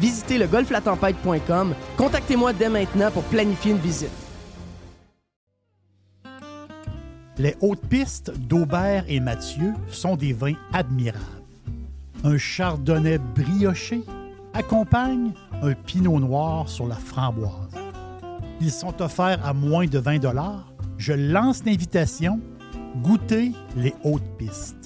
visitez le golflatempête.com. Contactez-moi dès maintenant pour planifier une visite. Les hautes pistes d'Aubert et Mathieu sont des vins admirables. Un chardonnay brioché accompagne un pinot noir sur la framboise. Ils sont offerts à moins de 20 Je lance l'invitation. Goûtez les hautes pistes.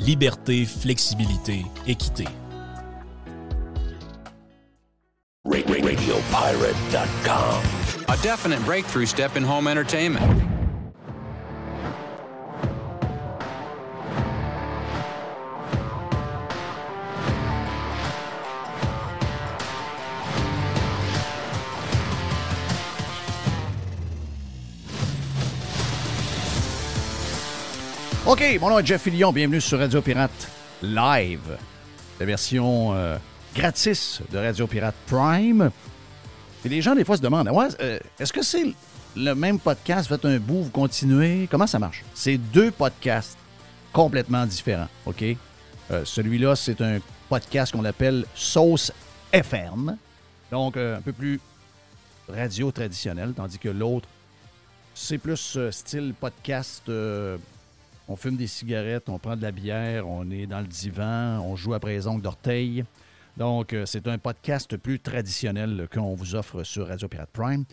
liberté, flexibilité, équité. RadioPirate.com. A definite breakthrough step in home entertainment. OK, mon nom est Jeff Fillion. Bienvenue sur Radio Pirate Live, la version euh, gratis de Radio Pirate Prime. Et les gens, des fois, se demandent euh, est-ce que c'est le même podcast Faites un bout, vous continuez? Comment ça marche? C'est deux podcasts complètement différents. OK? Euh, Celui-là, c'est un podcast qu'on appelle Sauce FM. Donc, un peu plus radio traditionnel, tandis que l'autre, c'est plus style podcast on fume des cigarettes, on prend de la bière, on est dans le divan, on joue à présent d'orteil. Donc, euh, c'est un podcast plus traditionnel qu'on vous offre sur Radio Pirate Prime.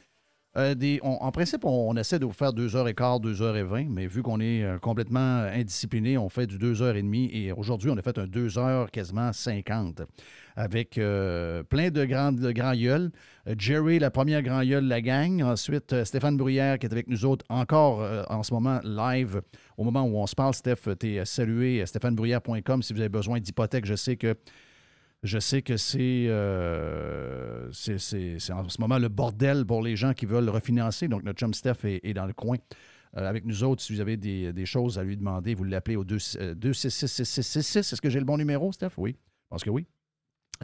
Euh, en principe, on, essaie de vous faire 2h15, 2h20, mais vu qu'on est euh, complètement indiscipliné, on fait du 2h30 et aujourd'hui, on a fait un 2h quasiment 50 avec plein de grands, de grands gueules. Jerry, la première grand gueule la gang. Ensuite, Stéphane Bruyère qui est avec nous autres encore en ce moment live. Au moment où on se parle, Steph, tu es salué, stéphanebruyère.com si vous avez besoin d'hypothèque. Je sais que je sais que euh, c'est, en ce moment le bordel pour les gens qui veulent refinancer. Donc, notre chum Steph est, dans le coin euh, avec nous autres. Si vous avez des, choses à lui demander, vous l'appelez au 2666666. Est-ce que j'ai le bon numéro, Steph? Oui, je pense que oui.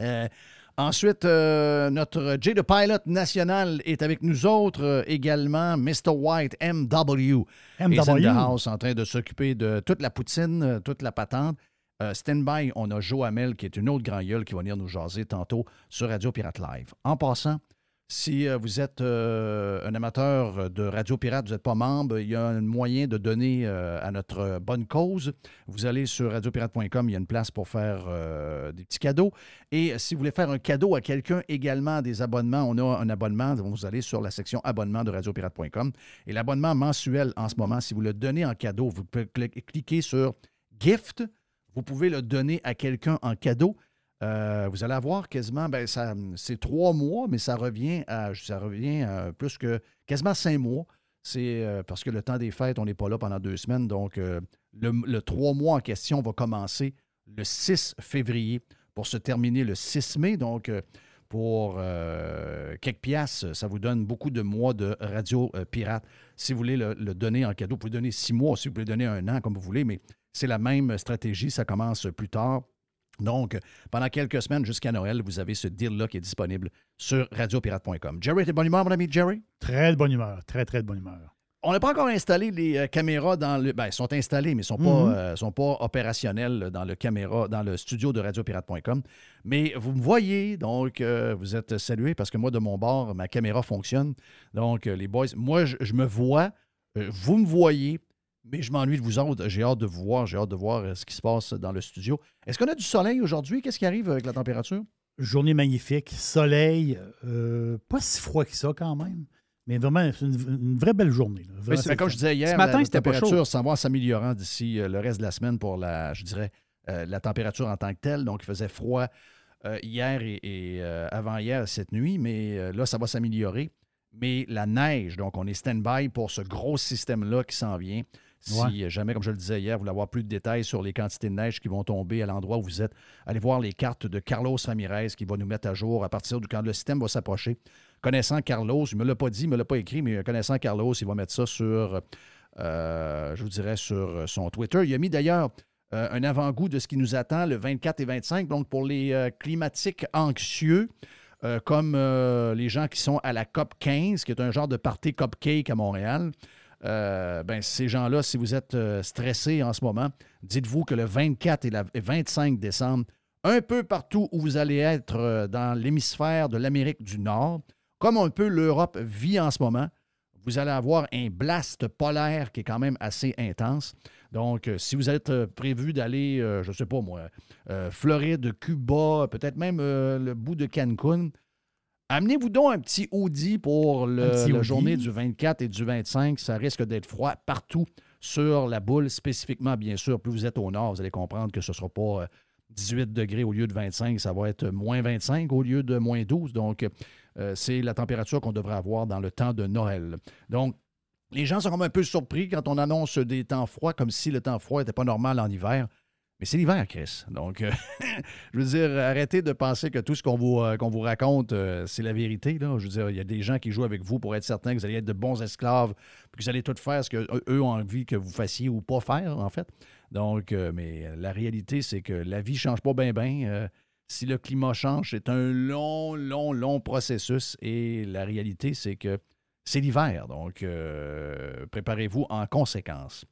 Euh, ensuite, notre J de Pilot national est avec nous autres également. Mr. White, MW, MW. est in the house en train de s'occuper de toute la poutine, toute la patente. Euh, Standby, on a Joe Hamel, qui est une autre grand gueule qui va venir nous jaser tantôt sur Radio Pirate Live. En passant, Si euh, vous êtes euh, un amateur de Radio Pirate, vous n'êtes pas membre, il y a un moyen de donner euh, à notre bonne cause. Vous allez sur radiopirate.com, il y a une place pour faire des petits cadeaux. Et si vous voulez faire un cadeau à quelqu'un également, des abonnements, on a un abonnement, vous allez sur la section abonnement de radiopirate.com. Et l'abonnement mensuel en ce moment, si vous le donnez en cadeau, vous pouvez cli- cliquer sur Gift, vous pouvez le donner à quelqu'un en cadeau. Euh, vous allez avoir quasiment, ben, ça, c'est trois mois, mais ça revient à, ça revient plus que quasiment cinq mois. C'est euh, parce que le temps des fêtes, on n'est pas là pendant deux semaines. Donc, euh, le, trois mois en question va commencer le 6 février pour se terminer le 6 mai. Donc, pour quelques piastres, ça vous donne beaucoup de mois de radio pirate. Si vous voulez le, le donner en cadeau, vous pouvez donner six mois, si vous pouvez donner un an, comme vous voulez, mais c'est la même stratégie. Ça commence plus tard. Donc, pendant quelques semaines jusqu'à Noël, vous avez ce deal-là qui est disponible sur radiopirate.com. Jerry, t'es de bonne humeur, mon ami Jerry? Très de bonne humeur. Très, très de bonne humeur. On n'a pas encore installé les euh, caméras dans le. Ben, elles sont installées, mais elles ne sont, pas, Mhm. euh, sont pas opérationnelles dans le caméra, dans le studio de radiopirate.com. Mais vous me voyez, donc euh, vous êtes salués parce que moi, de mon bord, ma caméra fonctionne. Donc, les boys, moi, je, je me vois, vous me voyez, mais je m'ennuie de vous autres. J'ai hâte de vous voir, j'ai hâte de voir euh, ce qui se passe dans le studio. Est-ce qu'on a du soleil aujourd'hui? Qu'est-ce qui arrive avec la température? Journée magnifique, soleil, euh, pas si froid que ça quand même, mais vraiment c'est une, une vraie belle journée. comme je disais hier, Ce matin, la température s'en va en s'améliorant d'ici euh, le reste de la semaine pour la, je dirais, euh, la température en tant que telle. Donc, il faisait froid hier et, et, avant-hier, cette nuit, mais là, ça va s'améliorer. Mais la neige, donc on est stand-by pour ce gros système-là qui s'en vient. Si jamais, comme je le disais hier, vous voulez avoir plus de détails sur les quantités de neige qui vont tomber à l'endroit où vous êtes, allez voir les cartes de Carlos Ramirez qui va nous mettre à jour à partir du quand le système va s'approcher. Connaissant Carlos, il ne me l'a pas dit, il ne me l'a pas écrit, mais connaissant Carlos, il va mettre ça sur, euh, je vous dirais, sur son Twitter. Il a mis d'ailleurs euh, un avant-goût de ce qui nous attend le 24 et 25. Donc, pour les euh, climatiques anxieux, comme les gens qui sont à la COP 15, qui est un genre de party cupcake à Montréal, euh, ben, ces gens-là, si vous êtes euh, stressés en ce moment, dites-vous que le 24 et le 25 décembre, un peu partout où vous allez être euh, dans l'hémisphère de l'Amérique du Nord, comme un peu l'Europe vit en ce moment, vous allez avoir un blast polaire qui est quand même assez intense. Donc, si vous êtes prévu d'aller, je ne sais pas moi, Floride, Cuba, peut-être même le bout de Cancun, amenez-vous donc un petit hoodie pour le- petit la journée du 24 et du 25. Ça risque d'être froid partout sur la boule, spécifiquement, bien sûr. Plus vous êtes au nord, vous allez comprendre que ce ne sera pas euh, 18 degrés au lieu de 25, ça va être moins 25 au lieu de moins 12. Donc, euh, c'est la température qu'on devrait avoir dans le temps de Noël. Donc, les gens sont comme un peu surpris quand on annonce des temps froids, comme si le temps froid n'était pas normal en hiver. Mais c'est l'hiver, Chris. Donc, euh, je veux dire, arrêtez de penser que tout ce qu'on vous, euh, qu'on vous raconte, euh, c'est la vérité. Là. Je veux dire, il y a des gens qui jouent avec vous pour être certains que vous allez être de bons esclaves, que vous allez tout faire ce qu'eux ont envie que vous fassiez ou pas faire, en fait. Donc, mais la réalité, c'est que la vie ne change pas bien, bien. si le climat change, c'est un long, long, long processus. Et la réalité, c'est que c'est l'hiver. Donc, préparez-vous en conséquence.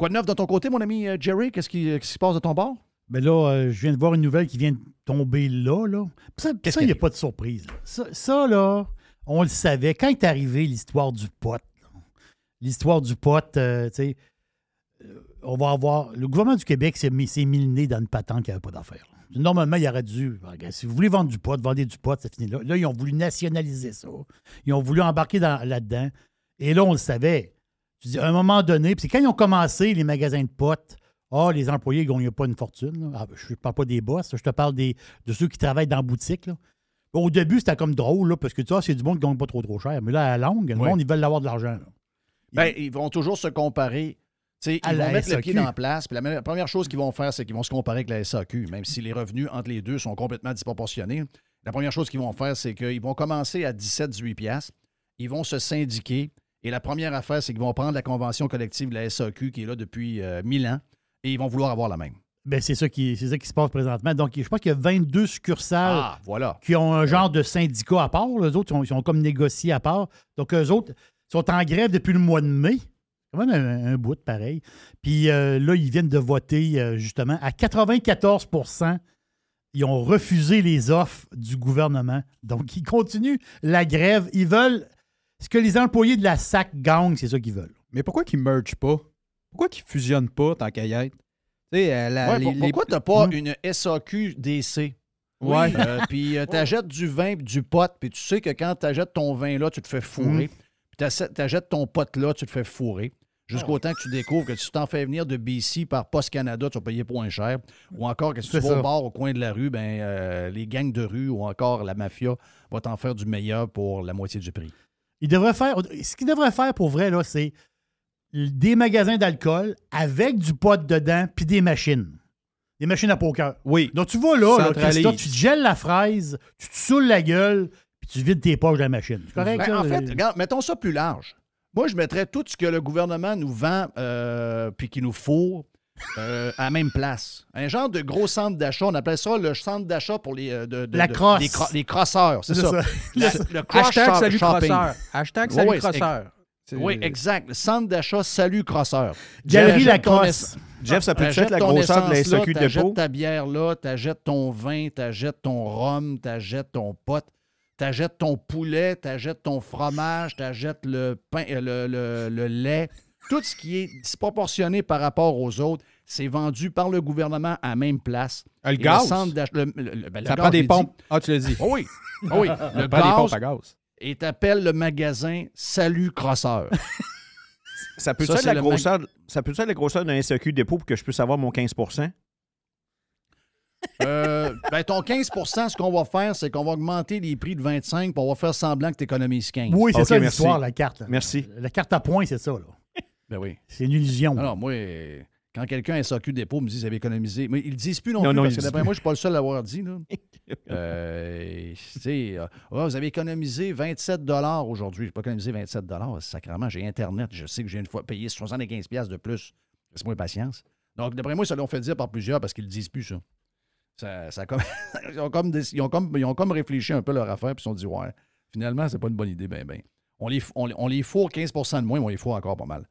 Quoi de neuf de ton côté, mon ami euh, Jerry? Qu'est-ce qui, qu'est-ce qui se passe de ton bord? Ben là, euh, je viens de voir une nouvelle qui vient de tomber là. là. Ça, il n'y a pas de surprise. là. Ça, ça, là, on le savait. Quand est arrivé l'histoire du pote, l'histoire du pote, euh, tu sais, euh, on va avoir. Le gouvernement du Québec s'est mis, mis le nez dans une patente qui n'avait pas d'affaires. là. Normalement, il aurait dû. regarde, Si vous voulez vendre du pot, vendez du pot, ça finit là. Là, ils ont voulu nationaliser ça. Ils ont voulu embarquer dans- là-dedans. Et là, on le savait. Je dis, à un moment donné, puis c'est quand ils ont commencé, les magasins de potes, ah, les employés ne gagnent pas une fortune. Ah, je ne parle pas des boss, je te parle des, de ceux qui travaillent dans la boutique. là. Au début, c'était comme drôle, là, parce que tu vois, c'est du monde qui ne gagne pas trop trop cher. Mais là, à la longue, le Oui. monde, ils veulent avoir de l'argent. là. Ben, ils vont toujours se comparer. Tu À ils la vont mettre le SAQ. pied dans la place. Puis la première chose qu'ils vont faire, c'est qu'ils vont se comparer avec la SAQ, même si les revenus entre les deux sont complètement disproportionnés. La première chose qu'ils vont faire, c'est qu'ils vont commencer à 17-18 piastres. Ils vont se syndiquer. Et la première affaire, c'est qu'ils vont prendre la convention collective de la SAQ qui est là depuis euh, 1000 ans et ils vont vouloir avoir la même. Ben, c'est ça, qui, c'est ça qui se passe présentement. Donc, je pense qu'il y a 22 succursales Ah, voilà. qui ont un genre de syndicat à part. Les autres, ils sont, ils sont comme négociés à part. Donc, eux autres sont en grève depuis le mois de mai. Quand même un, un bout, pareil. Puis euh, là, ils viennent de voter, euh, justement, à 94% ils ont refusé les offres du gouvernement. Donc, ils continuent la grève. Ils veulent ce que les employés de la SAC gagnent, c'est ça qu'ils veulent. Mais pourquoi qu'ils ne mergent pas? Pourquoi qu'ils ne fusionnent pas tant qu'à y être? Tu sais, euh, la- Ouais, les- pour- les- pourquoi t'as pas Hmm? une SAQ DC? Ouais. Euh, puis euh, t'achètes du vin puis du pot, puis tu sais que quand t'achètes ton vin là, tu te fais fourrer. Hmm. Puis t'achètes- ton pot là, tu te fais fourrer. Jusqu'au Ah. temps que tu découvres que tu t'en fais venir de BC par Post Canada, tu vas payer point cher. Ou encore que si tu vas au bar au coin de la rue, ben euh, les gangs de rue ou encore la mafia va t'en faire du meilleur pour la moitié du prix. Ils devraient faire. Ce qu'ils devraient faire pour vrai, là, c'est des magasins d'alcool avec du pot dedans puis des machines. Des machines à poker. Oui. Donc, tu vas là, là Centralise. Christophe, tu te gèles la fraise, tu te saoules la gueule, puis tu vides tes poches de la machine. C'est correct, Ben, ça? en fait, regarde, mettons ça plus large. Moi, je mettrais tout ce que le gouvernement nous vend euh, puis qui nous fourre euh, à la même place. Un genre de gros centre d'achat. On appelle ça le centre d'achat pour les, euh, de, de- La de- crosse. les, cro- les crosseurs. C'est ça. ça. La- le Hashtag salut shopping. crosseur. Hashtag salut c'est- crosseur. Oui, exact. Le centre d'achat Salut Crosseur. Galerie ton Lacrosse. Jeff, ça peut être la grosseur de la là, SAQ T'achètes dépôt? ta bière là, t'achètes ton vin, t'achètes ton rhum, t'achètes ton pot, t'achètes ton poulet, t'achètes ton fromage, t'achètes le pain, euh, le, le- le lait. Tout ce qui est disproportionné par rapport aux autres, c'est vendu par le gouvernement à la même place. Le Et gaz? centre d'ach- le- le- le- ben, le Ça gaz, prend des pompes. dit. Ah, tu l'as dit. Oh oui. Oh oui. Le Ça prend des pompes gaz à gaz. et t'appelles le magasin Salut Crosseur. Ça peut Ça, être c'est la le grosseur, ça peut être la grosseur d'un SAQ dépôt pour que je puisse avoir mon 15% Euh, ben, ton 15% ce qu'on va faire, c'est qu'on va augmenter les prix de 25 pour on va faire semblant que tu économises 15 Oui, c'est ça merci. l'histoire, la carte. là. Merci. La carte à points, c'est ça. là. Ben oui. C'est une illusion. Alors, moi, quand quelqu'un à SAQ dépôt me dit qu'ils avaient économisé, mais ils le disent plus non, Non, plus non, parce que d'après moi, je suis pas le seul à l'avoir dit. Là. Euh, tu sais, euh, Ah, vous avez économisé 27 aujourd'hui. Je n'ai pas économisé 27 Sacrément, j'ai Internet. Je sais que j'ai une fois payé 75 de plus. Laisse-moi patience. Donc, d'après moi, ça l'ont fait dire par plusieurs parce qu'ils ne le disent plus, ça. Ça, ça a comme, ils, ont comme ils, ont comme, ils ont comme réfléchi un peu leur affaire puis ils se sont dit, ouais, finalement, c'est pas une bonne idée, ben, ben. On les, on, les- on les fourre 15 de moins, mais on les fourre encore pas mal.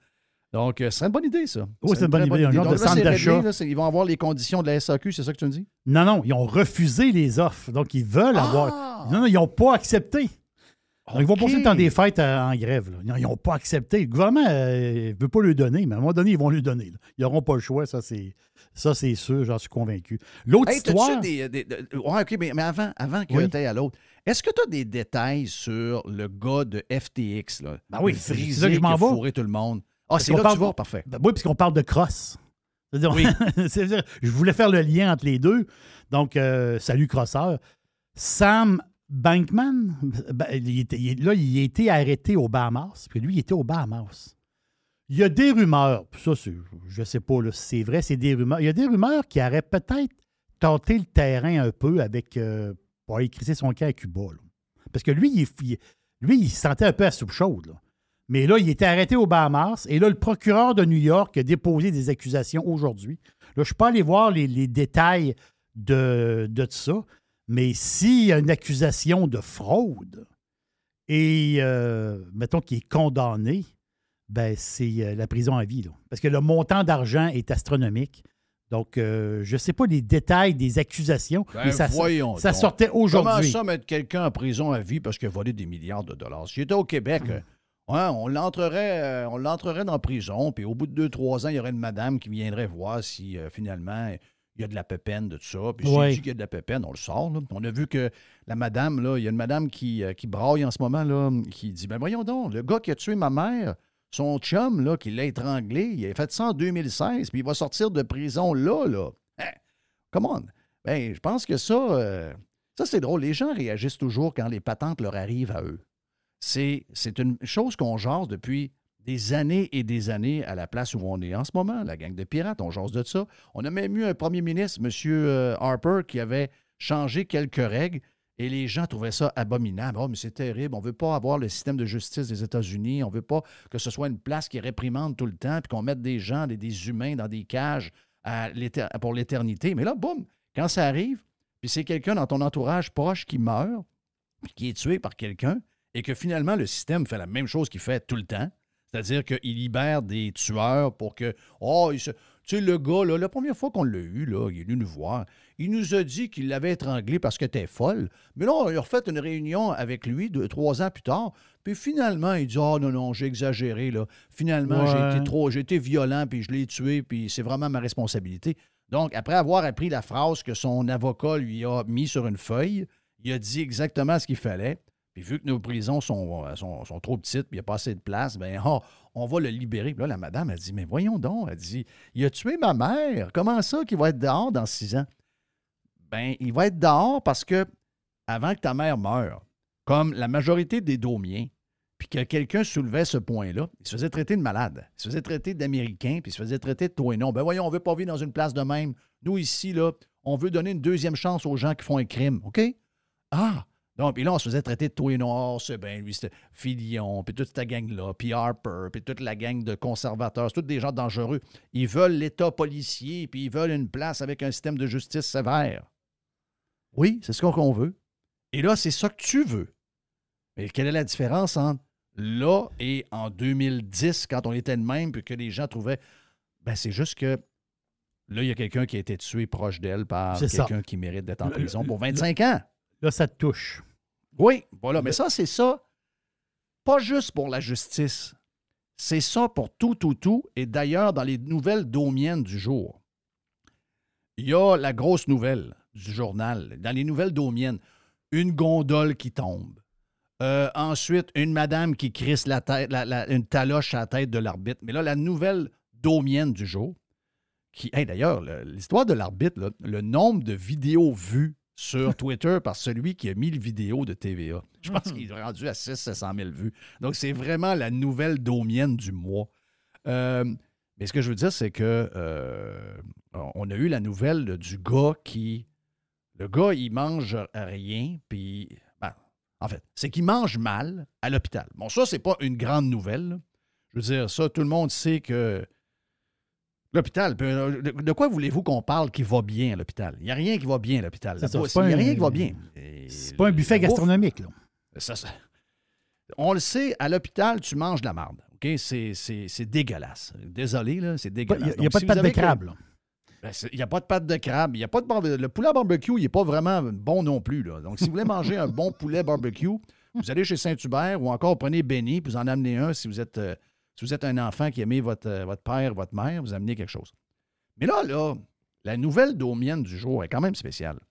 Donc, euh, ce serait une bonne idée, ça. Oui, c'est une bonne idée, un genre de centre d'achat. Ils vont avoir les conditions de la SAQ, c'est ça que tu me dis? Non, non, ils ont refusé les offres. Donc, ils veulent avoir. Non, non, ils n'ont pas accepté. Donc, ils vont passer le temps des fêtes euh, en grève. là. Non, Ils n'ont pas accepté. Le gouvernement ne veut pas le donner, mais à un moment donné, ils vont le donner. là. Ils n'auront pas le choix, ça c'est ça c'est sûr, j'en suis convaincu. L'autre Hey, histoire. des, des- de- ouais, OK, mais, mais avant, avant que Oui. tu ailles à l'autre, est-ce que tu as des détails sur le gars de FTX? Là, Ben oui, c'est- ça que je m'en vais. tout le monde. Ah, c'est là que parle- tu vas, parfait. Ben oui, puisqu'on parle de cross. Oui. Je voulais faire le lien entre les deux. Donc, euh, salut crosseur. Sam Bankman, ben, il était- il- là, il a été arrêté au Bahamas. Puis lui, il était au Bahamas. Il y a des rumeurs, puis ça, c'est- je ne sais pas là, si c'est vrai, c'est des rumeurs. Il y a des rumeurs qui auraient peut-être tenté le terrain un peu avec euh, pour aller crisser son camp à Cuba. là. Parce que lui, il, il- lui, il se sentait un peu à soupe chaude. là. Mais là, il était arrêté au Bahamas. Et là, le procureur de New York a déposé des accusations aujourd'hui. Là, je ne suis pas allé voir les, les détails de, de ça. Mais s'il y a une accusation de fraude et, euh, mettons, qu'il est condamné, ben, c'est euh, la prison à vie. là. Parce que le montant d'argent est astronomique. Donc, euh, je ne sais pas les détails des accusations, Ben, mais ça, voyons ça sortait Comment aujourd'hui. ça mettre quelqu'un en prison à vie parce qu'il a volé des milliards de dollars? Si j'étais au Québec, Mm. Ouais, on l'entrerait euh, on l'entrerait dans la prison, puis au bout de deux, trois ans, il y aurait une madame qui viendrait voir si euh, finalement il y a de la pépène de tout ça. Puis si Ouais. dit qu'il y a de la pépène, on le sort. là. On a vu que la madame, là, il y a une madame qui, euh, qui braille en ce moment, là, qui dit Ben voyons donc, le gars qui a tué ma mère, son chum, là, qui l'a étranglé, il a fait ça en 2016, puis il va sortir de prison là, là. Hein? Come on. Ben, je pense que ça, euh, ça c'est drôle. Les gens réagissent toujours quand les patentes leur arrivent à eux. C'est, une chose qu'on jase depuis des années et des années à la place où on est en ce moment, la gang de pirates, on jase de ça. On a même eu un premier ministre, M. euh, Harper, qui avait changé quelques règles et les gens trouvaient ça abominable. Oh, mais c'est terrible, on ne veut pas avoir le système de justice des États-Unis, on ne veut pas que ce soit une place qui réprimande tout le temps, puis qu'on mette des gens, des, des humains dans des cages pour l'éternité. Mais là, boum, quand ça arrive, puis c'est quelqu'un dans ton entourage proche qui meurt, qui est tué par quelqu'un, et que finalement le système fait la même chose qu'il fait tout le temps, c'est-à-dire qu'il libère des tueurs pour que, oh, il se- tu sais, le gars, là, la première fois qu'on l'a eu, là, il est venu nous voir. Il nous a dit qu'il l'avait étranglé parce que t'es folle. Mais là, on a refait une réunion avec lui deux, trois ans plus tard. Puis finalement, il dit Ah non, non, j'ai exagéré. Là. Finalement, j'ai été trop, j'ai été violent, puis je l'ai tué, puis c'est vraiment ma responsabilité. Donc, après avoir appris la phrase que son avocat lui a mis sur une feuille, il a dit exactement ce qu'il fallait. Vu que nos prisons sont, euh, trop petites, puis il n'y a pas assez de place, ben ah, on va le libérer. Puis là, la madame a dit Mais voyons donc, elle dit Il a tué ma mère. Comment ça qu'il va être dehors dans six ans? Ben, il va être dehors parce que avant que ta mère meure, comme la majorité des Daumiens, puis que quelqu'un soulevait ce point-là, il se faisait traiter de malade. Il se faisait traiter d'Américain, puis il se faisait traiter de toi et non. Ben voyons, on veut pas vivre dans une place de même. Nous, ici, là, on veut donner une deuxième chance aux gens qui font un crime, OK? Ah! Donc, puis là, on se faisait traiter de toi et noir, c'est bien, lui, c'était Filion, puis toute cette gang-là, puis Harper, puis toute la gang de conservateurs, c'est tous des gens dangereux. Ils veulent l'État policier, puis ils veulent une place avec un système de justice sévère. Oui, c'est ce qu'on veut. Et là, c'est ça que tu veux. Mais quelle est la différence entre là et en 2010, quand on était de même, puis que les gens trouvaient. Ben, c'est juste que là, il y a quelqu'un qui a été tué proche d'elle par quelqu'un qui mérite d'être en prison le- pour 25 ans. Là, ça te touche. Oui, voilà. Mais ça, c'est ça. Pas juste pour la justice. C'est ça pour tout, tout, tout. Et d'ailleurs, dans les nouvelles domiennes du jour, il y a la grosse nouvelle du journal. Dans les nouvelles domiennes, une gondole qui tombe. Euh, ensuite, une madame qui crisse la tête, une taloche à la tête de l'arbitre. Mais là, la nouvelle domienne du jour, qui. Hey, D'ailleurs, le- l'histoire de l'arbitre, le nombre de vidéos vues sur Twitter par celui qui a mis le vidéo de TVA. Je pense qu'il est rendu à 600 000 vues. Donc, c'est vraiment la nouvelle domienne du mois. Euh, mais ce que je veux dire, c'est que euh, on a eu la nouvelle du gars qui. Le gars, il mange rien, puis. ben, en fait, c'est qu'il mange mal à l'hôpital. Bon, ça, c'est pas une grande nouvelle. Je veux dire, ça, tout le monde sait que l'hôpital. euh, De, quoi voulez-vous qu'on parle qui va bien à l'hôpital? Il n'y a rien qui va bien à l'hôpital. Il n'y a un- rien qui va bien. C'est pas un buffet gastronomique, là. ça, ça- on le sait, à l'hôpital, tu manges de la marde. C'est, dégueulasse. Désolé, là, c'est Il dégueulasse. n'y a, Donc, pas de pâte de crabe, ben, Il n'y a pas de pâte de crabe. Il y a pas de Le poulet à barbecue, il n'est pas vraiment bon non plus. Là. Donc, si vous voulez manger un bon poulet barbecue, vous allez chez Saint-Hubert ou encore prenez Benny puis vous en amenez un si vous êtes, euh, si vous êtes un enfant qui aimait votre, euh, votre père, votre mère, vous amenez quelque chose. Mais là, là, la nouvelle domienne du jour est quand même spéciale.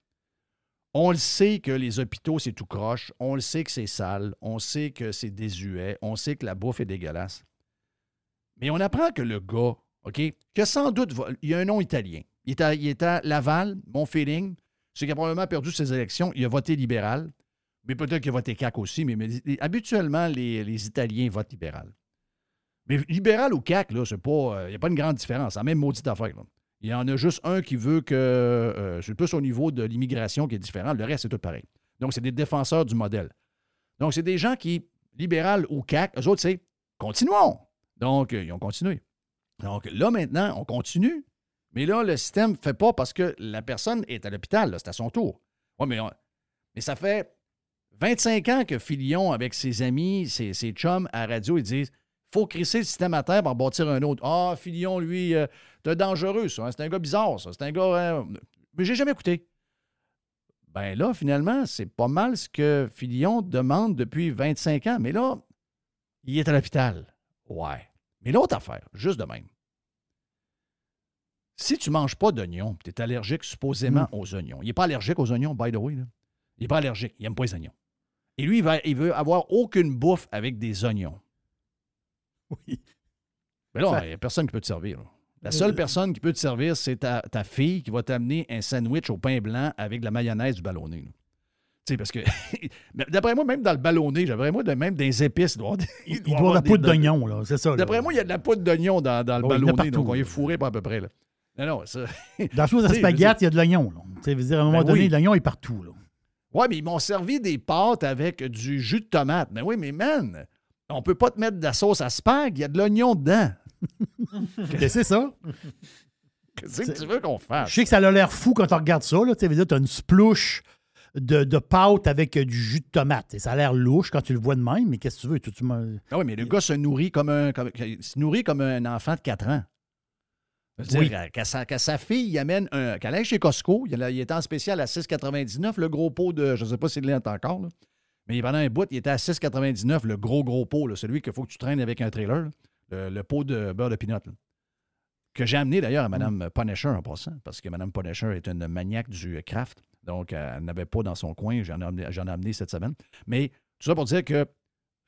On le sait que les hôpitaux, c'est tout croche. On le sait que c'est sale. On sait que c'est désuet. On sait que la bouffe est dégueulasse. Mais on apprend que le gars, OK, que sans doute, il a un nom italien. Il est à, Laval, mon feeling, c'est qu'il a probablement perdu ses élections. Il a voté libéral, mais peut-être qu'il a voté CAC aussi, mais, habituellement, les Italiens votent libéral. Mais libéral ou CAC, c'est euh, il n'y a pas une grande différence. C'est la même maudite affaire. Il y en a juste un qui veut que euh, c'est plus au niveau de l'immigration qui est différent. Le reste, c'est tout pareil. Donc, c'est des défenseurs du modèle. Donc, c'est des gens qui, libéral ou CAC, eux autres, c'est continuons. Donc, euh, ils ont continué. Donc, là, maintenant, on continue. Mais là, le système ne fait pas parce que la personne est à l'hôpital. C'est à son tour. Oui, mais, mais ça fait 25 ans que Filion, avec ses amis, ses, ses chums à radio, ils disent faut crisser le système à terre pour en bâtir un autre. Ah, Filion, lui, euh, c'est dangereux, ça. hein, C'est un gars bizarre, ça. C'est un gars. euh, Mais j'ai jamais écouté. Ben là, finalement, c'est pas mal ce que Filion demande depuis 25 ans. Mais là, il est à l'hôpital. Ouais. Mais l'autre affaire, juste de même. Si tu manges pas d'oignons, tu es allergique supposément aux oignons. Il n'est pas allergique aux oignons, by the way. là. Il n'est pas allergique. Il n'aime pas les oignons. Et lui, il, va, il veut avoir aucune bouffe avec des oignons. Oui. Mais là, il n'y a personne qui peut te servir. là. La seule Euh, personne qui peut te servir, c'est ta, ta fille qui va t'amener un sandwich au pain blanc avec de la mayonnaise du ballonné. Tu sais, parce que, d'après moi, même dans le ballonné, d'après moi, de- même des épices, il doit, Il, il doit avoir de la poudre d'oignon, là. C'est ça. D'après moi, il y a de la poudre d'oignon dans, dans le Oh, ballonné, donc on est fourré pas à peu près. Là. Non, non, ça. Dans la chose à spaghetti, il y a de l'oignon. Tu sais, dire, à un moment Ben donné, oui. l'oignon est partout, là. Ouais, mais ils m'ont servi des pâtes avec du jus de tomate. Mais oui, mais man, on peut pas te mettre de la sauce à spag, il y a de l'oignon dedans. Mais c'est ça? Qu'est-ce que tu veux qu'on Je fasse? sais que ça a l'air fou quand on regarde ça, là. Tu t'as une splouche de, de pâte avec euh, du jus de tomate. Et ça a l'air louche quand tu le vois de même, mais qu'est-ce que tu veux? Tu, tu m'as- Ah oui, mais le gars se nourrit comme un, comme- se nourrit comme un enfant de 4 ans. Je Oui. qu'à- qu'à sa, sa fille, il amène un. Qu'elle aille chez Costco, il, était en spécial à 6,99, le gros pot de. Je ne sais pas s'il l'est encore, là. Mais pendant un bout, il était à 6,99, le gros, gros pot, là, celui qu'il faut que tu traînes avec un trailer, là. le, le pot de beurre de pinot. Que j'ai amené d'ailleurs à Mme Punisher en passant, parce que Mme Punisher est une maniaque du craft. Donc, elle n'avait pas dans son coin. J'en ai, ai amené cette semaine. Mais tout ça pour dire que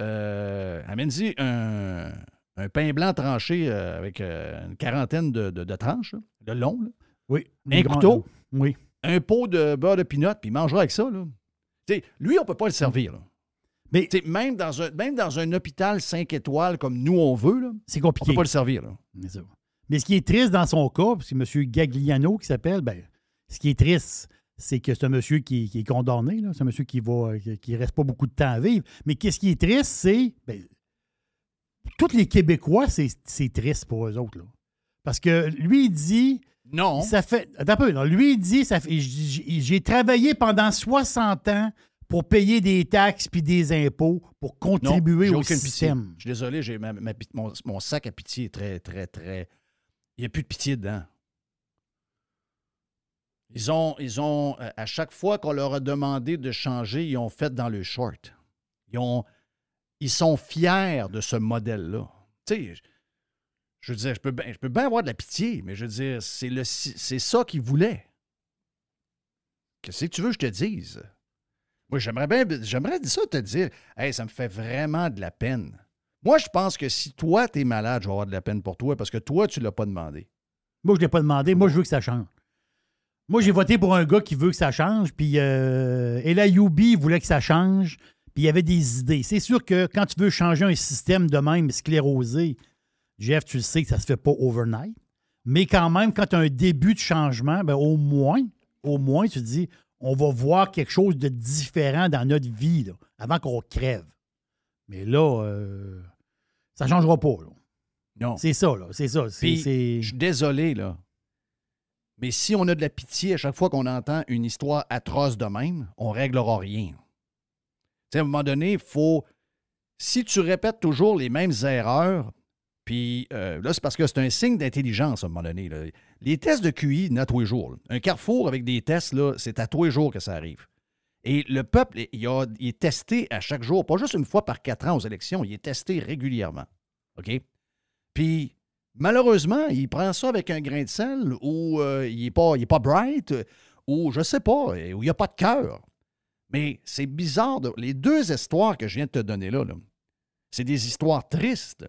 euh, amène-y un, un pain blanc tranché euh, avec euh, une quarantaine de, de- de tranches, là, de long, là. Oui. Un couteau? Oui. un pot de beurre de pinot, puis il mangera avec ça. Là. Lui, on ne peut pas le servir. là. Mais Même dans, un, même dans un hôpital 5 étoiles comme nous, on veut, c'est on ne compliqué. peut pas le servir. Là. C'est ça. Mais ce qui est triste dans son cas, parce que M. Gagliano qui s'appelle, ben, ce qui est triste, c'est que c'est un monsieur qui, qui est condamné. C'est un monsieur qui va qui, reste pas beaucoup de temps à vivre. Mais qu'est-ce qui est triste, c'est. ben, tous les Québécois, c'est c'est triste pour eux autres. Là. Parce que lui, il dit. Non. Ça fait. Attends un peu. non. Lui, il dit ça fait, j'ai travaillé pendant 60 ans pour payer des taxes puis des impôts pour Non, contribuer j'ai au aucune pitié. système. Je suis désolé, j'ai ma- ma pi- mon, mon sac à pitié est très, très, très. Il n'y a plus de pitié dedans. Ils ont, ils ont, euh, à chaque fois qu'on leur a demandé de changer, ils ont fait dans le short. Ils, ont, ils sont fiers de ce modèle-là. Tu sais, je- veux dire, je peux, bien- je peux bien avoir de la pitié, mais je veux dire, c'est, le, c'est ça qu'ils voulaient. Qu'est-ce que tu veux que je te dise? Moi, j'aimerais bien, j'aimerais ça te dire, hey, ça me fait vraiment de la peine. Moi, je pense que si toi, tu es malade, je vais avoir de la peine pour toi parce que toi, tu ne l'as pas demandé. Moi, je ne l'ai pas demandé. Moi, je veux que ça change. Moi, j'ai voté pour un gars qui veut que ça change. Puis, euh, Ella Youbi voulait que ça change. Puis, il y avait des idées. C'est sûr que quand tu veux changer un système de même sclérosé, Jeff, tu le sais que ça ne se fait pas overnight. Mais quand même, quand tu as un début de changement, ben, au moins, au moins, tu te dis, on va voir quelque chose de différent dans notre vie là, avant qu'on crève. Mais là, euh, ça ne changera pas. là. Non. C'est ça, là. C'est ça. Je suis désolé, là. Mais si on a de la pitié à chaque fois qu'on entend une histoire atroce de même, on réglera rien. À un moment donné, il faut. Si tu répètes toujours les mêmes erreurs, puis euh, là, c'est parce que c'est un signe d'intelligence à un moment donné. Les tests de QI, il tous les jours. Un carrefour avec des tests, c'est à tous les jours que ça arrive. Et le peuple, il, est testé à chaque jour, pas juste une fois par quatre ans aux élections, il est testé régulièrement. OK? Puis, malheureusement, il prend ça avec un grain de sel ou euh, il n'est pas, pas bright ou je sais pas, ou il n'y a pas de cœur. Mais c'est bizarre. les deux histoires que je viens de te donner là, là, c'est des histoires tristes.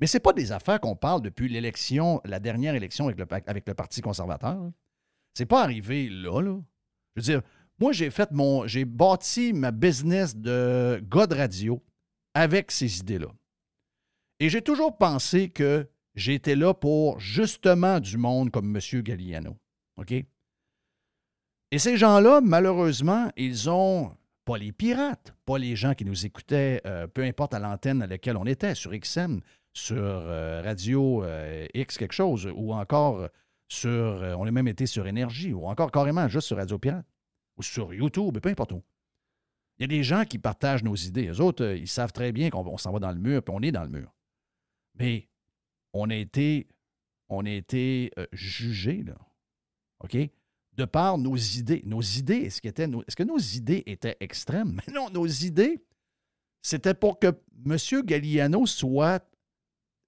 Mais ce pas des affaires qu'on parle depuis l'élection, la dernière élection avec le, Parti conservateur. C'est pas arrivé là, là. Je veux dire, moi, j'ai fait mon. J'ai bâti ma business de gars de radio avec ces idées-là. Et j'ai toujours pensé que j'étais là pour justement du monde comme M. Galliano. OK? Et ces gens-là, malheureusement, ils ont pas les pirates, pas les gens qui nous écoutaient, euh, peu importe à l'antenne à laquelle on était, sur XM, sur euh, Radio euh, X quelque chose, ou encore sur, euh, on a même été sur Énergie, ou encore carrément juste sur Radio Pirate, ou sur YouTube, peu importe où. Il y a des gens qui partagent nos idées. Eux autres, ils savent très bien qu'on on s'en va dans le mur, puis on est dans le mur. Mais on a été, jugés, là. OK? De par nos idées. Nos idées, est-ce, est-ce que nos idées étaient extrêmes? Non, nos idées, c'était pour que M. Galliano soit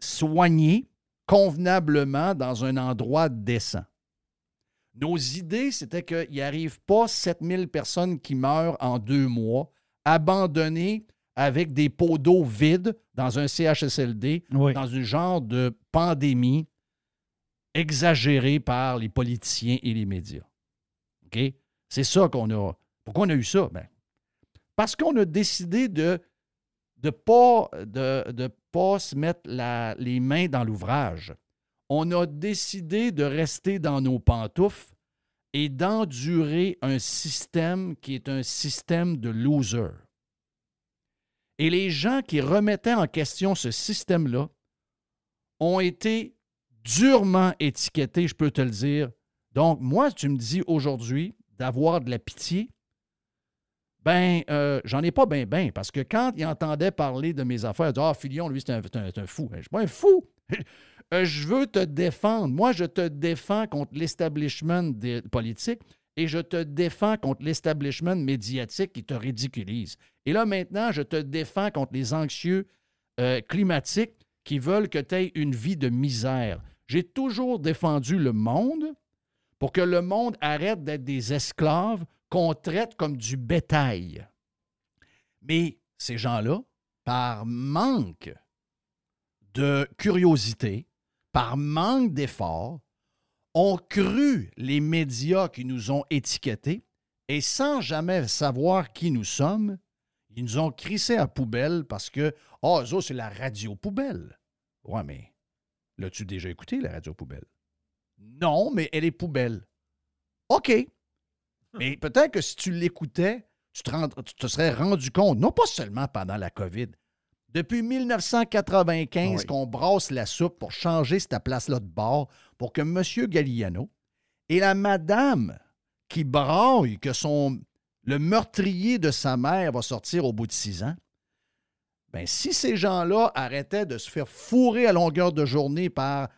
soigné convenablement dans un endroit décent. Nos idées, c'était qu'il n'y arrive pas 7000 personnes qui meurent en deux mois, abandonnées avec des pots d'eau vides dans un CHSLD, Oui. dans un genre de pandémie exagérée par les politiciens et les médias. OK? C'est ça qu'on a. Pourquoi on a eu ça? Ben, parce qu'on a décidé de ne de, de pas se mettre les mains dans l'ouvrage. On a décidé de rester dans nos pantoufles et d'endurer un système qui est un système de loser. Et les gens qui remettaient en question ce système-là ont été durement étiquetés, je peux te le dire. Donc, moi, tu me dis aujourd'hui d'avoir de la pitié, ben, euh, j'en ai pas bien, bien, parce que quand ils entendaient parler de mes affaires, ils disaient Ah, Filion, lui, c'est un, fou. Je suis pas un fou. Euh, je veux te défendre. Moi, je te défends contre l'establishment politique et je te défends contre l'establishment médiatique qui te ridiculise. Et là, maintenant, je te défends contre les anxieux euh, climatiques qui veulent que tu aies une vie de misère. J'ai toujours défendu le monde pour que le monde arrête d'être des esclaves qu'on traite comme du bétail. Mais ces gens-là, par manque de curiosité, par manque d'effort, ont cru les médias qui nous ont étiquetés et sans jamais savoir qui nous sommes, ils nous ont crissé à poubelle parce que, oh, ça, c'est la radio poubelle. Ouais, mais l'as-tu déjà écouté, la radio poubelle? Non, mais elle est poubelle. OK. Mais peut-être que si tu l'écoutais, tu te, rend- tu te serais rendu compte, non pas seulement pendant la COVID, depuis 1995 Oui. qu'on brasse la soupe pour changer cette place-là de bord pour que M. Galliano et la madame qui braille que son, le meurtrier de sa mère va sortir au bout de six ans, ben, si ces gens-là arrêtaient de se faire fourrer à longueur de journée par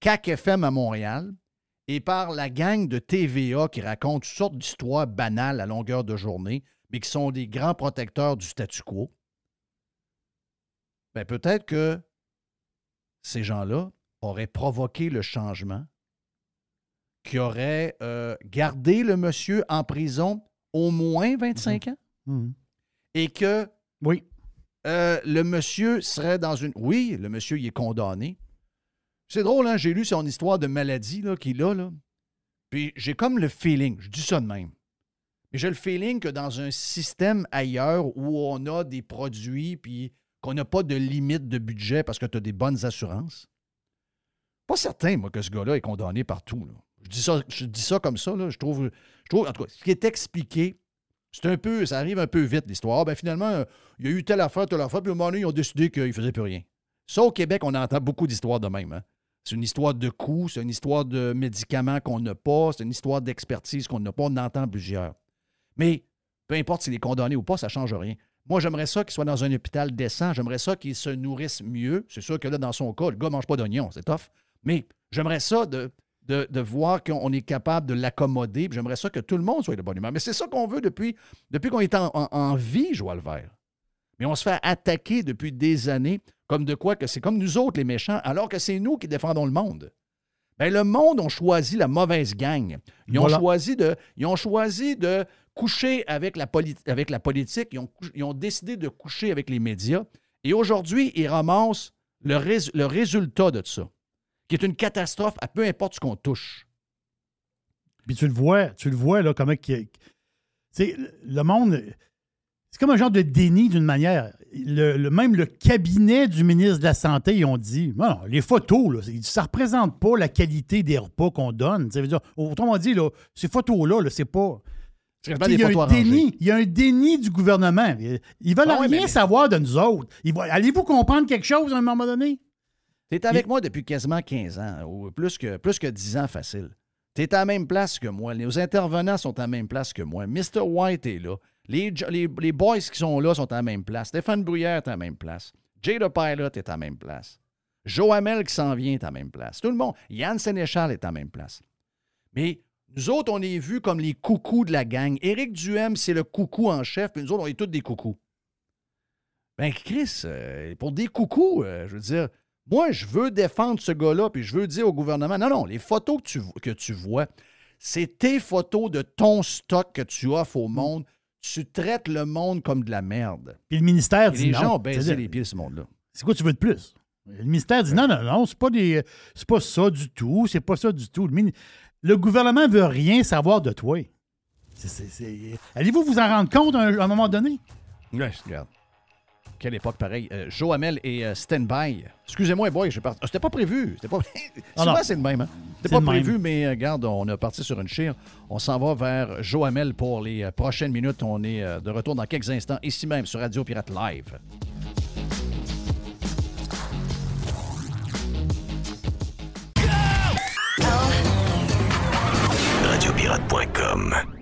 CAC FM à Montréal et par la gang de TVA qui raconte toutes sortes d'histoires banales à longueur de journée, mais qui sont des grands protecteurs du statu quo, ben peut-être que ces gens-là auraient provoqué le changement, qui auraient euh, gardé le monsieur en prison au moins 25 ans Mhm. et que Oui. euh, le monsieur serait dans une. Oui, le monsieur, il est condamné. C'est drôle, hein? J'ai lu son histoire de maladie qu'il a, là. Puis j'ai comme le feeling, je dis ça de même. Mais j'ai le feeling que dans un système ailleurs où on a des produits puis qu'on n'a pas de limite de budget parce que tu as des bonnes assurances, pas certain, moi, que ce gars-là est condamné partout. Je, dis ça, comme ça, là. Je trouve, je trouve, en tout cas, ce qui est expliqué, c'est un peu, ça arrive un peu vite, l'histoire. Ben, finalement, il y a eu telle affaire, telle affaire, puis au moment donné, ils ont décidé qu'ils ne faisaient plus rien. Ça, au Québec, on entend beaucoup d'histoires de même. hein. C'est une histoire de coûts, c'est une histoire de médicaments qu'on n'a pas, c'est une histoire d'expertise qu'on n'a pas. On en entend plusieurs. Mais peu importe s'il est condamné ou pas, ça ne change rien. Moi, j'aimerais ça qu'il soit dans un hôpital décent. J'aimerais ça qu'il se nourrisse mieux. C'est sûr que là, dans son cas, le gars ne mange pas d'oignons, c'est tough. Mais j'aimerais ça de, voir qu'on est capable de l'accommoder. J'aimerais ça que tout le monde soit de bonne humeur. Mais c'est ça qu'on veut depuis, depuis qu'on est en, en- en vie, Joël Vert. Mais on se fait attaquer depuis des années comme de quoi que c'est comme nous autres les méchants, alors que c'est nous qui défendons le monde. Ben, le monde ont choisi la mauvaise gang. Ils ont, Voilà. choisi de, ils ont choisi de coucher avec la, poli- avec la politique. Ils ont, ils ont décidé de coucher avec les médias. Et aujourd'hui, ils ramassent le, rés- le résultat de ça, qui est une catastrophe à peu importe ce qu'on touche. Puis tu le vois, tu le vois, là, comment. Tu sais, le monde. C'est comme un genre de déni d'une manière. Le, le- même le cabinet du ministre de la Santé, ils ont dit non, non, les photos, là, ça ne représente pas la qualité des repas qu'on donne. Ça veut dire, autrement dit, là, ces photos-là, là, c'est pas. Il y, a un déni, il y a un déni du gouvernement. Ils veulent Ah ouais, rien mais- savoir de nous autres. Allez-vous comprendre quelque chose à un moment donné? Tu es avec moi depuis quasiment 15 ans, ou plus que, plus que 10 ans facile. Tu es à la même place que moi. Les intervenants sont à la même place que moi. Mr. White est là. Les, les, les boys qui sont là sont à la même place. Stéphane Bruyère est à la même place. Jay the Pilot est à la même place. Joe Hamel qui s'en vient est à la même place. Tout le monde. Yann Sénéchal est à la même place. Mais nous autres, on est vus comme les coucous de la gang. Éric Duhem, c'est le coucou en chef, puis nous autres, on est tous des coucous. Ben, Chris, euh, pour des coucous, euh, je veux dire, moi, je veux défendre ce gars-là, puis je veux dire au gouvernement, non, non, les photos que tu, que tu vois, c'est tes photos de ton stock que tu offres au monde. Tu traites le monde comme de la merde. Puis le ministère Et dit les non. gens ont baissé les pieds, ce monde-là. C'est quoi tu veux de plus? Le ministère dit non, non, non, c'est pas des. C'est pas ça du tout. C'est pas ça du tout. Le, mini- le gouvernement veut rien savoir de toi. Allez-vous vous en rendre compte à un, à un moment donné? Ouais, regarde. Quelle époque pareille. Euh, Joe Hamel et euh, Standby. Excusez-moi, boy, j'ai part- C'était pas prévu. C'était pas... Ah c'est le même. Hein? C'était pas même. prévu, mais euh, regarde, on a parti sur une chire. On s'en va vers Joe Hamel pour les euh, prochaines minutes. On est euh, de retour dans quelques instants, ici même, sur Radio Pirate Live. Radiopirate.com.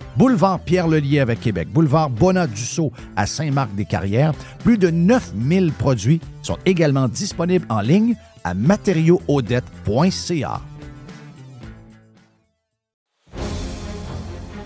Boulevard Pierre-Lelier avec Québec, boulevard Bonat-Dussault à Saint-Marc-des-Carrières. Plus de 9000 produits sont également disponibles en ligne à matériauxaudette.ca.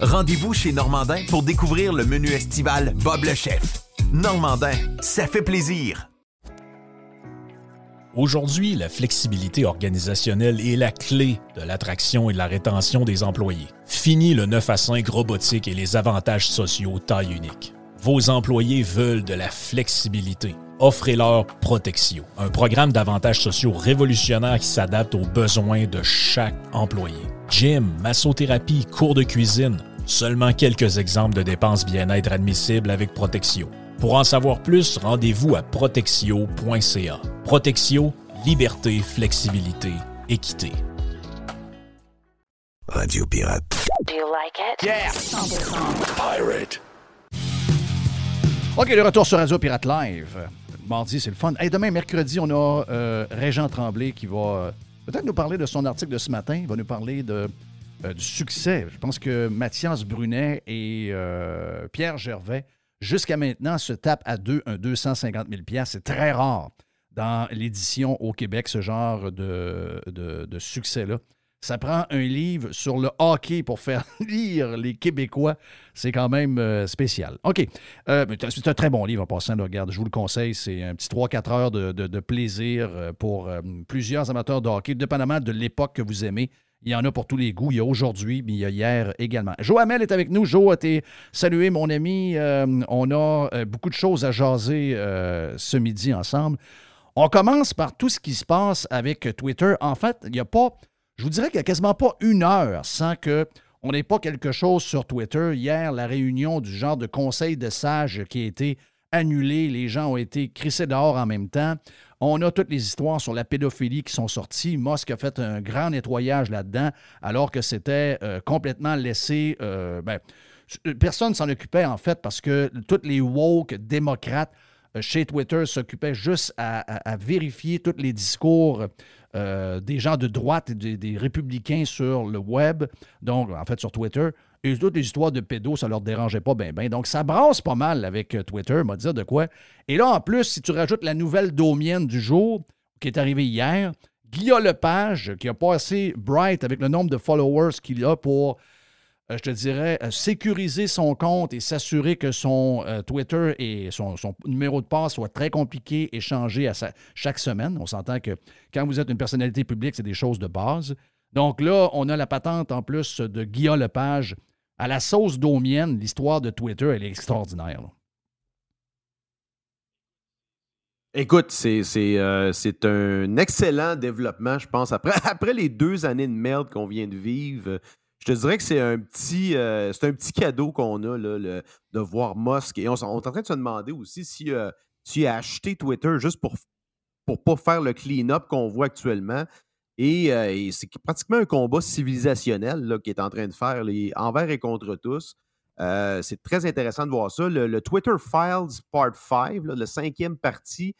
Rendez-vous chez Normandin pour découvrir le menu estival Bob le chef. Normandin, ça fait plaisir. Aujourd'hui, la flexibilité organisationnelle est la clé de l'attraction et de la rétention des employés. Fini le 9 à 5 robotique et les avantages sociaux taille unique. Vos employés veulent de la flexibilité. Offrez-leur Protexio, un programme d'avantages sociaux révolutionnaire qui s'adapte aux besoins de chaque employé. Gym, massothérapie, cours de cuisine, seulement quelques exemples de dépenses bien-être admissibles avec Protexio. Pour en savoir plus, rendez-vous à protexio.ca. Protexio, liberté, flexibilité, équité. Radio Pirate. Do you like it? Yeah! 100%. Pirate. OK, le retour sur Radio Pirate Live. Mardi, c'est le fun. Et demain, mercredi, on a euh, Régent Tremblay qui va euh, peut-être nous parler de son article de ce matin. Il va nous parler de, euh, du succès. Je pense que Mathias Brunet et euh, Pierre Gervais, jusqu'à maintenant, se tapent à deux un 250 000 C'est très rare dans l'édition au Québec, ce genre de, succès-là. Ça prend un livre sur le hockey pour faire lire les Québécois. C'est quand même euh, spécial. OK. C'est un très bon livre en passant. regarde, je vous le conseille. C'est un petit 3-4 heures de, plaisir pour plusieurs amateurs de hockey, dépendamment de l'époque que vous aimez. Il y en a pour tous les goûts. Il y a aujourd'hui, mais il y a hier également. Joe Hamel est avec nous. Joe, t'es salué, mon ami? Euh, on a euh, beaucoup de choses à jaser euh, ce midi ensemble. On commence par tout ce qui se passe avec Twitter. En fait, il n'y a pas, je vous dirais qu'il n'y a quasiment pas une heure sans que on n'ait pas quelque chose sur Twitter. Hier, la réunion du genre de conseil de sages qui a été annulée. Les gens ont été crissés dehors en même temps. On a toutes les histoires sur la pédophilie qui sont sorties. Musk a fait un grand nettoyage là-dedans, alors que c'était euh, complètement laissé. euh, ben, personne s'en occupait, en fait, parce que toutes les woke démocrates euh, chez Twitter s'occupaient juste à, vérifier tous les discours euh, des gens de droite et des, des républicains sur le web, donc en fait sur Twitter. Et toutes les histoires de pédos, ça leur dérangeait pas bien, bien. Donc, ça brasse pas mal avec euh, Twitter, m'a dire de quoi. Et là, en plus, si tu rajoutes la nouvelle domienne du jour, qui est arrivée hier, Guillaume Lepage, qui a pas assez bright avec le nombre de followers qu'il a pour euh, je te dirais, euh, sécuriser son compte et s'assurer que son Twitter et son, numéro de passe soit très compliqué et changé à chaque semaine. On s'entend que quand vous êtes une personnalité publique, c'est des choses de base. Donc là, on a la patente en plus de Guillaume Lepage à la sauce daumienne. L'histoire de Twitter, elle est extraordinaire. Écoute, euh, c'est un excellent développement, je pense. Après, après les deux années de merde qu'on vient de vivre, je te dirais que c'est un petit euh, un petit cadeau qu'on a là, le- de voir Musk. Et on, est en train de se demander aussi si, euh, s'il a acheté Twitter juste pour pour pas faire le clean-up qu'on voit actuellement. Et, euh, et c'est pratiquement un combat civilisationnel là, qu'il est en train de faire, les envers et contre tous. Euh, c'est très intéressant de voir ça. Le, Twitter Files Part 5, là, le cinquième partie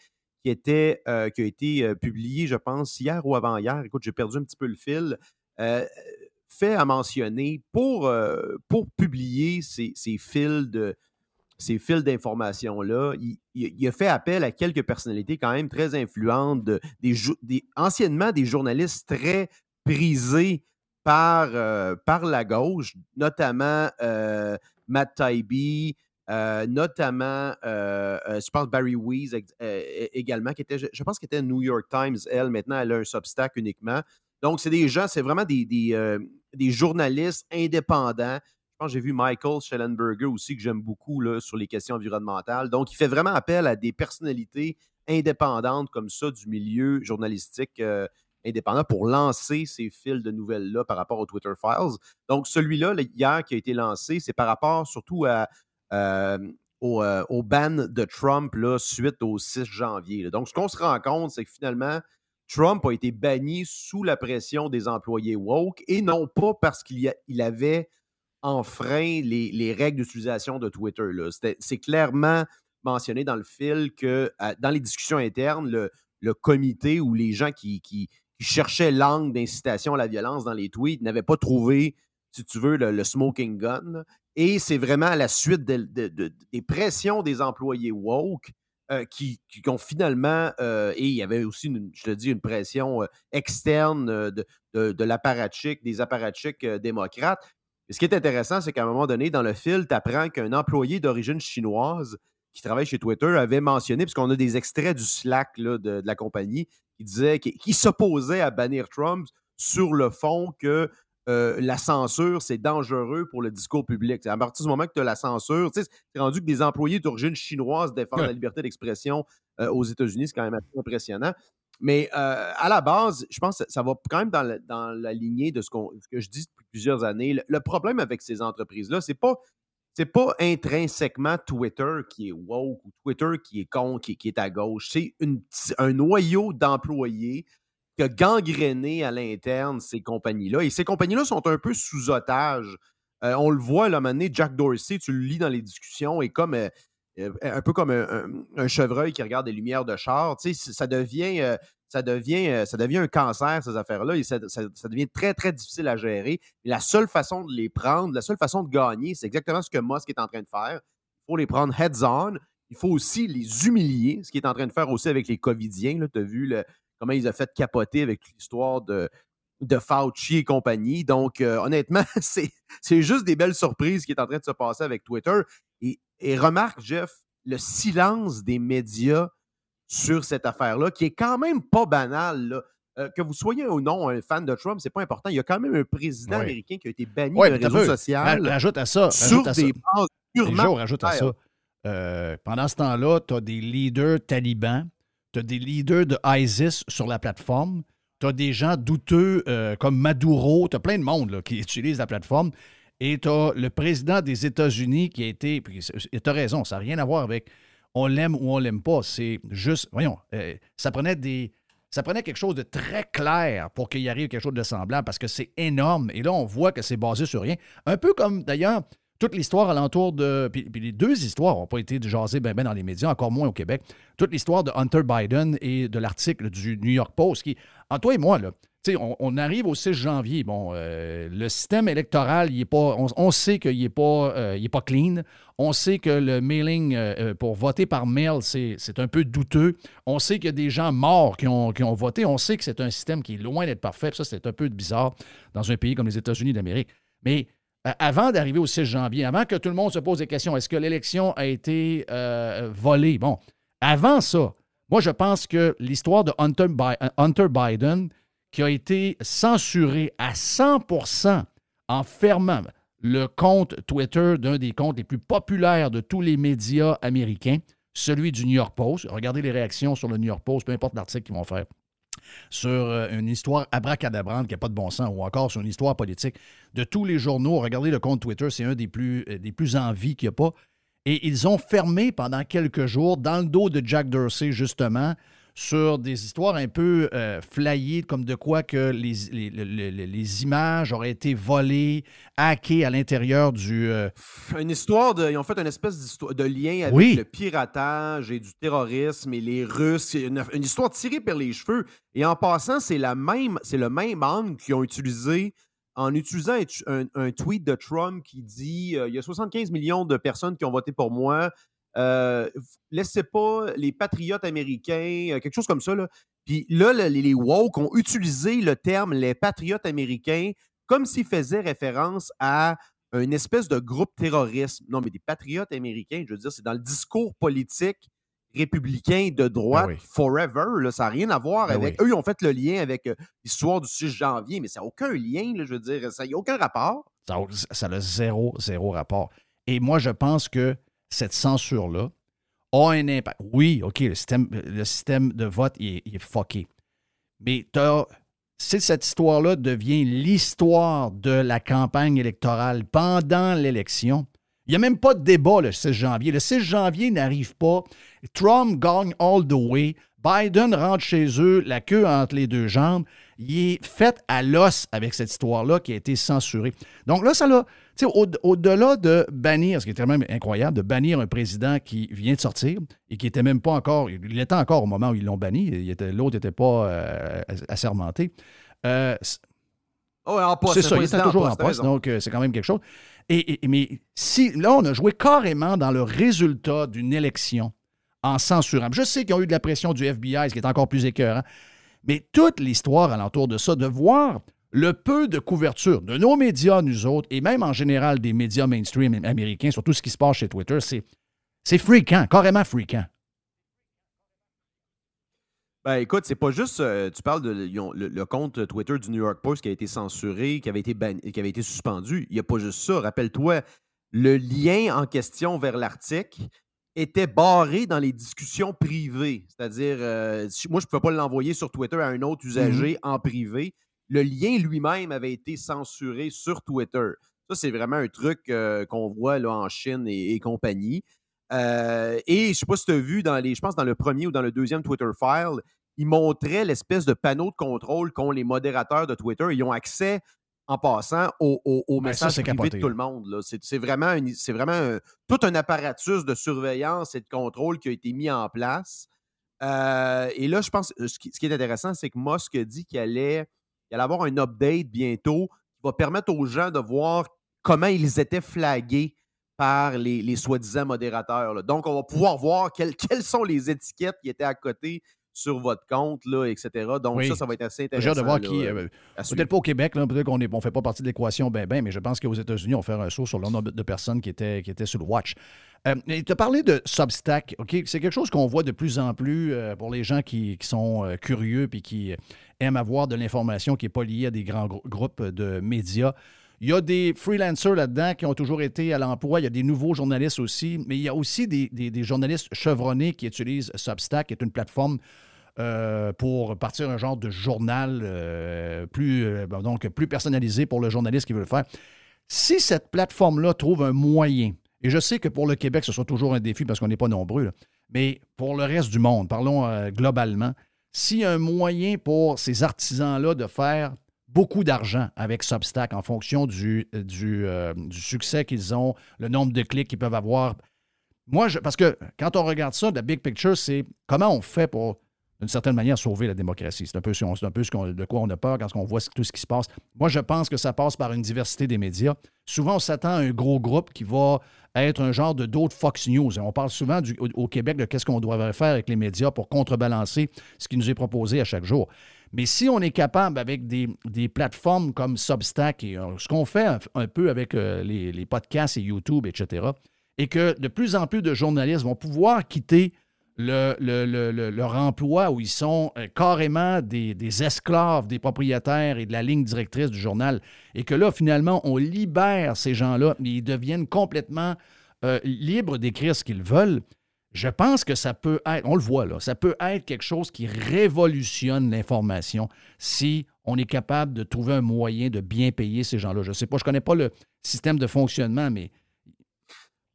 qui, était, euh, qui a été publié, je pense, hier ou avant-hier. Écoute, j'ai perdu un petit peu le fil. fait à mentionner pour, pour publier ces, ces fils de ces fils d'informations-là, il, a fait appel à quelques personnalités quand même très influentes, de- des, anciennement des journalistes très prisés par, euh, par la gauche, notamment euh, Matt Taibbi, euh, notamment, je pense, Barry Weiss également, qui était, je, pense qu'elle était New York Times, elle, maintenant, elle a un Substack uniquement. Donc, c'est des gens, c'est vraiment des, des journalistes indépendants. Pense j'ai vu Michael Schellenberger aussi, que j'aime beaucoup là, sur les questions environnementales. Donc, il fait vraiment appel à des personnalités indépendantes comme ça du milieu journalistique euh, indépendant pour lancer ces fils de nouvelles-là par rapport au Twitter Files. Donc, celui-là, là, hier, qui a été lancé, c'est par rapport surtout à, euh, au, euh, au ban de Trump là, suite au 6 janvier. Donc, ce qu'on se rend compte, c'est que finalement, Trump a été banni sous la pression des employés woke et non pas parce qu'il il avait enfreint les, les règles d'utilisation de Twitter. C'est clairement mentionné dans le fil que dans les discussions internes, le, comité ou les gens qui, cherchaient l'angle d'incitation à la violence dans les tweets n'avaient pas trouvé, si tu veux, le, smoking gun. Et c'est vraiment à la suite de- de- de- des pressions des employés woke euh, qui, ont finalement, euh, et il y avait aussi, je te dis, une pression euh, externe de, de, de l'apparatchik, des apparatchiks démocrates. Et ce qui est intéressant, c'est qu'à un moment donné, dans le fil, tu apprends qu'un employé d'origine chinoise qui travaille chez Twitter avait mentionné, puisqu'on a des extraits du Slack là, de, de la compagnie, qui disait qui, qui s'opposait à bannir Trump sur le fond que euh, la censure, c'est dangereux pour le discours public. À partir du moment que tu as la censure, tu c'est rendu que des employés d'origine chinoise défendent Ouais. la liberté d'expression euh, aux États-Unis, c'est quand même assez impressionnant. Mais euh, à la base, je pense que ça va quand même dans la, lignée de ce, que je dis depuis plusieurs années. Le, problème avec ces entreprises-là, c'est pas pas intrinsèquement Twitter qui est woke ou Twitter qui est con, qui, qui est à gauche. C'est un noyau d'employés qui a gangréné à l'interne ces compagnies-là. Et ces compagnies-là sont un peu sous otage. Euh, on le voit, à un moment Jack Dorsey, tu le lis dans les discussions, est comme euh, un peu comme un, chevreuil qui regarde des lumières de char. Ça devient, euh, ça, devient, euh, ça devient un cancer, ces affaires-là, et ça, devient très, très difficile à gérer. La seule façon de les prendre, la seule façon de gagner, c'est exactement ce que Musk est en train de faire. Il faut les prendre heads-on. Il faut aussi les humilier, ce qu'il est en train de faire aussi avec les Covidiens. Tu as vu comment ils ont fait capoter avec l'histoire de, de Fauci et compagnie. Donc, euh, honnêtement, c'est c'est juste des belles surprises qui est en train de se passer avec Twitter. Et, et remarque, Jeff, le silence des médias sur cette affaire-là, qui est quand même pas banal. là. Euh, que vous soyez ou non un fan de Trump, c'est pas important. Il y a quand même un président Oui. américain qui a été banni mais t'as réseau social Ra- Rajoute à ça. sur à des bases purement rajoute à ça. Euh, pendant ce temps-là, tu as des leaders talibans, tu as des leaders de ISIS sur la plateforme, tu as des gens douteux euh, comme Maduro, tu as plein de monde là, qui utilise la plateforme, et tu as le président des États-Unis qui a été. Tu as raison, ça n'a rien à voir avec on l'aime ou on l'aime pas. C'est juste. Voyons, euh, ça prenait des. Ça prenait quelque chose de très clair pour qu'il y arrive quelque chose de semblable parce que c'est énorme. Et là, on voit que c'est basé sur rien. Un peu comme d'ailleurs toute l'histoire alentour de. Puis, puis les deux histoires n'ont pas été jasées ben, ben dans les médias, encore moins au Québec. Toute l'histoire de Hunter Biden et de l'article du New York Post qui, en toi et moi, là, on, arrive au 6 janvier. Bon, euh, le système électoral, il est pas, on, sait qu'il n'est pas, euh, pas clean. On sait que le mailing euh, pour voter par mail, c'est un peu douteux. On sait qu'il y a des gens morts qui ont, voté. On sait que c'est un système qui est loin d'être parfait. Ça, c'est un peu bizarre dans un pays comme les États-Unis d'Amérique. Mais avant d'arriver au 6 janvier, avant que tout le monde se pose des questions, est-ce que l'élection a été volée? Bon, avant ça, moi, je pense que l'histoire de Hunter Biden, qui a été censuré à 100% en fermant le compte Twitter d'un des comptes les plus populaires de tous les médias américains, celui du New York Post. Regardez les réactions sur le New York Post, peu importe l'article qu'ils vont faire sur euh, une histoire abracadabrante qui n'a pas de bon sens ou encore sur une histoire politique de tous les journaux. Regardez le compte Twitter, c'est un des plus, euh, des en vie qu'il n'y a pas. Et ils ont fermé pendant quelques jours, dans le dos de Jack Dorsey, justement, sur des histoires un peu euh, flyées, comme de quoi que les, les, les- les- images auraient été volées, hackées à l'intérieur du... euh, Une histoire de. Ils ont fait une espèce de lien avec Oui. le piratage et du terrorisme et les Russes. Une, une histoire tirée par les cheveux. Et en passant, c'est la même, c'est le même angle qu'ils ont utilisé en utilisant un tweet de Trump qui dit euh, il y a 75 millions de personnes qui ont voté pour moi. Euh, laissez pas les patriotes américains, euh, quelque chose comme ça. Là. Puis là, le- les, les woke ont utilisé le terme les patriotes américains comme s'ils faisaient référence à une espèce de groupe terroriste. Non, mais des patriotes américains, je veux dire, c'est dans le discours politique républicain de droite Ben oui. forever. là. ça n'a rien à voir Ben avec. Eux, ils ont fait le lien avec euh, l'histoire du 6 janvier, mais ça n'a aucun lien, là, je veux dire. Ça n'a aucun rapport. Ça a, ça a zéro, zéro rapport. Et moi, je pense que cette censure-là a un impact. Oui, OK, le système, de vote, est, est fucké. Mais si cette histoire-là devient l'histoire de la campagne électorale pendant l'élection, il n'y a même pas de débat le 6 janvier. Le 6 janvier n'arrive pas. Trump gagne all the way. Biden rentre chez eux, la queue entre les deux jambes. Il est fait à l'os avec cette histoire-là qui a été censurée. Donc là, ça l'a. tu sais, au- Au-delà de bannir, ce qui est quand même incroyable, de bannir un président qui vient de sortir et qui n'était même pas encore. Il était encore au moment où ils l'ont banni. L'autre n'était pas euh, assermenté. Euh, Oh, en poste, c'est ça, il était toujours en poste, donc euh, c'est quand même quelque chose. Et, et- mais si là, on a joué carrément dans le résultat d'une élection en censurant. Je sais qu'ils ont eu de la pression du FBI, ce qui est encore plus écœurant, mais toute l'histoire alentour de ça, de voir le peu de couverture de nos médias, nous autres, et même en général des médias mainstream américains sur tout ce qui se passe chez Twitter, c'est, c'est freakant, carrément freakant. Ben écoute, c'est pas juste. euh, tu parles de le, compte Twitter du New York Post qui a été censuré, qui avait été qui avait été suspendu. Il n'y a pas juste ça. Rappelle-toi, le lien en question vers l'article était barré dans les discussions privées. C'est-à-dire, euh, moi, je ne pouvais pas l'envoyer sur Twitter à un autre usager en privé. Le lien lui-même avait été censuré sur Twitter. Ça, c'est vraiment un truc euh, qu'on voit là, en Chine et, et compagnie. Euh, et je ne sais pas si tu as vu, dans les, je pense dans le premier ou dans le deuxième Twitter file, ils montraient l'espèce de panneau de contrôle qu'ont les modérateurs de Twitter. Ils ont accès, en passant, aux au, au Ben, ça, c'est privés capoté, de tout le monde. C'est vraiment, une- c'est vraiment un- tout un apparatus de surveillance et de contrôle qui a été mis en place. Euh, et là, je pense, ce qui, ce qui est intéressant, c'est que Musk a dit qu'il allait, il allait avoir un update bientôt qui va permettre aux gens de voir comment ils étaient flagués par les, les soi-disant modérateurs. là. Donc, on va pouvoir voir quelles, quelles sont les étiquettes qui étaient à côté sur votre compte, là, etc. Donc, Oui. ça, ça va être assez intéressant. hâte de voir là, qui. euh, euh. Peut-être pas au Québec, peut-être qu'on ne fait pas partie de l'équation ben ben, mais je pense qu'aux États-Unis, on va faire un saut sur le nombre de personnes qui étaient, qui étaient sur le watch. Euh, tu as parlé de Substack, OK? C'est quelque chose qu'on voit de plus en plus euh, pour les gens qui, qui sont euh, curieux puis qui aiment avoir de l'information qui n'est pas liée à des grands grou- groupes de médias. Il y a des freelancers là-dedans qui ont toujours été à l'emploi. Il y a des nouveaux journalistes aussi, mais il y a aussi des, des- des journalistes chevronnés qui utilisent Substack, qui est une plateforme euh, pour partir un genre de journal euh, plus, euh, donc plus personnalisé pour le journaliste qui veut le faire. Si cette plateforme-là trouve un moyen, et je sais que pour le Québec, ce sera toujours un défi parce qu'on n'est pas nombreux, mais pour le reste du monde, parlons globalement, s'il y a un moyen pour ces artisans-là de faire beaucoup d'argent avec Substack en fonction du, du succès qu'ils ont, le nombre de clics qu'ils peuvent avoir. Moi, je, parce que quand on regarde ça, la big picture, c'est comment on fait pour, d'une certaine manière, sauver la démocratie. C'est un peu, ce qu'on- de quoi on a peur quand on voit tout ce qui se passe. Moi, je pense que ça passe par une diversité des médias. Souvent, on s'attend à un gros groupe qui va être un genre de d'autres Fox News. On parle souvent au, Québec de qu'est-ce qu'on devrait faire avec les médias pour contrebalancer ce qui nous est proposé à chaque jour. Mais si on est capable, avec des, plateformes comme Substack, et euh, ce qu'on fait un, peu avec euh, les podcasts et YouTube, etc., et que de plus en plus de journalistes vont pouvoir quitter le- le- le- le- leur emploi où ils sont euh, carrément des, des esclaves des propriétaires et de la ligne directrice du journal, et que là, finalement, on libère ces gens-là, ils deviennent complètement euh, libres d'écrire ce qu'ils veulent. Je pense que ça peut être, on le voit là, ça peut être quelque chose qui révolutionne l'information si on est capable de trouver un moyen de bien payer ces gens-là. Je ne sais pas, je ne connais pas le système de fonctionnement, mais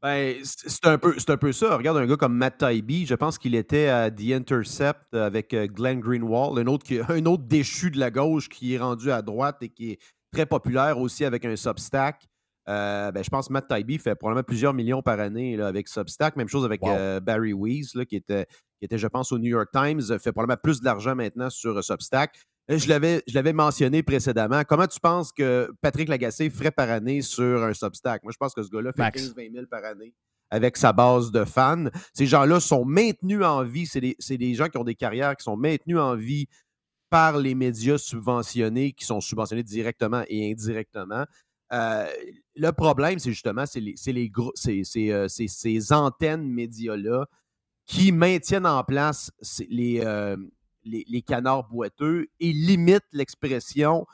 Ben, c'est un, peu- c'est un peu ça. Regarde un gars comme Matt Taibbi, je pense qu'il était à The Intercept avec euh, Glenn Greenwald, un autre, qui- un autre déchu de la gauche qui est rendu à droite et qui est très populaire aussi avec un Substack. Euh, ben, je pense que Matt Taibbi fait probablement plusieurs millions par année là, avec Substack. Même chose avec Wow. euh, Barry Weiss, là, qui, était, qui était, je pense, au New York Times, fait probablement plus d'argent maintenant sur euh, Substack. Euh, Je l'avais, je l'avais mentionné précédemment. Comment tu penses que Patrick Lagacé ferait par année sur un Substack? Moi, je pense que ce gars-là fait Max. 15-20 000 par année avec sa base de fans. Ces gens-là sont maintenus en vie. C'est des, c'est des gens qui ont des carrières qui sont maintenus en vie par les médias subventionnés, qui sont subventionnés directement et indirectement. Euh, le problème, c'est justement c'est les, c'est les gros- c'est- euh, c'est ces antennes médias-là qui maintiennent en place les, euh, les, canards boiteux et limitent l'expression.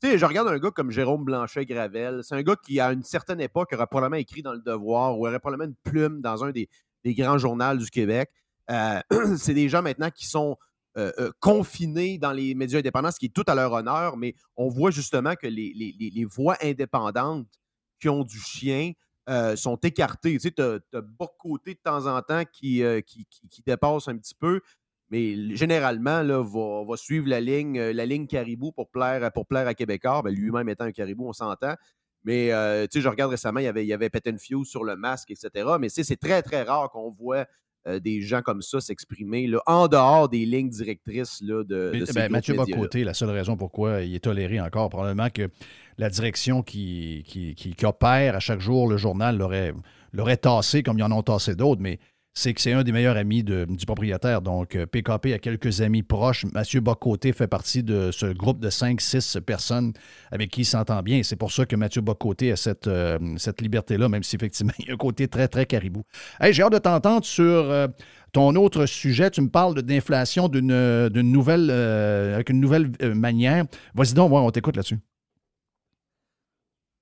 Tu sais, je regarde un gars comme Jérôme Blanchet-Gravel. C'est un gars qui, à une certaine époque, aurait probablement écrit dans Le Devoir ou aurait probablement une plume dans un des, grands journaux du Québec. Euh, c'est des gens maintenant qui sont euh, euh, confinés dans les médias indépendants, ce qui est tout à leur honneur, mais on voit justement que les, voix indépendantes qui ont du chien sont écartées. Tu sais, tu as, Bocoté de temps en temps qui, qui, qui- qui dépasse un petit peu, mais généralement, là, va, va suivre la ligne, euh, la ligne caribou pour plaire, pour plaire à Québécois. Ben, lui-même étant un caribou, on s'entend. Mais euh, tu sais, je regarde récemment, il y avait, il y avait sur le masque, etc. Mais c'est très, très rare qu'on voit euh, des gens comme ça s'exprimer en dehors des lignes directrices là, de, Mais, de ces ben, Mathieu. Bocoté, la seule raison pourquoi il est toléré encore, probablement que la direction qui, qui, qui- qui opère à chaque jour le journal l'aurait, l'aurait tassé comme ils en ont tassé d'autres, mais c'est que c'est un des meilleurs amis du propriétaire. Donc, euh, PKP a quelques amis proches. Mathieu Bocoté fait partie de ce groupe de 5-6 personnes avec qui il s'entend bien. C'est pour ça que Mathieu Bocoté a cette, euh, liberté-là, même si effectivement, il y a un côté très, très caribou. Hey, j'ai hâte de t'entendre sur euh, ton autre sujet. Tu me parles d'inflation d'une, euh, nouvelle, euh, avec une nouvelle euh, manière. Vas-y donc, on t'écoute là-dessus.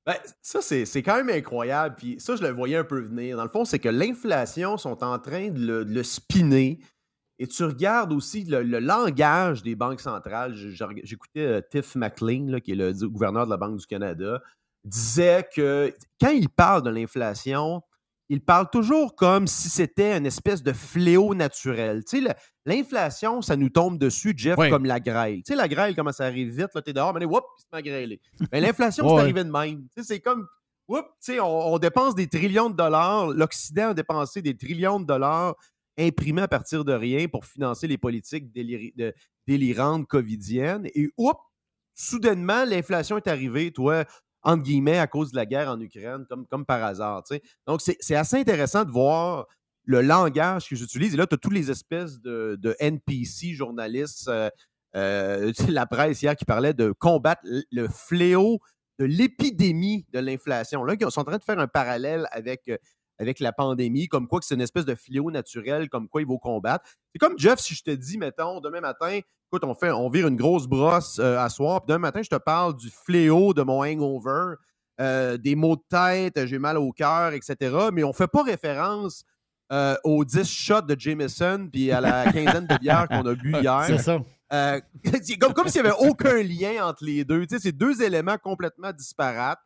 Ben, ça, c'est quand même incroyable. Puis ça, je le voyais un peu venir. Dans le fond, c'est que l'inflation sont en train de le, de spinner. Et tu regardes aussi le, langage des banques centrales. J'écoutais euh, Tiff McLean, là, qui est le gouverneur de la Banque du Canada, disait que quand il parle de l'inflation, il parle toujours comme si c'était une espèce de fléau naturel. Tu sais, le- l'inflation, ça nous tombe dessus, Jeff, Oui. comme la grêle. Tu sais, la grêle, comment ça arrive vite, là, t'es dehors, mais whoop, il à grêler. Mais l'inflation, Ouais. c'est arrivé de même. Tu sais, c'est comme, whoop, tu sais, on, on dépense des trillions de dollars. L'Occident a dépensé des trillions de dollars imprimés à partir de rien pour financer les politiques de- délirantes covidiennes. Et whoop, soudainement, l'inflation est arrivée, toi, entre guillemets, à cause de la guerre en Ukraine, comme, par hasard. Donc, c'est assez intéressant de voir le langage qu'ils utilisent. Et là, tu as tous les espèces de, NPC journalistes, euh, euh, la presse hier qui parlait de combattre le- le fléau de l'épidémie de l'inflation. Là, ils sont en train de faire un parallèle avec, euh, avec la pandémie, comme quoi que c'est une espèce de fléau naturel, comme quoi il faut combattre. C'est comme Jeff, si je te dis, mettons, demain matin, écoute, on, fait, on vire une grosse brosse euh, à soir, puis demain matin, je te parle du fléau de mon hangover, euh, des maux de tête, j'ai mal au cœur, etc. Mais on ne fait pas référence euh, aux 10 shots de Jameson puis à la quinzaine de bières qu'on a bu hier. C'est ça. Euh, comme, comme s'il n'y avait aucun lien entre les deux. Tu sais, c'est deux éléments complètement disparates.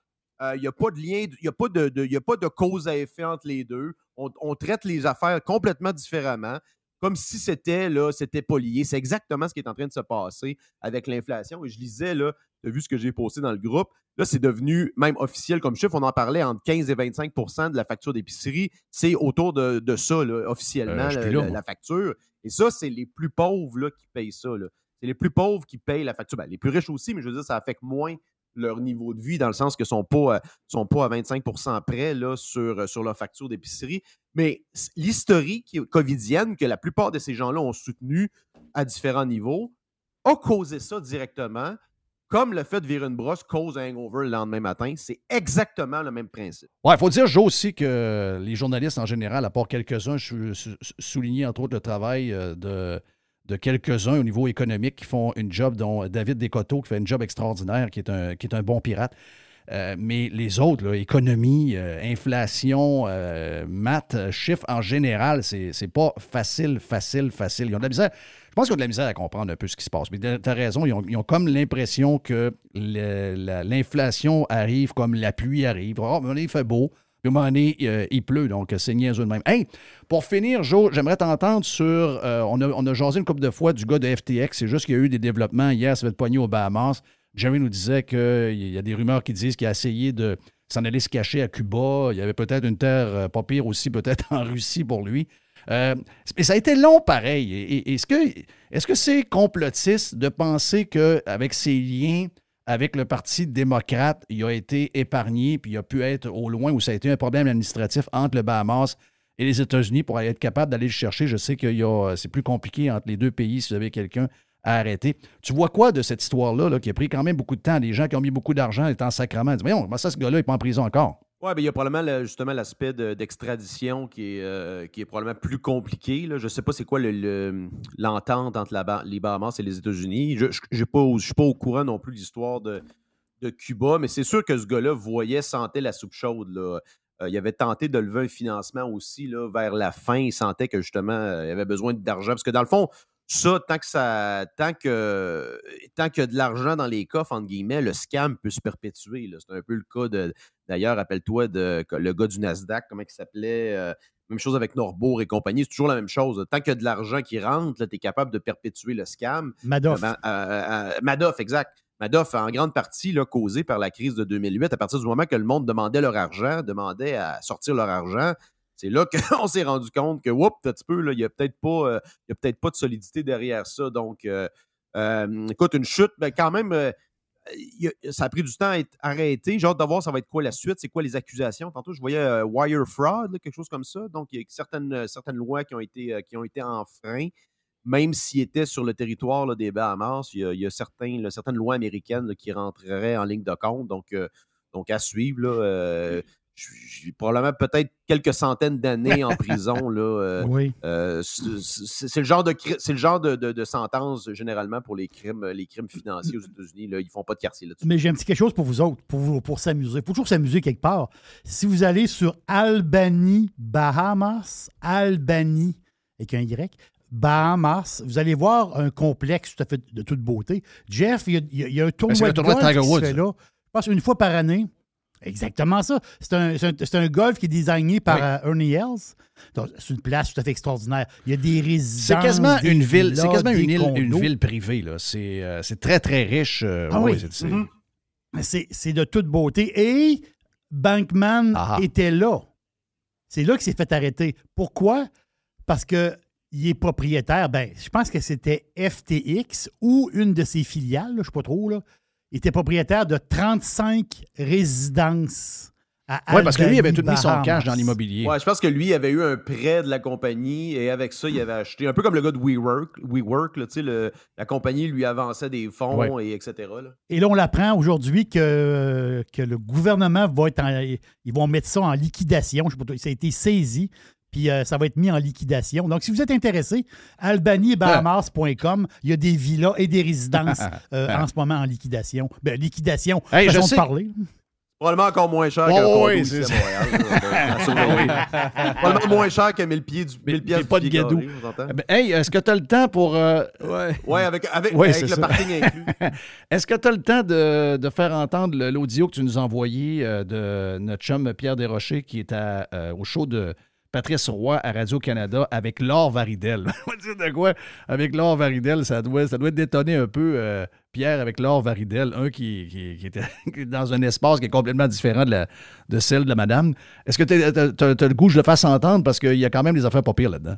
Il n'y a pas de lien, il n'y a, pas de, de- y a pas de cause à effet entre les deux. On, on traite les affaires complètement différemment, comme si c'était là, c'était pas lié. C'est exactement ce qui est en train de se passer avec l'inflation. Et je lisais, là, tu as vu ce que j'ai posté dans le groupe? Là, c'est devenu même officiel comme chiffre. On en parlait entre 15 et 25% de la facture d'épicerie. C'est autour de, de ça, là, officiellement, Euh, la- facture. Et ça, c'est les plus pauvres là, qui payent ça. C'est les plus pauvres qui payent la facture. Ben, les plus riches aussi, mais je veux dire, ça affecte moins leur niveau de vie dans le sens qu'ils ne sont pas, euh, sont pas à 25% près là, sur, euh, sur leur facture d'épicerie. Mais l'historique covidienne que la plupart de ces gens-là ont soutenu à différents niveaux a causé ça directement, comme le fait de virer une brosse cause un hangover le lendemain matin. C'est exactement le même principe. Ouais, il faut dire, Joe, aussi que les journalistes en général, à part quelques-uns, je suis souligné entre autres le travail euh, de, de quelques-uns au niveau économique qui font une job, dont David Descoteaux qui fait une job extraordinaire, qui est un, bon pirate. Euh, mais les autres, économie, euh, inflation, euh, maths, chiffres en général, c'est pas facile, facile, facile. Ils ont de la misère. Je pense qu'ils ont de la misère à comprendre un peu ce qui se passe. Mais tu as raison, ils ont, comme l'impression que l'inflation arrive comme la pluie arrive. Oh, mais il fait beau. Un moment donné, euh, il pleut, donc c'est niaiseux de même. Hey, pour finir, Joe, j'aimerais t'entendre sur. euh, on, a, on a jasé une couple de fois du gars de FTX. C'est juste qu'il y a eu des développements hier, ça va être pogné aux Bahamas. Jerry nous disait qu'il y a des rumeurs qui disent qu'il a essayé de s'en aller se cacher à Cuba. Il y avait peut-être une terre euh, pas pire aussi, peut-être en Russie pour lui. Euh, ça a été long pareil. Est-ce que que c'est complotiste de penser qu'avec ses liens avec le Parti démocrate, il a été épargné puis il a pu être au loin où ça a été un problème administratif entre le Bahamas et les États-Unis pour être capable d'aller le chercher. Je sais que c'est plus compliqué entre les deux pays si vous avez quelqu'un à arrêter. Tu vois quoi de cette histoire-là là, qui a pris quand même beaucoup de temps? Des gens qui ont mis beaucoup d'argent étant sacrement. Ils disent, Voyons, comment ça, ce gars-là n'est pas en prison encore? Oui, il y a probablement le- justement l'aspect de- d'extradition qui, est, euh, qui est probablement plus compliqué. Je ne sais pas c'est quoi le- le- l'entente entre les Bahamas et les États-Unis. Je ne suis pas au courant non plus de l'histoire de, Cuba, mais c'est sûr que ce gars-là voyait, sentait la soupe chaude. Euh, il avait tenté de lever un financement aussi vers la fin. Il sentait que justement, euh, il avait besoin d'argent. Parce que dans le fond, ça, tant que ça. Tant que tant qu'il y a de l'argent dans les coffres, entre guillemets, le scam peut se perpétuer. là. C'est un peu le cas de. D'ailleurs, rappelle-toi de le gars du Nasdaq, comment il s'appelait? euh, même chose avec Norbourg et compagnie, c'est toujours la même chose. Tant qu'il y a de l'argent qui rentre, tu es capable de perpétuer le scam. Madoff. Ma- euh, euh, Madoff, exact. Madoff, en grande partie là, causé par la crise de 2008, à partir du moment que le monde demandait leur argent, demandait à sortir leur argent, c'est là qu'on s'est rendu compte que, whoop, un petit peu, il n'y a peut-être pas, euh, peut-être pas de solidité derrière ça. Donc, euh, euh, écoute, une chute, ben, quand même, ça a pris du temps à être arrêté. J'ai hâte de voir ça va être quoi la suite, c'est quoi les accusations? Tantôt, je voyais wire fraud, quelque chose comme ça. Donc, il y a certaines, lois qui ont été, euh, été enfreintes même s'il était sur le territoire des Bahamas, il y a, certains, certaines lois américaines qui rentreraient en ligne de compte. Donc, donc à suivre. Là, euh, j- j- probablement peut-être quelques centaines d'années en prison. Là, euh, Oui. euh, c'est le genre, de, cri- c'est le genre de, de- de sentence généralement pour les crimes, les crimes financiers aux États-Unis. Là, ils font pas de quartier là-dessus. Mais j'ai un petit quelque chose pour vous autres, pour, vous- pour s'amuser. Il faut toujours s'amuser quelque part. Si vous allez sur Albany, Bahamas, Albany, avec un Y, Bahamas, vous allez voir un complexe tout à fait de toute beauté. Jeff, il y a, il y un tournoi, de tournoi de golf Tiger qui se Woods. fait là. Je pense une fois par année. Exactement ça. C'est un, golf qui est designé par Oui. euh, Ernie. Donc, C'est une place tout à fait extraordinaire. Il y a des résidences. C'est quasiment des une ville, c'est quasiment une, île, une ville privée. là. C'est euh, c'est très, très riche. euh, Ah oui. c'est- c'est- de toute beauté. Et Bankman Ah ah. était là. C'est là qu'il s'est fait arrêter. Pourquoi? Parce que il est propriétaire. Ben, je pense que c'était FTX ou une de ses filiales, là, je ne sais pas trop. Là. Il était propriétaire de 35 résidences. à Ouais, parce que lui, il avait tout mis son cash dans l'immobilier. Ouais, je pense que lui avait eu un prêt de la compagnie et avec ça, il avait acheté, un peu comme le gars de WeWork, WeWork là, tu sais, le- la compagnie lui avançait des fonds Ouais. et etc. là. Et là, on apprend aujourd'hui que, que le gouvernement va être en- Ils vont mettre ça en liquidation. Je sais pas ça a été saisi, puis euh, ça va être mis en liquidation. Donc, si vous êtes intéressé, albanybahamas.com, il y a des villas et des résidences euh, en ce moment en liquidation. Ben, liquidation, Hey, je façon sais- de parler. Probablement encore moins cher Oh, condo oui, c'est Montréal. surveiller. Probablement moins cher que 1000 pieds du 1000 pièces pas du de gadou. ben, hey, est-ce que tu as le temps pour. euh, Ouais, avec, avec, Ouais, avec c'est le ça. parking inclus. Est-ce que tu as le temps de, de faire entendre le- l'audio que tu nous as envoyé euh, de notre chum Pierre Desrochers qui est à, euh, au show de Patrice Roy à Radio-Canada avec Laure Varidel? On va dire de quoi? Avec Laure Varidel, ça doit, ça doit détonner un peu euh, Pierre avec Laure Varidel, un qui, qui- qui était dans un espace qui est complètement différent de, la, de celle de madame. Est-ce que tu as, le goût que je le fasse entendre? Parce qu'il y a quand même des affaires pas pires là-dedans?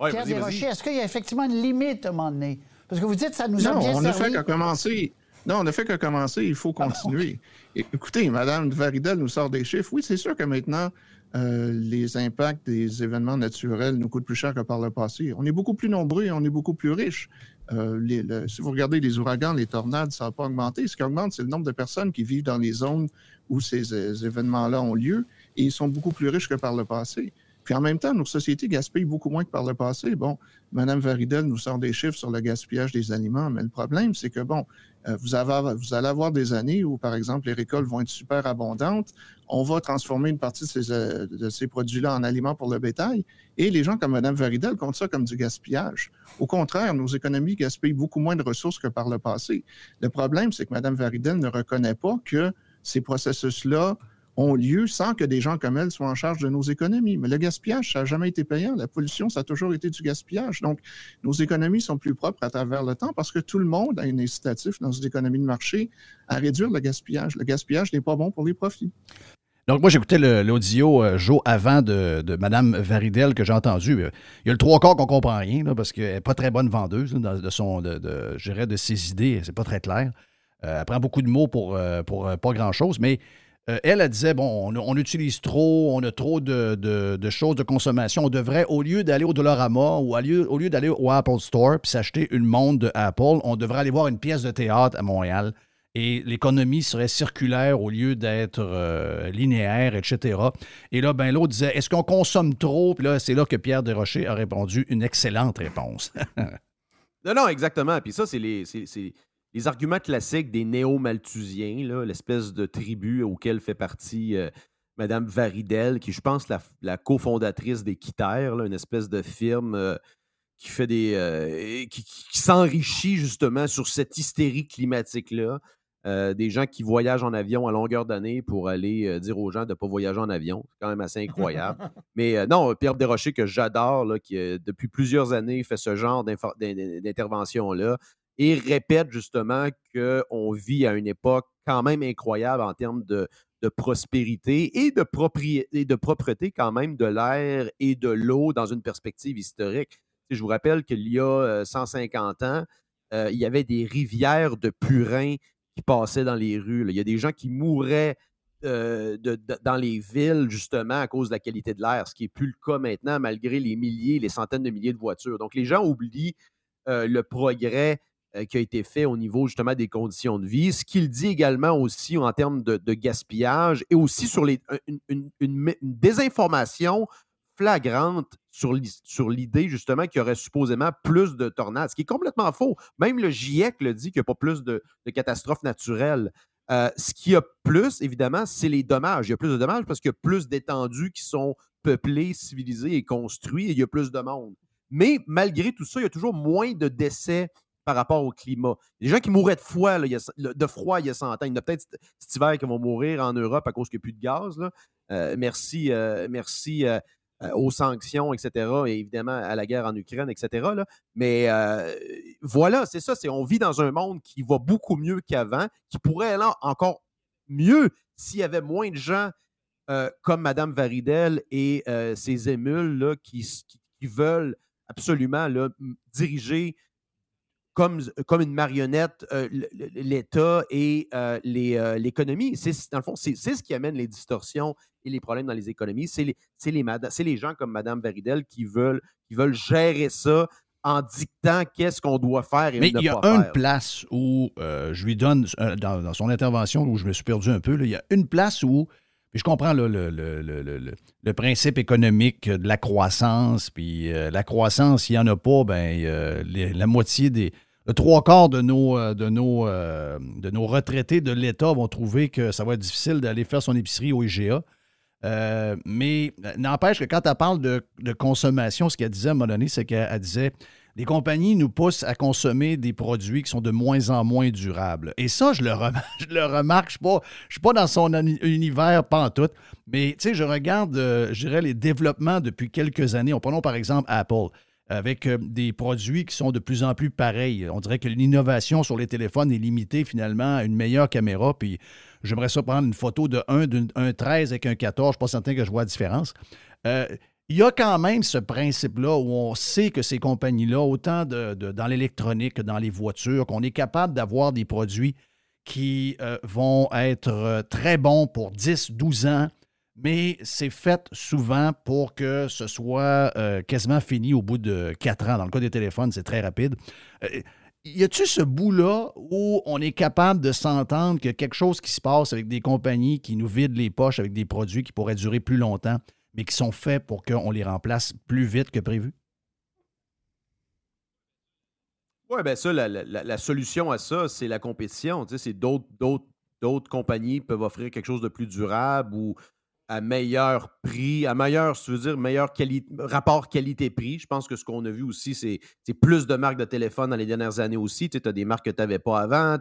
Ouais, Pierre. Desrochers, est-ce qu'il y a effectivement une limite à un moment donné? Parce que vous dites que ça nous a Non, bien on a fait qu'à commencer. Non, on ne fait que commencer, il faut continuer. Écoutez, Mme Varidel nous sort des chiffres. Oui, c'est sûr que maintenant, euh, les impacts des événements naturels nous coûtent plus cher que par le passé. On est beaucoup plus nombreux et on est beaucoup plus riches. Euh, si vous regardez les ouragans, les tornades, ça n'a pas augmenté. Ce qui augmente, c'est le nombre de personnes qui vivent dans les zones où ces euh, événements-là ont lieu et ils sont beaucoup plus riches que par le passé. Puis en même temps, nos sociétés gaspillent beaucoup moins que par le passé. Bon, Mme Varidel nous sort des chiffres sur le gaspillage des aliments, mais le problème, c'est que, bon, euh, vous, allez avoir des années où, par exemple, les récoltes vont être super abondantes. On va transformer une partie de ces, euh, de ces produits-là en aliments pour le bétail. Et les gens comme Mme Varidel comptent ça comme du gaspillage. Au contraire, nos économies gaspillent beaucoup moins de ressources que par le passé. Le problème, c'est que Mme Varidel ne reconnaît pas que ces processus-là ont lieu sans que des gens comme elle soient en charge de nos économies. Mais le gaspillage, ça n'a jamais été payant. La pollution, ça a toujours été du gaspillage. Donc, nos économies sont plus propres à travers le temps parce que tout le monde a un incitatif dans une économie de marché à réduire le gaspillage. Le gaspillage n'est pas bon pour les profits. Donc, moi, j'écoutais l'audio, euh, Joe, avant de, Mme Varidel que j'ai entendu. Il y a le trois quarts qu'on comprend rien, parce qu'elle n'est pas très bonne vendeuse de, son, de, de, de ses idées. C'est pas très clair. Euh, elle prend beaucoup de mots pour, euh, pour pas grand-chose, mais euh, elle, elle disait, bon, on, utilise trop, on a trop de, choses de consommation. On devrait, au lieu d'aller au Dollarama ou au lieu d'aller au Apple Store puis s'acheter une montre de Apple, on devrait aller voir une pièce de théâtre à Montréal. Et l'économie serait circulaire au lieu d'être euh, linéaire, etc. Et là, ben, l'autre disait, est-ce qu'on consomme trop? Puis là, c'est là que Pierre Desrochers a répondu une excellente réponse. non, non, exactement. Puis ça, c'est les, les arguments classiques des néo-malthusiens, l'espèce de tribu auquel fait partie euh, Mme Varidel, qui, je pense, la, la cofondatrice des Quitters, une espèce de firme euh, qui fait des. Euh, qui, s'enrichit justement sur cette hystérie climatique-là. des gens qui voyagent en avion à longueur d'année pour aller dire aux gens de ne pas voyager en avion. C'est quand même assez incroyable. Mais non, Pierre Desrochers, que j'adore, qui depuis plusieurs années fait ce genre d'intervention-là, et répète justement qu'on vit à une époque quand même incroyable en termes de, prospérité et de, de propreté quand même de l'air et de l'eau dans une perspective historique. Je vous rappelle qu'il y a 150 ans, euh, il y avait des rivières de purins qui passaient dans les rues. Il y a des gens qui mouraient euh, dans les villes, justement, à cause de la qualité de l'air, ce qui n'est plus le cas maintenant, malgré les milliers, les centaines de milliers de voitures. Donc, les gens oublient euh, le progrès euh, qui a été fait au niveau justement des conditions de vie. Ce qu'il dit également aussi en termes de, gaspillage et aussi sur les, une, désinformation flagrante sur, l'idée justement qu'il y aurait supposément plus de tornades, ce qui est complètement faux. Même le GIEC le dit qu'il n'y a pas plus de, catastrophes naturelles. Euh, ce qui a plus, évidemment, c'est les dommages. Il y a plus de dommages parce qu'il y a plus d'étendues qui sont peuplées, civilisées et construites et il y a plus de monde. Mais malgré tout ça, il y a toujours moins de décès par rapport au climat. Les gens qui mouraient de froid, il y a, de froid il y a 100 ans. Il y en a peut-être cet hiver qui vont mourir en Europe à cause qu'il n'y a plus de gaz. Euh, merci euh, merci euh, aux sanctions, etc. Et évidemment à la guerre en Ukraine, etc. Mais voilà, c'est ça. On vit dans un monde qui va beaucoup mieux qu'avant, qui pourrait aller encore mieux s'il y avait moins de gens comme Mme Varidel et ses émules là, qui, qui, veulent absolument là, diriger comme, comme une marionnette euh, l'État et euh, euh, l'économie. dans le fond, c'est ce qui amène les distorsions et les problèmes dans les économies. C'est les, les, les, gens comme Mme Varidel qui veulent, qui veulent gérer ça en dictant qu'est-ce qu'on doit faire et Mais il y a une place où je lui donne, dans, son intervention, où je me suis perdu un peu, il y a une place où puis je comprends le, le, le, principe économique de la croissance. Puis euh, la croissance, s'il n'y en a pas, ben, la moitié des. Trois quarts de nos, euh, de nos, euh, de nos retraités de l'État vont trouver que ça va être difficile d'aller faire son épicerie au IGA. mais n'empêche que quand elle parle de, de consommation, ce qu'elle disait à un moment donné, c'est qu'elle disait les compagnies nous poussent à consommer des produits qui sont de moins en moins durables. Et ça, je le, remarque, je le remarque. Je ne suis, pas dans son univers pantoute, mais je regarde, euh, je dirais, les développements depuis quelques années. On prenons par exemple Apple avec euh, des produits qui sont de plus en plus pareils. On dirait que l'innovation sur les téléphones est limitée finalement à une meilleure caméra. Puis j'aimerais ça prendre une photo de 1, 13 avec un 14. Je ne suis pas certain que je vois la différence. Euh, il y a quand même ce principe-là où on sait que ces compagnies-là, autant dans l'électronique que dans les voitures, qu'on est capable d'avoir des produits qui euh, vont être très bons pour 10, 12 ans, mais c'est fait souvent pour que ce soit euh, quasiment fini au bout de 4 ans. Dans le cas des téléphones, c'est très rapide. Euh, y a-tu ce bout-là où on est capable de s'entendre que quelque chose qui se passe avec des compagnies qui nous vident les poches avec des produits qui pourraient durer plus longtemps, mais qui sont faits pour qu'on les remplace plus vite que prévu? Oui, bien ça, la, solution à ça, c'est la compétition. C'est d'autres, d'autres, d'autres compagnies peuvent offrir quelque chose de plus durable ou à meilleur prix, à meilleur, tu veux dire, meilleur rapport qualité-prix. Je pense que ce qu'on a vu aussi, c'est, plus de marques de téléphone dans les dernières années aussi. Tu as des marques que tu n'avais pas avant.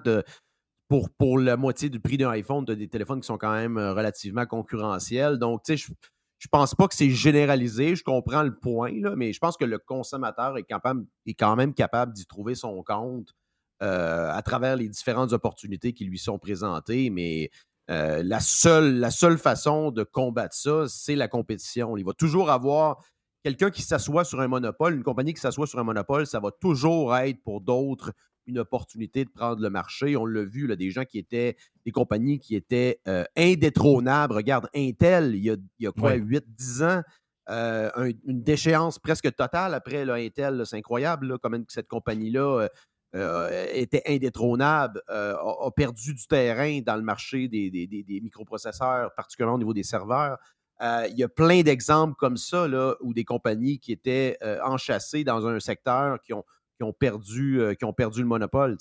Pour, pour la moitié du prix d'un iPhone, tu as des téléphones qui sont quand même euh, relativement concurrentiels. Donc, tu sais, je je pense pas que c'est généralisé. Je comprends le point, là, mais je pense que le consommateur est, capable, est quand même capable d'y trouver son compte euh, à travers les différentes opportunités qui lui sont présentées. Mais euh, la, seule, la seule façon de combattre ça, c'est la compétition. Il va toujours avoir quelqu'un qui s'assoit sur un monopole, une compagnie qui s'assoit sur un monopole, ça va toujours être pour d'autres une opportunité de prendre le marché. On l'a vu, là, des gens qui étaient, des compagnies qui étaient euh, indétrônables. Regarde, Intel, il y a, il y a quoi, Ouais. 8-10 ans, euh, un- une déchéance presque totale après là, Intel. C'est incroyable là, comment cette compagnie-là euh, était indétrônable, euh, a, perdu du terrain dans le marché des, des- des- microprocesseurs, particulièrement au niveau des serveurs. Euh, il y a plein d'exemples comme ça, là, où des compagnies qui étaient enchâssées dans un secteur qui ont, qui ont, perdu, qui ont perdu le monopole.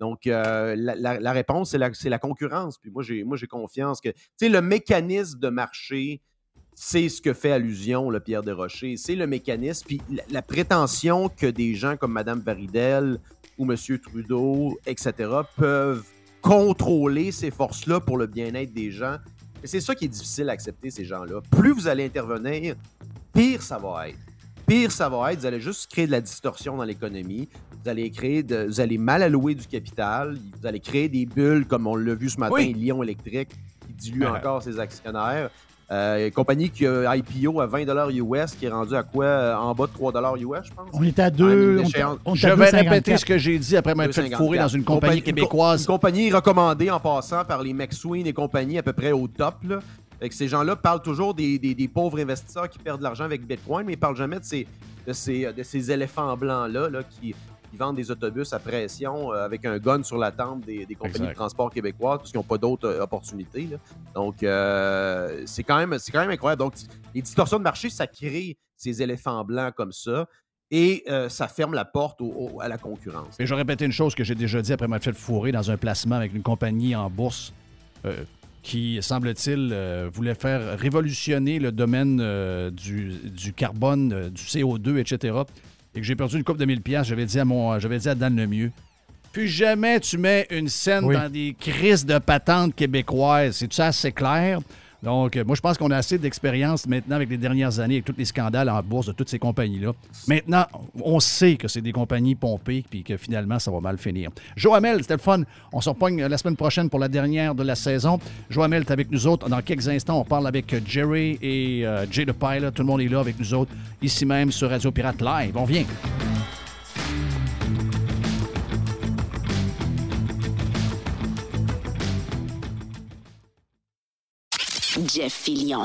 Donc, la, réponse, c'est la, la concurrence. Puis moi, j'ai, moi, j'ai confiance que tu le mécanisme de marché, c'est ce que fait allusion, le Pierre Desrochers. C'est le mécanisme. Puis la prétention que des gens comme Mme Varidel ou M. Trudeau, etc., peuvent contrôler ces forces-là pour le bien-être des gens. Et c'est ça qui est difficile à accepter, ces gens-là. Plus vous allez intervenir, pire ça va être. Pire ça va être. Vous allez juste créer de la distorsion dans l'économie. Vous allez créer de- vous allez mal allouer du capital. Vous allez créer des bulles, comme on l'a vu ce matin, Oui. Lyon Électrique, qui dilue Ouais. encore ses actionnaires. Euh, une compagnie qui a IPO à 20 US, qui est rendue à quoi? euh, En bas de 3 US, je pense? On est à Ah, une deux. on est- déchéance. on est Je à vais 2,54. répéter ce que j'ai dit après m'être fait 2,54. fourrer dans une compagnie une co- québécoise. Une compagnie recommandée en passant par les McSween et compagnie à peu près au top. Là. Fait que ces gens-là parlent toujours des, des- des pauvres investisseurs qui perdent de l'argent avec Bitcoin, mais ils parlent jamais de ces, de ces, de ces éléphants blancs-là là, qui, qui vendent des autobus à pression euh, avec un gun sur la tempe des, des compagnies Exact. de transport québécoises parce qu'ils n'ont pas d'autres euh, opportunités. là. Donc, euh, c'est quand, même- quand même incroyable. Donc, les distorsions de marché, ça crée ces éléphants blancs comme ça et ça ferme la porte au- au- à la concurrence. Et je vais répéter une chose que j'ai déjà dit après m'être fait fourrer dans un placement avec une compagnie en bourse qui, semble-t-il, euh, voulait faire révolutionner le domaine euh, du, du carbone, euh, du CO2, etc. Et que j'ai perdu une coupe de 1000 pièces. J'avais dit à mon, j'avais dit à Dan Lemieux, plus jamais tu mets une scène Oui. dans des crises de patentes québécoises. C'est ça assez clair? Donc, euh, moi, je pense qu'on a assez d'expérience maintenant avec les dernières années, avec tous les scandales en bourse de toutes ces compagnies-là. Maintenant, on sait que c'est des compagnies pompées puis que finalement, ça va mal finir. Joamel, c'était le fun. On se repogne euh, la semaine prochaine pour la dernière de la saison. Joamel est avec nous autres. Dans quelques instants, on parle avec euh, Jerry et Jay the Pilot. Tout le monde est là avec nous autres, ici même sur Radio Pirate Live. On vient. Jeff Fillion.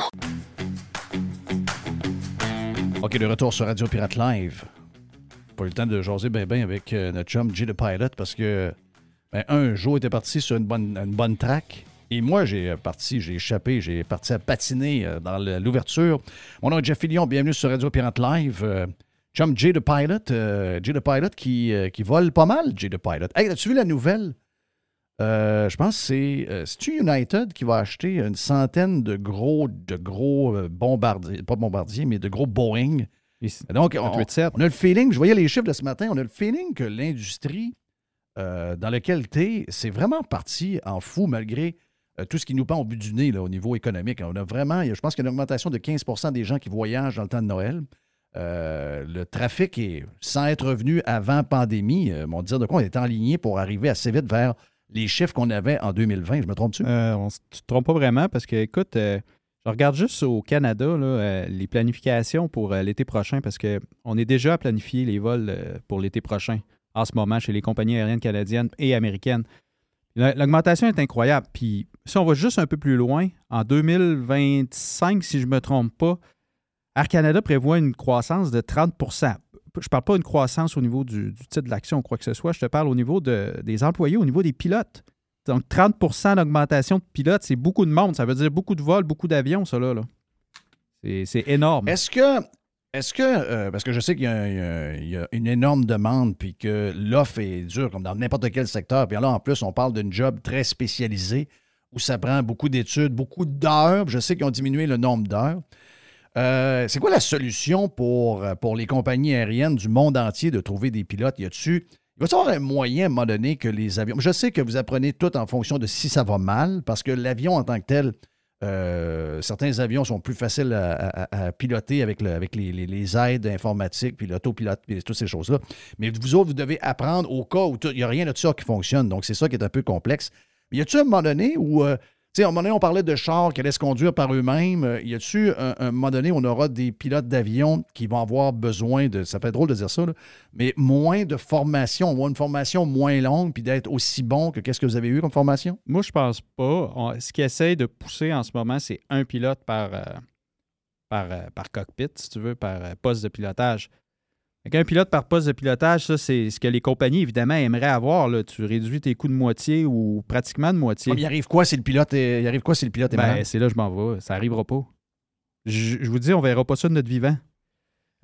OK, de retour sur Radio Pirate Live. Pas eu le temps de jaser ben ben avec euh, notre chum Jay the Pilot parce que, ben, un, Joe était parti sur une bonne, une bonne track. Et moi, j'ai euh, parti, j'ai échappé, j'ai parti à patiner euh, dans l'ouverture. Mon nom est Jeff Fillion, bienvenue sur Radio Pirate Live. Chum Jay the Pilot, Jay the Pilot qui, qui vole pas mal, Jay the Pilot. Hey, as-tu vu la nouvelle? Euh, je pense que c'est euh, United qui va acheter une centaine de gros, de gros euh, bombardiers, pas bombardiers, mais de gros Boeing? Donc, on, 787. on a le feeling, je voyais les chiffres de ce matin, on a le feeling que l'industrie euh, dans laquelle tu es, c'est vraiment parti en fou malgré tout ce qui nous pend au bout du nez là, au niveau économique. On a vraiment, je pense qu'il y a une augmentation de 15 des gens qui voyagent dans le temps de Noël. Euh, le trafic est, sans être revenu avant pandémie, euh, on dire de quoi on est enligné pour arriver assez vite vers les chiffres qu'on avait en 2020. Je me trompe-tu? Euh, on tu te trompes pas vraiment parce que, écoute, euh, je regarde juste au Canada là, euh, les planifications pour euh, l'été prochain parce qu'on est déjà à planifier les vols pour l'été prochain en ce moment chez les compagnies aériennes canadiennes et américaines. La- L'augmentation est incroyable. Puis si on va juste un peu plus loin, en 2025, si je ne me trompe pas, Air Canada prévoit une croissance de 30 Je ne parle pas d'une croissance au niveau du, titre de l'action ou quoi que ce soit. Je te parle au niveau de- des employés, au niveau des pilotes. Donc 30% d'augmentation de pilotes, c'est beaucoup de monde. Ça veut dire beaucoup de vols, beaucoup d'avions, ça là. là. C'est- énorme. Est-ce que, est-ce que, euh, parce que je sais qu'il y a une énorme demande, puis que l'offre est dure, comme dans n'importe quel secteur. Puis là, en plus, on parle d'une job très spécialisée où ça prend beaucoup d'études, beaucoup d'heures. Je sais qu'ils ont diminué le nombre d'heures. Euh, c'est quoi la solution pour, euh, pour les compagnies aériennes du monde entier de trouver des pilotes? Y a-tu. Il va y avoir un moyen à un moment donné que les avions. Je sais que vous apprenez tout en fonction de si ça va mal, parce que l'avion en tant que tel, euh, certains avions sont plus faciles à, piloter avec, le- avec les, aides informatiques, puis l'autopilote, puis toutes ces choses-là. Mais vous autres, vous devez apprendre au cas où il n'y a rien de ça qui fonctionne. Donc, c'est ça qui est un peu complexe. Mais y a-tu un moment donné où, sais, à un moment donné, on parlait de chars qui allaient se conduire par eux-mêmes. Euh, Y a-tu un, un moment donné on aura des pilotes d'avion qui vont avoir besoin de, ça fait drôle de dire ça, mais moins de formation, ou une formation moins longue, puis d'être aussi bon que qu'est-ce que vous avez eu comme formation? Moi, je pense pas. On- ce qu'ils essayent de pousser en ce moment, c'est un pilote par, euh, euh, cockpit, si tu veux, par euh, poste de pilotage. Avec un pilote par poste de pilotage, ça, c'est ce que les compagnies, évidemment, aimeraient avoir. là. Tu réduis tes coûts de moitié ou pratiquement de moitié. Mais il arrive quoi si le pilote est, il arrive quoi si le pilote est Ben, malade? c'est là que je m'en vais. Ça arrivera pas. Je, je vous dis, on verra pas ça de notre vivant.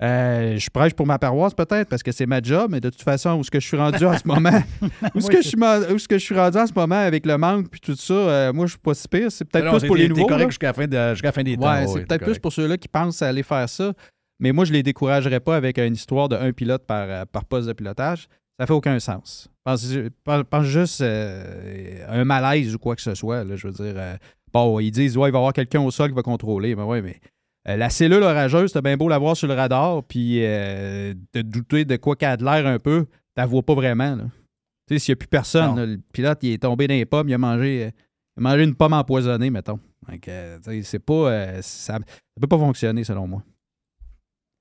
Euh, je prêche pour ma paroisse peut-être parce que c'est ma job, mais de toute façon, où est-ce que je suis rendu en ce moment, où est-ce Oui, que, que je suis rendu en ce moment avec le manque puis tout ça, euh, moi je suis pas si pire. C'est peut-être plus pour les nouveaux. correct là. jusqu'à la fin, de- jusqu'à la fin des temps. Ouais, c'est peut-être plus correct. pour ceux-là qui pensent à aller faire ça. Mais moi, je les découragerais pas avec une histoire de un pilote par, euh, par poste de pilotage. Ça fait aucun sens. Pense, pense- juste euh, un malaise ou quoi que ce soit. là, je veux dire, euh, bon, ils disent, ouais, il va y avoir quelqu'un au sol qui va contrôler. Mais ouais, mais euh, la cellule orageuse, t'as bien beau l'avoir sur le radar, puis de douter de quoi qu'elle a de l'air un peu, t'as vois pas vraiment. Tu sais, s'il n'y a plus personne, là, le pilote, il est tombé dans les pommes, il a mangé, il a mangé une pomme empoisonnée, mettons. Donc, tu c'est pas. ça, ça peut pas fonctionner, selon moi.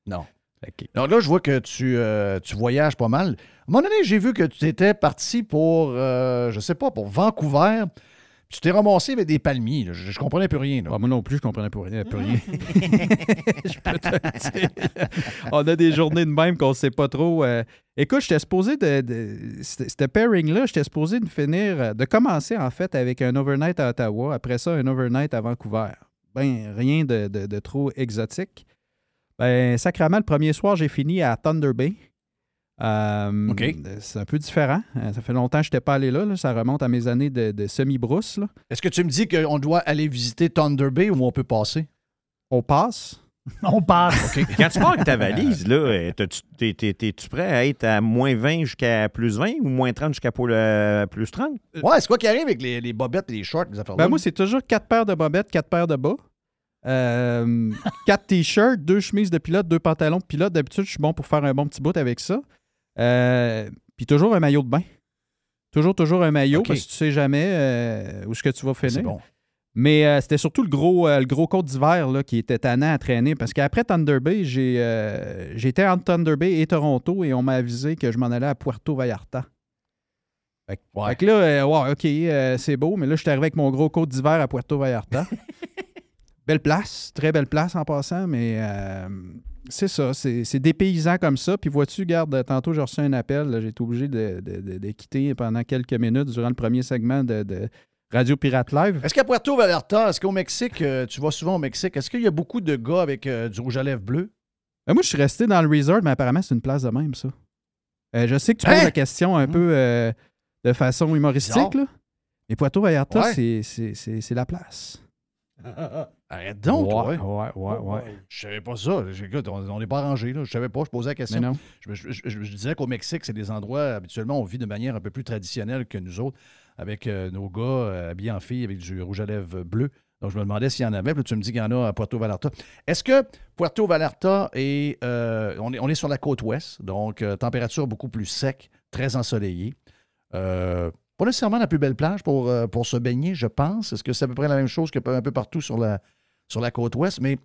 Non. OK. Donc là, je vois que tu, euh, tu voyages pas mal. À un moment donné, j'ai vu que tu étais parti pour, euh, je sais pas, pour Vancouver. Tu t'es ramassé avec des palmiers. là. Je, je comprenais plus rien. là. Ah, moi non plus, je comprenais plus rien. plus rien. je peux te le dire. On a des journées de même qu'on sait pas trop. euh. Écoute, j'étais supposé de. de c'était- C'était pairing-là, j'étais supposé de finir, euh, de commencer en fait avec un overnight à Ottawa, après ça, un overnight à Vancouver. Ben, rien de, de- de trop exotique. Ben, sacrément, le premier soir, j'ai fini à Thunder Bay. Euh, OK. C'est un peu différent. Euh, Ça fait longtemps que je n'étais pas allé là, là. Ça remonte à mes années de, de semi-brousse. Est-ce que tu me dis qu'on doit aller visiter Thunder Bay ou on peut passer? On passe. On passe. Quand tu pars avec ta valise, là, euh, t'es-tu prêt à être à moins 20 jusqu'à plus 20 ou moins 30 jusqu'à pour le plus 30? Ouais, c'est quoi qui arrive avec les, les bobettes et les shorts, les affaires Ben moi, c'est toujours quatre paires de bobettes, quatre paires de bas. Euh, quatre t-shirts, deux chemises de pilote, deux pantalons de pilote. D'habitude, je suis bon pour faire un bon petit bout avec ça. Euh, Puis toujours un maillot de bain. Toujours, toujours un maillot parce que tu sais jamais euh, où est-ce que tu vas finir. Bon. Mais euh, c'était surtout le gros, le gros côte d'hiver là, qui était tannant à traîner. Parce qu'après Thunder Bay, j'ai, j'étais entre Thunder Bay et Toronto et on m'a avisé que je m'en allais à Puerto Vallarta. Fait, que- Ouais. fait que là, OK, c'est beau, mais là, je suis arrivé avec mon gros côte d'hiver à Puerto Vallarta. belle place, très belle place en passant, mais euh, c'est ça, c'est, dépaysant comme ça. Puis vois-tu, garde, tantôt j'ai reçu un appel, j'ai été obligé de, de- de- de quitter pendant quelques minutes durant le premier segment de, Radio Pirate Live. Est-ce qu'à Puerto Vallarta, est-ce qu'au Mexique, euh, tu vas souvent au Mexique, est-ce qu'il y a beaucoup de gars avec euh, du rouge à lèvres bleu? Ben, moi, je suis resté dans le resort, mais apparemment, c'est une place de même, ça. Euh, je sais que tu poses Hein? la question un peu euh, de façon humoristique, là. Mais Puerto Vallarta, Ouais. c'est la place. Arrête donc, ouais, toi. ouais, ouais, ouais. Je savais pas ça. Écoute, on n'est pas arrangé. Là. Je savais pas. Je posais la question. Mais non. Je, je- je- je disais qu'au Mexique, c'est des endroits, habituellement, on vit de manière un peu plus traditionnelle que nous autres, avec euh, nos gars euh, habillés en filles avec du rouge à lèvres bleu. Donc, je me demandais s'il y en avait. Puis tu me dis qu'il y en a à Puerto Vallarta. Est-ce que Puerto Vallarta est, euh, on, est, on est sur la côte ouest, donc euh, température beaucoup plus sec, très ensoleillée. Pas nécessairement la plus belle plage pour, euh, pour se baigner, je pense. Est-ce que c'est à peu près la même chose que un peu partout sur la, côte ouest? Mais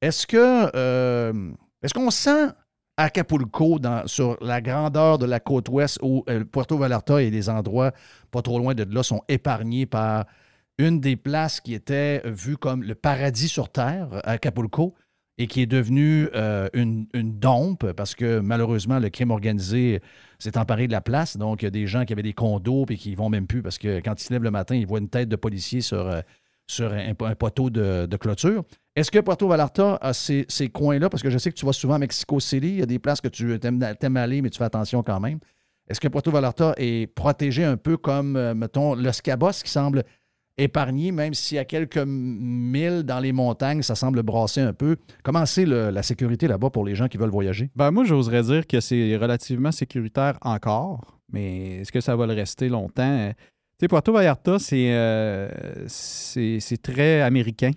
est-ce que euh, est-ce qu'on sent Acapulco, sur la grandeur de la côte ouest, où euh, Puerto Vallarta et des endroits pas trop loin de là sont épargnés par une des places qui était vue comme le paradis sur Terre, Acapulco, et qui est devenue euh, une, une dompe parce que malheureusement, le crime organisé s'est emparé de la place. Donc, il y a des gens qui avaient des condos et qui ne vont même plus parce que quand ils se lèvent le matin, ils voient une tête de policier sur, euh, sur un, poteau de, de clôture. Est-ce que Puerto Vallarta a ces, ces coins-là? Parce que je sais que tu vas souvent à Mexico City. Il y a des places que tu aimes, aimes aller, mais tu fais attention quand même. Est-ce que Puerto Vallarta est protégé un peu comme, euh, mettons, Los Cabos, qui semble épargné, même s'il y a quelques milles dans les montagnes, ça semble brasser un peu. Comment c'est la sécurité là-bas pour les gens qui veulent voyager? Ben, moi, j'oserais dire que c'est relativement sécuritaire encore, mais est-ce que ça va le rester longtemps? Tu sais, Puerto Vallarta, c'est euh, c'est c'est très américain.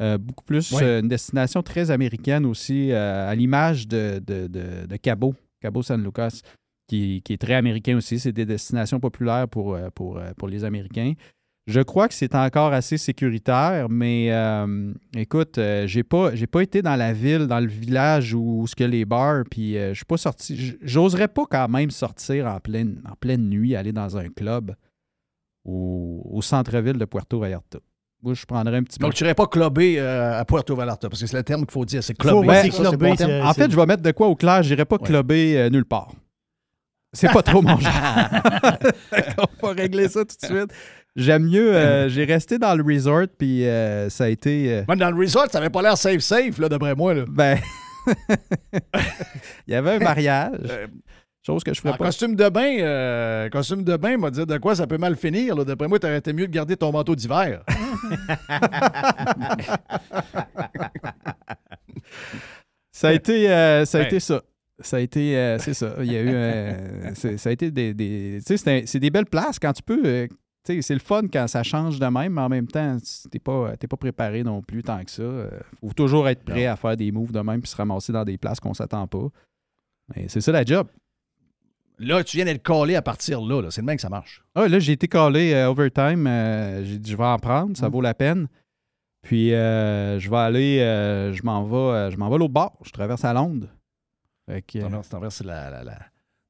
Euh, beaucoup plus Ouais. euh, une destination très américaine aussi, à l'image de, de, de- de Cabo, Cabo San Lucas, qui, qui est très américain aussi. C'est des destinations populaires pour, pour, pour les Américains. Je crois que c'est encore assez sécuritaire, mais euh, écoute, euh, j'ai pas j'ai pas été dans la ville, dans le village où, où ce que les bars, puis euh, je suis pas sorti. J'oserais pas quand même sortir en pleine, en pleine nuit, aller dans un club au, au centre-ville de Puerto Vallarta. Moi, je prendrais un petit peu. Donc, tu n'irais pas clubber euh, à Puerto Vallarta, parce que c'est le terme qu'il faut dire, c'est clubber. ouais, Ça, bon terme. en fait, je vais mettre de quoi au clair, j'irai pas clubber euh, nulle part. C'est pas trop mon genre. On va régler ça tout de suite. J'aime mieux, euh, j'ai resté dans le resort, puis euh, ça a été. euh, Même dans le resort, ça n'avait pas l'air safe-safe, là, d'après moi. Là. Ben, il y avait un mariage. Chose que je ferais En pas. costume de bain, euh, costume de bain, m'a dit de quoi ça peut mal finir. D'après moi, tu été mieux de garder ton manteau d'hiver. Ça a été, euh, ça a Ouais. été ça. Ça a été, euh, c'est ça. Il y a eu, euh, ça a été des, des- tu sais, c'est des belles places quand tu peux. euh, c'est le fun quand ça change de même, mais en même temps, t'es pas, pas préparé non plus tant que ça. Euh, faut toujours être prêt à faire des moves de même puis se ramasser dans des places qu'on s'attend pas. Mais c'est ça la job. Là, tu viens d'être collé à partir là. là. C'est le même que ça marche. Ah, là, j'ai été collé euh, overtime. euh, j'ai dit, je vais en prendre, ça vaut la peine. Puis, euh, je vais aller, je m'en vais, je m'en vais l'autre bord. Je traverse à Londres. Fait que, Tu traverses la, la, la,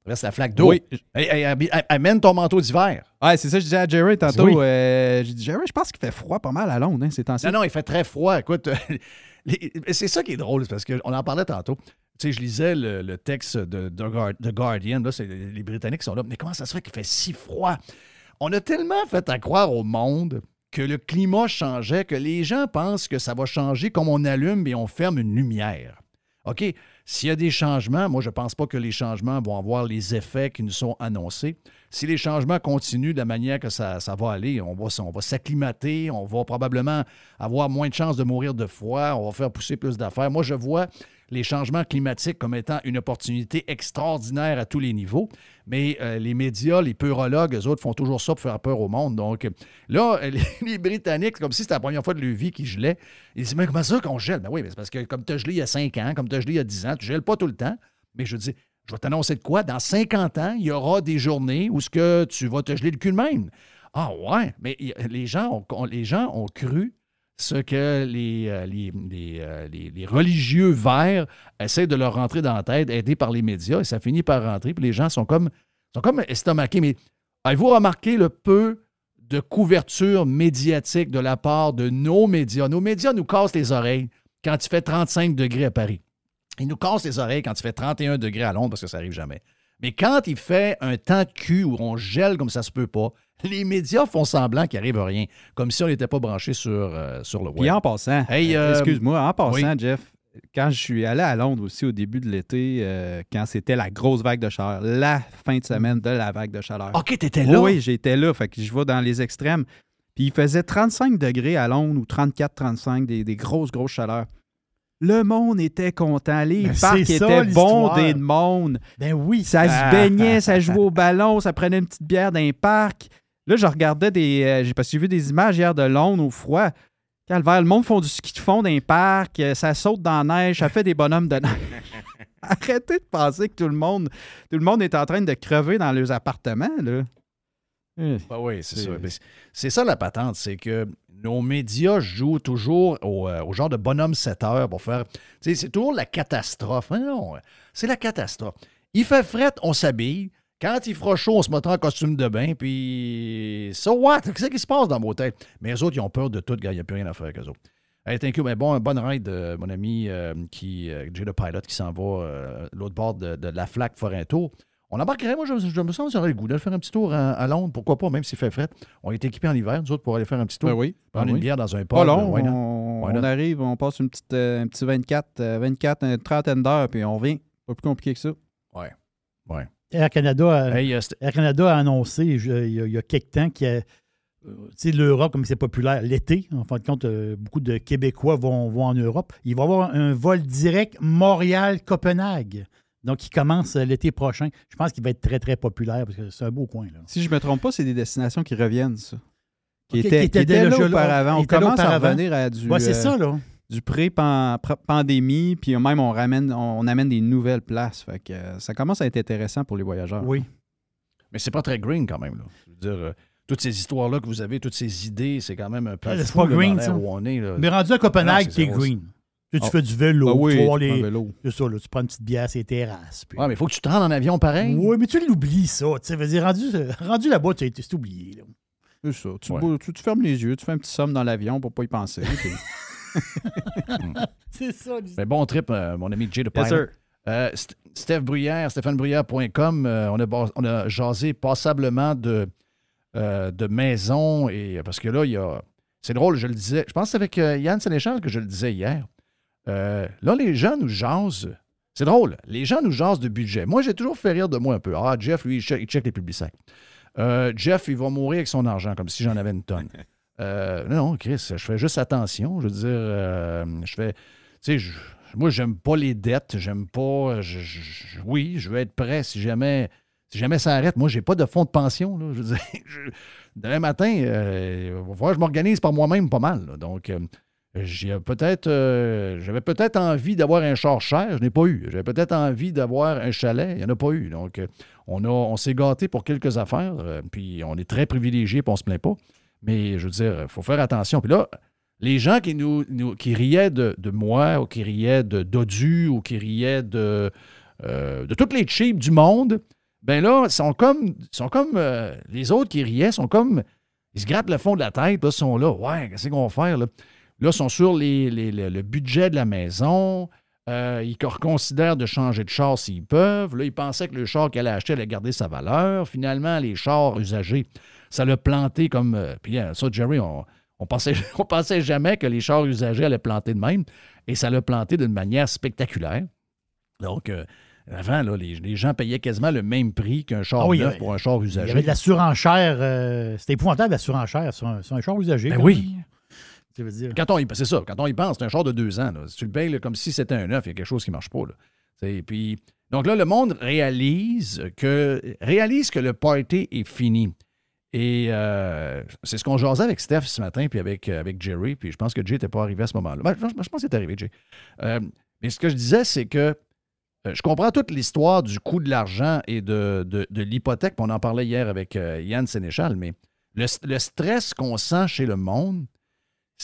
traverses la flaque d'eau. Oui. Hey, hey, amène ton manteau d'hiver. Ouais, c'est ça que je disais à Jerry tantôt. Oui. euh, j'ai dit, Jerry, je pense qu'il fait froid pas mal à Londres hein, ces temps-ci. Non, non, il fait très froid. Écoute, les- c'est ça qui est drôle, parce qu'on en parlait tantôt. Tu sais, je lisais le, le texte de, de Guardian. Là, c'est les Britanniques qui sont là. Mais comment ça se fait qu'il fait si froid? On a tellement fait à croire au monde que le climat changeait que les gens pensent que ça va changer comme on allume et on ferme une lumière. OK? S'il y a des changements, moi, je ne pense pas que les changements vont avoir les effets qui nous sont annoncés. Si les changements continuent de la manière que ça, va aller, on va, on va s'acclimater, on va probablement avoir moins de chances de mourir de froid, on va faire pousser plus d'affaires. Moi, je vois les changements climatiques comme étant une opportunité extraordinaire à tous les niveaux, mais euh, les médias, les peurologues, eux autres font toujours ça pour faire peur au monde. Donc euh, là, les, Britanniques, comme si c'était la première fois de leur vie qu'ils gelaient, ils disent, mais comment ça qu'on gèle? Ben oui, mais c'est parce que comme tu as gelé il y a 5 ans, comme tu as gelé il y a 10 ans, tu gèles pas tout le temps. Mais je dis, je vais t'annoncer de quoi? Dans 50 ans, il y aura des journées où ce que tu vas te geler le cul de même. Ah ouais, mais les gens ont, les gens ont cru ce que les, euh, euh, les- religieux verts essaient de leur rentrer dans la tête, aidés par les médias, et ça finit par rentrer, puis les gens sont comme, sont comme estomaqués. Mais avez-vous remarqué le peu de couverture médiatique de la part de nos médias? Nos médias nous cassent les oreilles quand il fait 35 degrés à Paris. Ils nous cassent les oreilles quand il fait 31 degrés à Londres parce que ça arrive jamais. Mais quand il fait un temps de cul où on gèle comme ça se peut pas, les médias font semblant qu'il arrive rien, comme si on n'était pas branché sur, euh, sur le web. Puis en passant, Hey, euh, excuse-moi, en passant, oui. Jeff, quand je suis allé à Londres aussi au début de l'été, euh, quand c'était la grosse vague de chaleur, la fin de semaine de la vague de chaleur. OK, t'étais là? Oui, j'étais là. Fait que je vais dans les extrêmes. Puis il faisait 35 degrés à Londres ou 34-35, des, des grosses, grosses chaleurs. Le monde était content. Les Mais parcs étaient bondés de monde. Ben oui. Ça se Ah. baignait, ça jouait au ballon, ça prenait une petite bière dans les parcs. Là, je regardais des. euh, j'ai j'ai vu des images hier de Londres au froid. Calvaire, le monde font du ski de fond dans les parcs, euh, ça saute dans la neige, ça fait des bonhommes de neige. Arrêtez de penser que tout le monde, tout le monde est en train de crever dans leurs appartements, là. Ben oui, c'est ça. C'est- ça la patente, c'est que nos médias jouent toujours au, euh, au genre de bonhomme 7 heures pour faire. C'est toujours la catastrophe. Mais non, c'est la catastrophe. Il fait fret, on s'habille. Quand il fera chaud, on se mettra en costume de bain, puis. So what? Qu'est-ce qui se passe dans vos têtes? Mais les autres, ils ont peur de tout, gars. Il n'y a plus rien à faire avec eux autres. Hey, thank you. Mais bon, bonne ride, euh, mon ami euh, qui, euh, Jay le Pilot, qui s'en va euh, l'autre bord de, de la flaque tour. On embarquerait, moi, je, je me sens j'aurais le goût de faire un petit tour à, à Londres. Pourquoi pas, même s'il fait fret. On est équipés en hiver, nous autres, pour aller faire un petit tour. Ben oui. Prendre ben une oui. bière dans un pub. Pas long, on, arrive, on passe une petite, euh, un petit 24, euh, 24, une trentaine d'heures, puis on revient. Pas plus compliqué que ça. Ouais. Ouais. Air Canada, a, Hey, euh, Air Canada a annoncé je- il y a, il y a quelques temps qu'il y a, euh, tu sais, l'Europe, comme c'est populaire, l'été, en fin de compte, euh, beaucoup de Québécois vont, vont en Europe. Il va y avoir un vol direct Montréal-Copenhague. Donc, qui commence euh, l'été prochain. Je pense qu'il va être très, très populaire parce que c'est un beau coin. Là. Si je me trompe pas, c'est des destinations qui reviennent, ça. Qui étaient, qui étaient qui étaient là déjà là, auparavant. On commence à revenir à du, Ouais, c'est euh, ça, là. du pré-pandémie, puis même on ramène, on amène des nouvelles places. Fait que euh, ça commence à être intéressant pour les voyageurs. Oui. Mais c'est pas très green quand même. Là. Je veux dire, euh, toutes ces histoires-là que vous avez, toutes ces idées, c'est quand même un peu. Ah, c'est pas green, ça. où on est, là. Mais rendu à Copenhague, c'est green. Tu, Ah. fais du vélo, Ah oui, tu prends les. C'est ça, là, tu prends une petite bière sur les terrasses. puis- Ouais, mais il faut que tu te rendes en avion pareil. Oui, mais tu l'oublies, ça. Tu sais, veux dire, rendu, rendu là-bas, tu c'est oublié. Là. C'est ça. Tu, Ouais. bou- tu, tu fermes les yeux, tu fais un petit somme dans l'avion pour pas y penser. puis- C'est ça, Mais bon trip, euh, mon ami Jay de Yes. Euh, St- Steph Bruyère, stéphanebruyère.com, euh, on, a, bas- on a jasé passablement de, euh, de maisons. Et, parce que là, il y a. C'est drôle, je le disais. Je pense que c'est avec euh, Yann Sénéchal que je le disais hier. Euh, là, les gens nous jasent. C'est drôle. Les gens nous jasent de budget. Moi, j'ai toujours fait rire de moi un peu. Ah, Jeff, lui, il check, il check les publicitaires. Euh, Jeff, il va mourir avec son argent, comme si j'en avais une tonne. Euh, non, Chris, je fais juste attention. Je veux dire, euh, je fais. Tu sais, je- moi, j'aime pas les dettes. J'aime pas. je- je- oui, je veux être prêt si jamais. Si jamais ça arrête, moi, j'ai pas de fonds de pension. Là. Je veux dire, je- demain matin, euh, il va falloir que je m'organise par moi-même pas mal. là. Donc, euh, euh, j'avais peut-être envie d'avoir un char cher, je n'ai pas eu. J'avais peut-être envie d'avoir un chalet, il n'y en a pas eu. Donc, euh, on, a, on s'est gâté pour quelques affaires, euh, puis on est très privilégiés, puis on ne se plaint pas. Mais je veux dire, il faut faire attention. Puis là, les gens qui nous, qui riaient de, moi, ou qui riaient de Dodu, ou qui riaient de, euh, de toutes les cheap du monde, ben là, sont comme, sont comme euh, les autres qui riaient, sont comme, ils se grattent le fond de la tête, là, ils sont là, ouais, qu'est-ce qu'on va faire là? Là, ils sont sur les- les- le, le budget de la maison. Euh, ils reconsidèrent de changer de char s'ils peuvent. Là, ils pensaient que le char qu'elle a acheté allait garder sa valeur. Finalement, les chars usagés, ça l'a planté comme. euh, puis euh, ça, Jerry, on, on pensait, on pensait jamais que les chars usagés allaient planter de même. Et ça l'a planté d'une manière spectaculaire. Donc, euh, avant, là, les, les gens payaient quasiment le même prix qu'un char Ah oui, neuf pour un char Il y usagé. avait de la surenchère. C'était épouvantable, la surenchère sur un, sur un char usagé. Ben oui. même. Quand on c'est ça, quand on y pense, c'est un char de deux ans. tu le payes comme si c'était un neuf, il y a quelque chose qui ne marche pas. Là. Puis, donc là, le monde réalise que, réalise que le party est fini. Et euh, c'est ce qu'on jasait avec Steph ce matin, puis avec, euh, avec Jerry, puis je pense que Jay n'était pas arrivé à ce moment-là. Ben, je, pense qu'il est arrivé, Jay. Euh, mais ce que je disais, c'est que je comprends toute l'histoire du coût de l'argent et de, de- de l'hypothèque, on en parlait hier avec Yann Sénéchal, mais le, le stress qu'on sent chez le monde,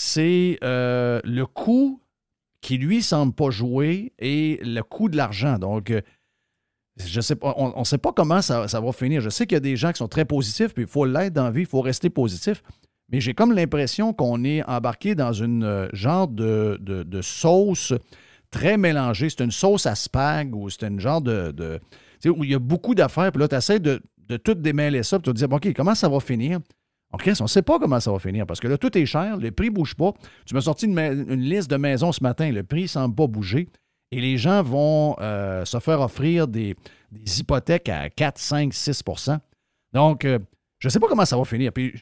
c'est euh, le coût qui, lui, semble pas jouer et le coût de l'argent. Donc, euh, je sais pas, on ne sait pas comment ça, va finir. Je sais qu'il y a des gens qui sont très positifs, puis il faut l'être dans la vie, il faut rester positif. Mais j'ai comme l'impression qu'on est embarqué dans une euh, genre de, sauce très mélangée. C'est une sauce à spag ou c'est une genre de. où il y a beaucoup d'affaires, puis là, tu essaies de, de tout démêler ça, puis tu te dis, OK, comment ça va finir? OK, on ne sait pas comment ça va finir parce que là, tout est cher, le prix ne bouge pas. Tu m'as sorti une, liste de maisons ce matin, le prix ne semble pas bouger et les gens vont euh, se faire offrir des, hypothèques à 4, 5, 6% Donc, euh, je ne sais pas comment ça va finir. Puis,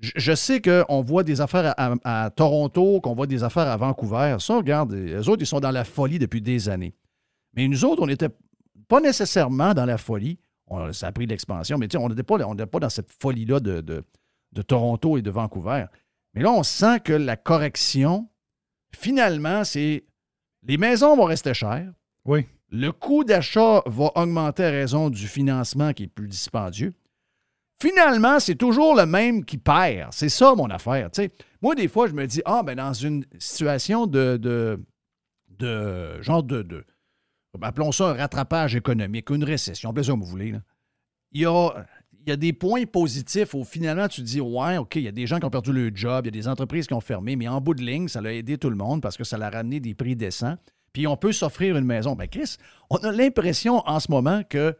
je, sais qu'on voit des affaires à, Toronto, qu'on voit des affaires à Vancouver. Ça, regarde, les autres, ils sont dans la folie depuis des années. Mais nous autres, on n'était pas nécessairement dans la folie. Ça a pris de l'expansion, mais on n'était pas, pas dans cette folie-là de- de Toronto et de Vancouver. Mais là, on sent que la correction, finalement, c'est les maisons vont rester chères. Oui. Le coût d'achat va augmenter à raison du financement qui est plus dispendieux. finalement, c'est toujours le même qui perd. C'est ça, mon affaire. tu sais. Moi, des fois, je me dis, ah, ben dans une situation de, de, de genre de, de- appelons ça un rattrapage économique, une récession, appelez ça comme vous voulez, là. il y a, y a des points positifs où finalement tu te dis, ouais, OK, il y a des gens qui ont perdu leur job, il y a des entreprises qui ont fermé, mais en bout de ligne, ça a aidé tout le monde parce que ça l'a ramené des prix décents. Puis on peut s'offrir une maison. Ben, Chris, on a l'impression en ce moment que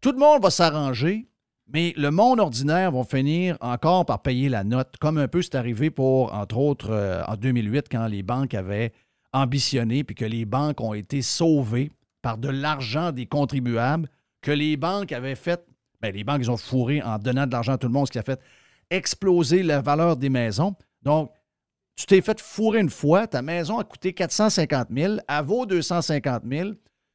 tout le monde va s'arranger, mais le monde ordinaire va finir encore par payer la note, comme un peu c'est arrivé pour, entre autres, euh, en 2008, quand les banques avaient ambitionné, puis que les banques ont été sauvées par de l'argent des contribuables, que les banques avaient fait, ben, les banques, ils ont fourré en donnant de l'argent à tout le monde, ce qui a fait exploser la valeur des maisons. Donc, tu t'es fait fourrer une fois, ta maison a coûté 450 000, elle vaut 250 000.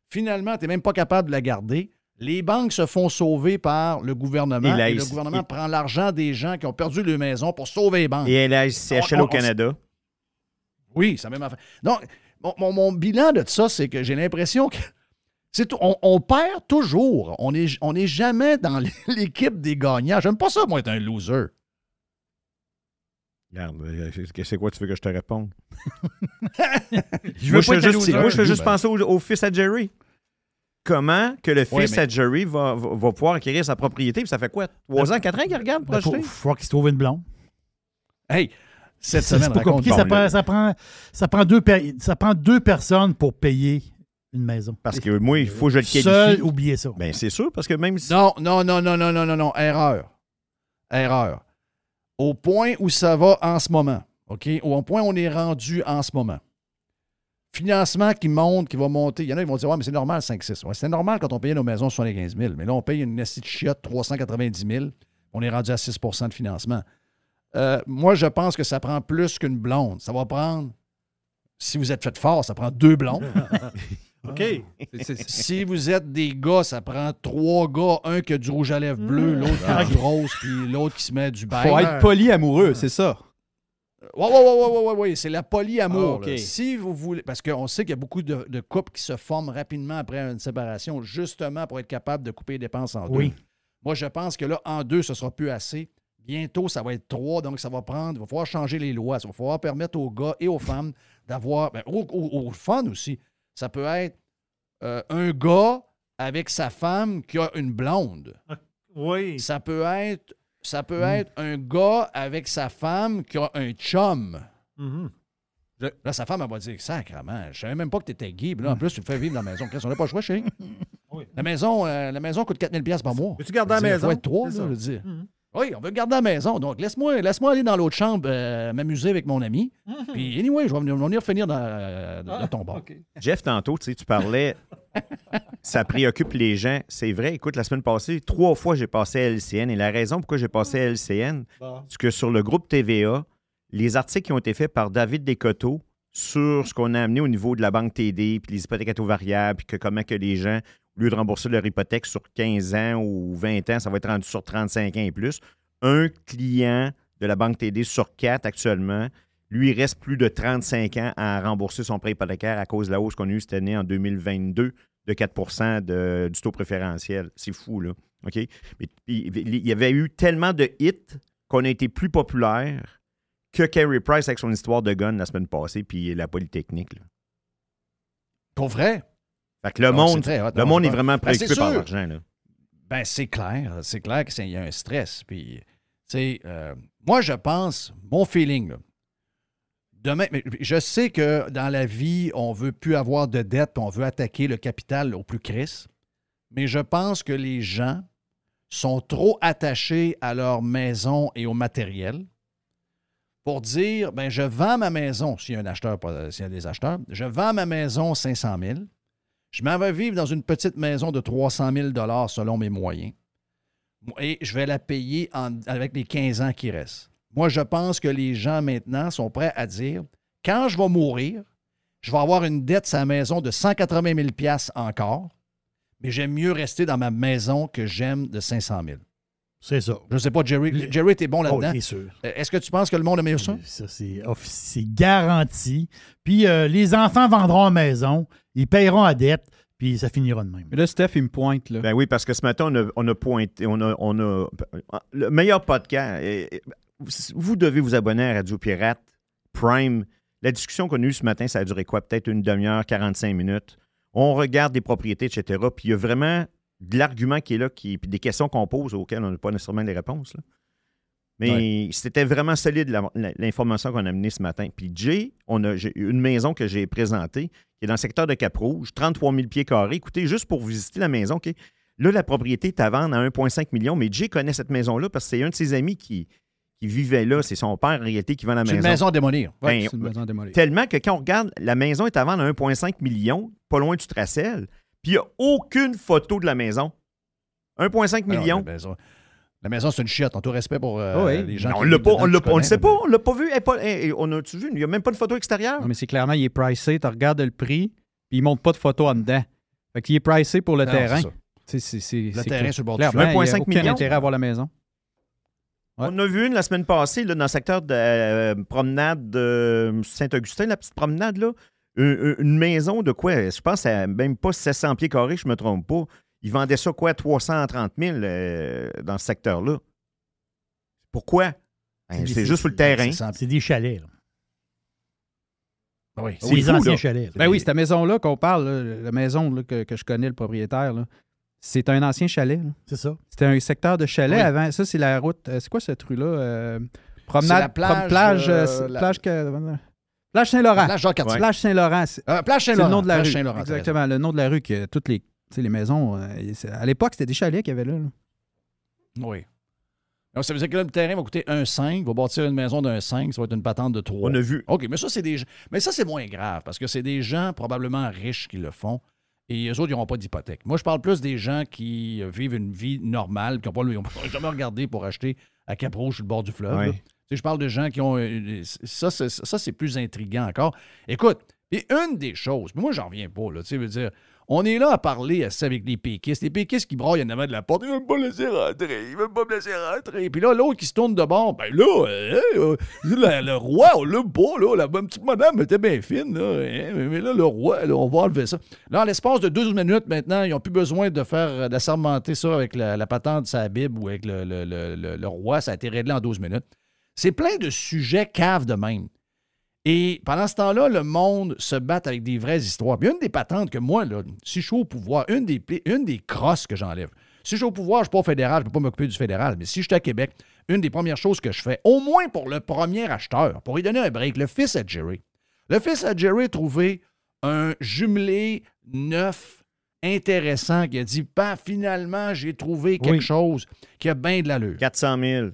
Finalement, tu n'es même pas capable de la garder. Les banques se font sauver par le gouvernement. Et le gouvernement prend l'argent des gens qui ont perdu leur maison pour sauver les banques. Et la SCHL On- au Canada. Oui, la même affaire. Donc, mon, mon- mon bilan de ça, c'est que j'ai l'impression que c'est tout- on, on perd toujours. On n'est on est jamais dans l'équipe des gagnants. J'aime pas ça, moi, être un loser. Regarde, euh, c'est c'est quoi tu veux que je te réponde? Je moi, veux je pas être un juste, loser. moi, je fais juste Ben. penser au, au fils à Jerry. Comment que le Ouais, fils mais- à Jerry va, va, va pouvoir acquérir sa propriété? Puis ça fait quoi? 3 ans, 4 ans qu'il regarde pour Il faut, acheter? faut qu'il se trouve une blonde. Hey, cette C'est semaine, pas compliqué. Ça prend, ça, prend, ça, prend deux, ça prend deux personnes pour payer une maison. Parce que moi, il faut que je le qualifie. Seul, oubliez ça. Ben, c'est sûr, parce que même si. Non, non, non, non, non, non, non, non. Erreur. Erreur. Au point où ça va en ce moment, OK? Au point où on est rendu en ce moment. Financement qui monte, qui va monter. Il y en a qui vont dire Ouais, mais c'est normal, 5-6. Ouais, c'est normal quand on payait nos maisons 75 000. Mais là, on paye une petite chiotte 390 000. On est rendu à 6% de financement. Euh, moi, je pense que ça prend plus qu'une blonde. Ça va prendre, si vous êtes fait fort, ça prend deux blondes. OK. Si vous êtes des gars, ça prend trois gars, un qui a du rouge à lèvres bleu, l'autre qui a du rose, puis l'autre qui se met du beige. Faut être polyamoureux, c'est ça. Oui, oui, oui, oui, oui, oui, c'est la polyamour. Ah. Si vous voulez, parce qu'on sait qu'il y a beaucoup de, de couples qui se forment rapidement après une séparation, justement pour être capable de couper les dépenses en Oui. deux. Moi, je pense que là, en deux, ce sera plus assez. Bientôt, ça va être trois, donc ça va prendre, il va falloir changer les lois. Il va falloir permettre aux gars et aux femmes d'avoir, ben, aux, aux- aux fun aussi. Ça peut être euh, un gars avec sa femme qui a une blonde. Oui. Ça peut être, ça peut Hmm. être un gars avec sa femme qui a un chum. Mm-hmm. Là, sa femme, elle va dire Sacrement, je savais même pas que tu étais gay. Puis là, en plus, tu me fais vivre dans la maison. Chris, on n'a pas le choix, chérie. La, maison, euh, la maison coûte 4000 pièces par mois. Veux-tu garder la Je veux dire, maison? faut être trois, C'est là, ça. je veux dire. Hmm. Oui, on veut garder la maison. Donc, laisse-moi laisse aller dans l'autre chambre euh, m'amuser avec mon ami. Puis, anyway, je vais venir, finir dans, euh, dans Ah, ton bar. Jeff, tantôt, tu parlais, ça préoccupe les gens. C'est vrai, écoute, la semaine passée, trois fois, j'ai passé à LCN. Et la raison pourquoi j'ai passé à LCN, c'est que sur le groupe TVA, les articles qui ont été faits par David Descoteaux sur ce qu'on a amené au niveau de la banque TD, puis les hypothèques à taux variables, puis que comment que les gens, lieu de rembourser leur hypothèque sur 15 ans ou 20 ans, ça va être rendu sur 35 ans et plus. Un client de la banque TD sur quatre actuellement, lui, il reste plus de 35 ans à rembourser son prêt hypothécaire à cause de la hausse qu'on a eue cette année en 2022 de 4 de- du taux préférentiel. C'est fou, là. OK? Mais, il y avait eu tellement de hits qu'on a été plus populaire que Carey Price avec son histoire de gun la semaine passée, puis la Polytechnique. là. Pour vrai? Fait que le Donc, monde, hot, le on monde est vraiment Ben, préoccupé par l'argent. Ben, c'est clair. C'est clair qu'il y a un stress. Puis, euh, moi, je pense, mon feeling, là, demain, mais je sais que dans la vie, on veut plus avoir de dettes, on veut attaquer le capital au plus crisse. Mais je pense que les gens sont trop attachés à leur maison et au matériel pour dire, ben, je vends ma maison, s'il y a un acheteur, s'il y a des acheteurs, je vends ma maison 500 000. Je m'en vais vivre dans une petite maison de 300 000 selon mes moyens. Et je vais la payer avec les 15 ans qui restent. Moi, je pense que les gens maintenant sont prêts à dire quand je vais mourir, je vais avoir une dette sur la maison de 180 000 encore, mais j'aime mieux rester dans ma maison que j'aime de 500 000 C'est ça. Je ne sais pas, Jerry. Jerry, t'es bon là-dedans. Oh, c'est sûr. Euh, Est-ce que tu penses que le monde a mieux ça? Ça, c'est garanti. Puis euh, les enfants vendront la maison, ils payeront à dette, puis ça finira de même. Mais là, Steph, il me pointe. Là. Ben oui, parce que ce matin, on a, on a pointé, on a, on a le meilleur podcast. Vous devez vous abonner à Radio Pirate Prime. La discussion qu'on a eue ce matin, ça a duré quoi? Peut-être une demi-heure, 45 minutes. On regarde des propriétés, etc. Puis il y a vraiment de l'argument qui est là, qui, puis des questions qu'on pose auxquelles on n'a pas nécessairement les réponses. là. Mais c'était vraiment solide l'information qu'on a amenée ce matin. Puis Jay, on a j'ai une maison que j'ai présentée, qui est dans le secteur de Cap-Rouge, 33 000 pieds carrés. Écoutez, juste pour visiter la maison? Là, la propriété est à vendre à 1,5 million, mais Jay connaît cette maison-là parce que c'est un de ses amis qui, qui vivait là. C'est son père, en réalité, qui vend la C'est maison. une maison à démolir. Ouais, Ben, c'est une maison à démolir. Tellement que quand on regarde, la maison est à vendre à 1,5 million, pas loin du Tracel, puis il n'y a aucune photo de la maison. 1,5 Alors, million. la maison, la maison, c'est une chiotte. En tout respect pour euh, Ah oui. les gens Non, on qui on l'a tu pas, on le connais, sait pas, on l'a pas vu. Elle elle- on a-tu vu? Il n'y a même pas de photo extérieure. Non, mais c'est clairement, il est pricé, tu regardes le prix, puis il ne montre pas de photo en dedans. Fait qu'il est pricé pour le Non, terrain. c'est ça. C'est- c'est- c'est- Le c'est terrain clair. sur le bord du Clairement, fleuve. il y a 1,5 aucun million. intérêt à avoir la maison. Ouais. On a vu une la semaine passée là, dans le secteur de euh, promenade de Saint-Augustin, la petite promenade là. Une, une maison de quoi? Je pense à même pas 700 pieds carrés, je me trompe pas. Ils vendaient ça quoi? 330 000 euh, dans ce secteur-là. Pourquoi? Ben, C'est- juste sur le terrain. c'est des chalets. là. Ah oui. C'est des fou, anciens là. chalets. là. Ben oui, cette maison-là qu'on parle, là, la maison là, que, que je connais, le propriétaire, là, c'est un ancien chalet. là. C'est ça. C'était un secteur de chalet Oui. avant. Ça, c'est la route. euh, c'est quoi cette rue-là? Euh, promenade. la plage, prom- plage, euh, euh, c'est- la- plage, que- plage Saint-Laurent. Plage Jacques-Cartier. Plage Saint-Laurent. C'est Euh, plage c'est Saint-Laurent. le nom de la Plage rue. Exactement, le nom de la rue que toutes les, tu sais, les maisons. euh, c'est- à l'époque, c'était des chalets qu'il y avait là. Oui. Donc, ça veut dire que là, le terrain va coûter 1,5. va bâtir une maison d'un 5. Ça va être une patente de 3. On a vu. OK, mais ça, c'est des Mais ça, c'est moins grave parce que c'est des gens probablement riches qui le font. Et eux autres, ils n'auront pas d'hypothèque. Moi, je parle plus des gens qui vivent une vie normale, qui n'ont pas, ils ont pas jamais regardé pour acheter à Cap-Rouge sur le bord du fleuve. Ouais. Je parle de gens qui ont. euh, Ça, c'est, ça, c'est plus intriguant encore. Écoute, et une des choses, moi, j'en reviens pas, là, tu sais, veux dire, on est là à parler à ça avec les péquistes. Les péquistes qui braillent en avant de la porte, ils veulent pas laisser rentrer, ils veulent pas me laisser rentrer. Puis là, l'autre qui se tourne de bord, ben là, euh, euh, le, roi, on l'a pas, là, la petite madame était bien fine, là, hein, mais, là, le roi, on va enlever ça. Là, en l'espace de 12 minutes, maintenant, ils n'ont plus besoin de faire, euh, d'assermenter ça avec la, patente de sa Bible ou avec le- le- le- le roi, ça a été réglé en 12 minutes. C'est plein de sujets caves de même. Et pendant ce temps-là, le monde se bat avec des vraies histoires. Puis une des patentes que moi, là, si je suis au pouvoir, une des, une des crosses que j'enlève, si je suis au pouvoir, je ne suis pas au fédéral, je ne peux pas m'occuper du fédéral, mais si je suis à Québec, une des premières choses que je fais, au moins pour le premier acheteur, pour lui donner un break, le fils à Jerry. Le fils à Jerry a trouvé un jumelé neuf, intéressant, qui a dit, bah, finalement, j'ai trouvé quelque Oui. chose qui a bien de l'allure. 400 000.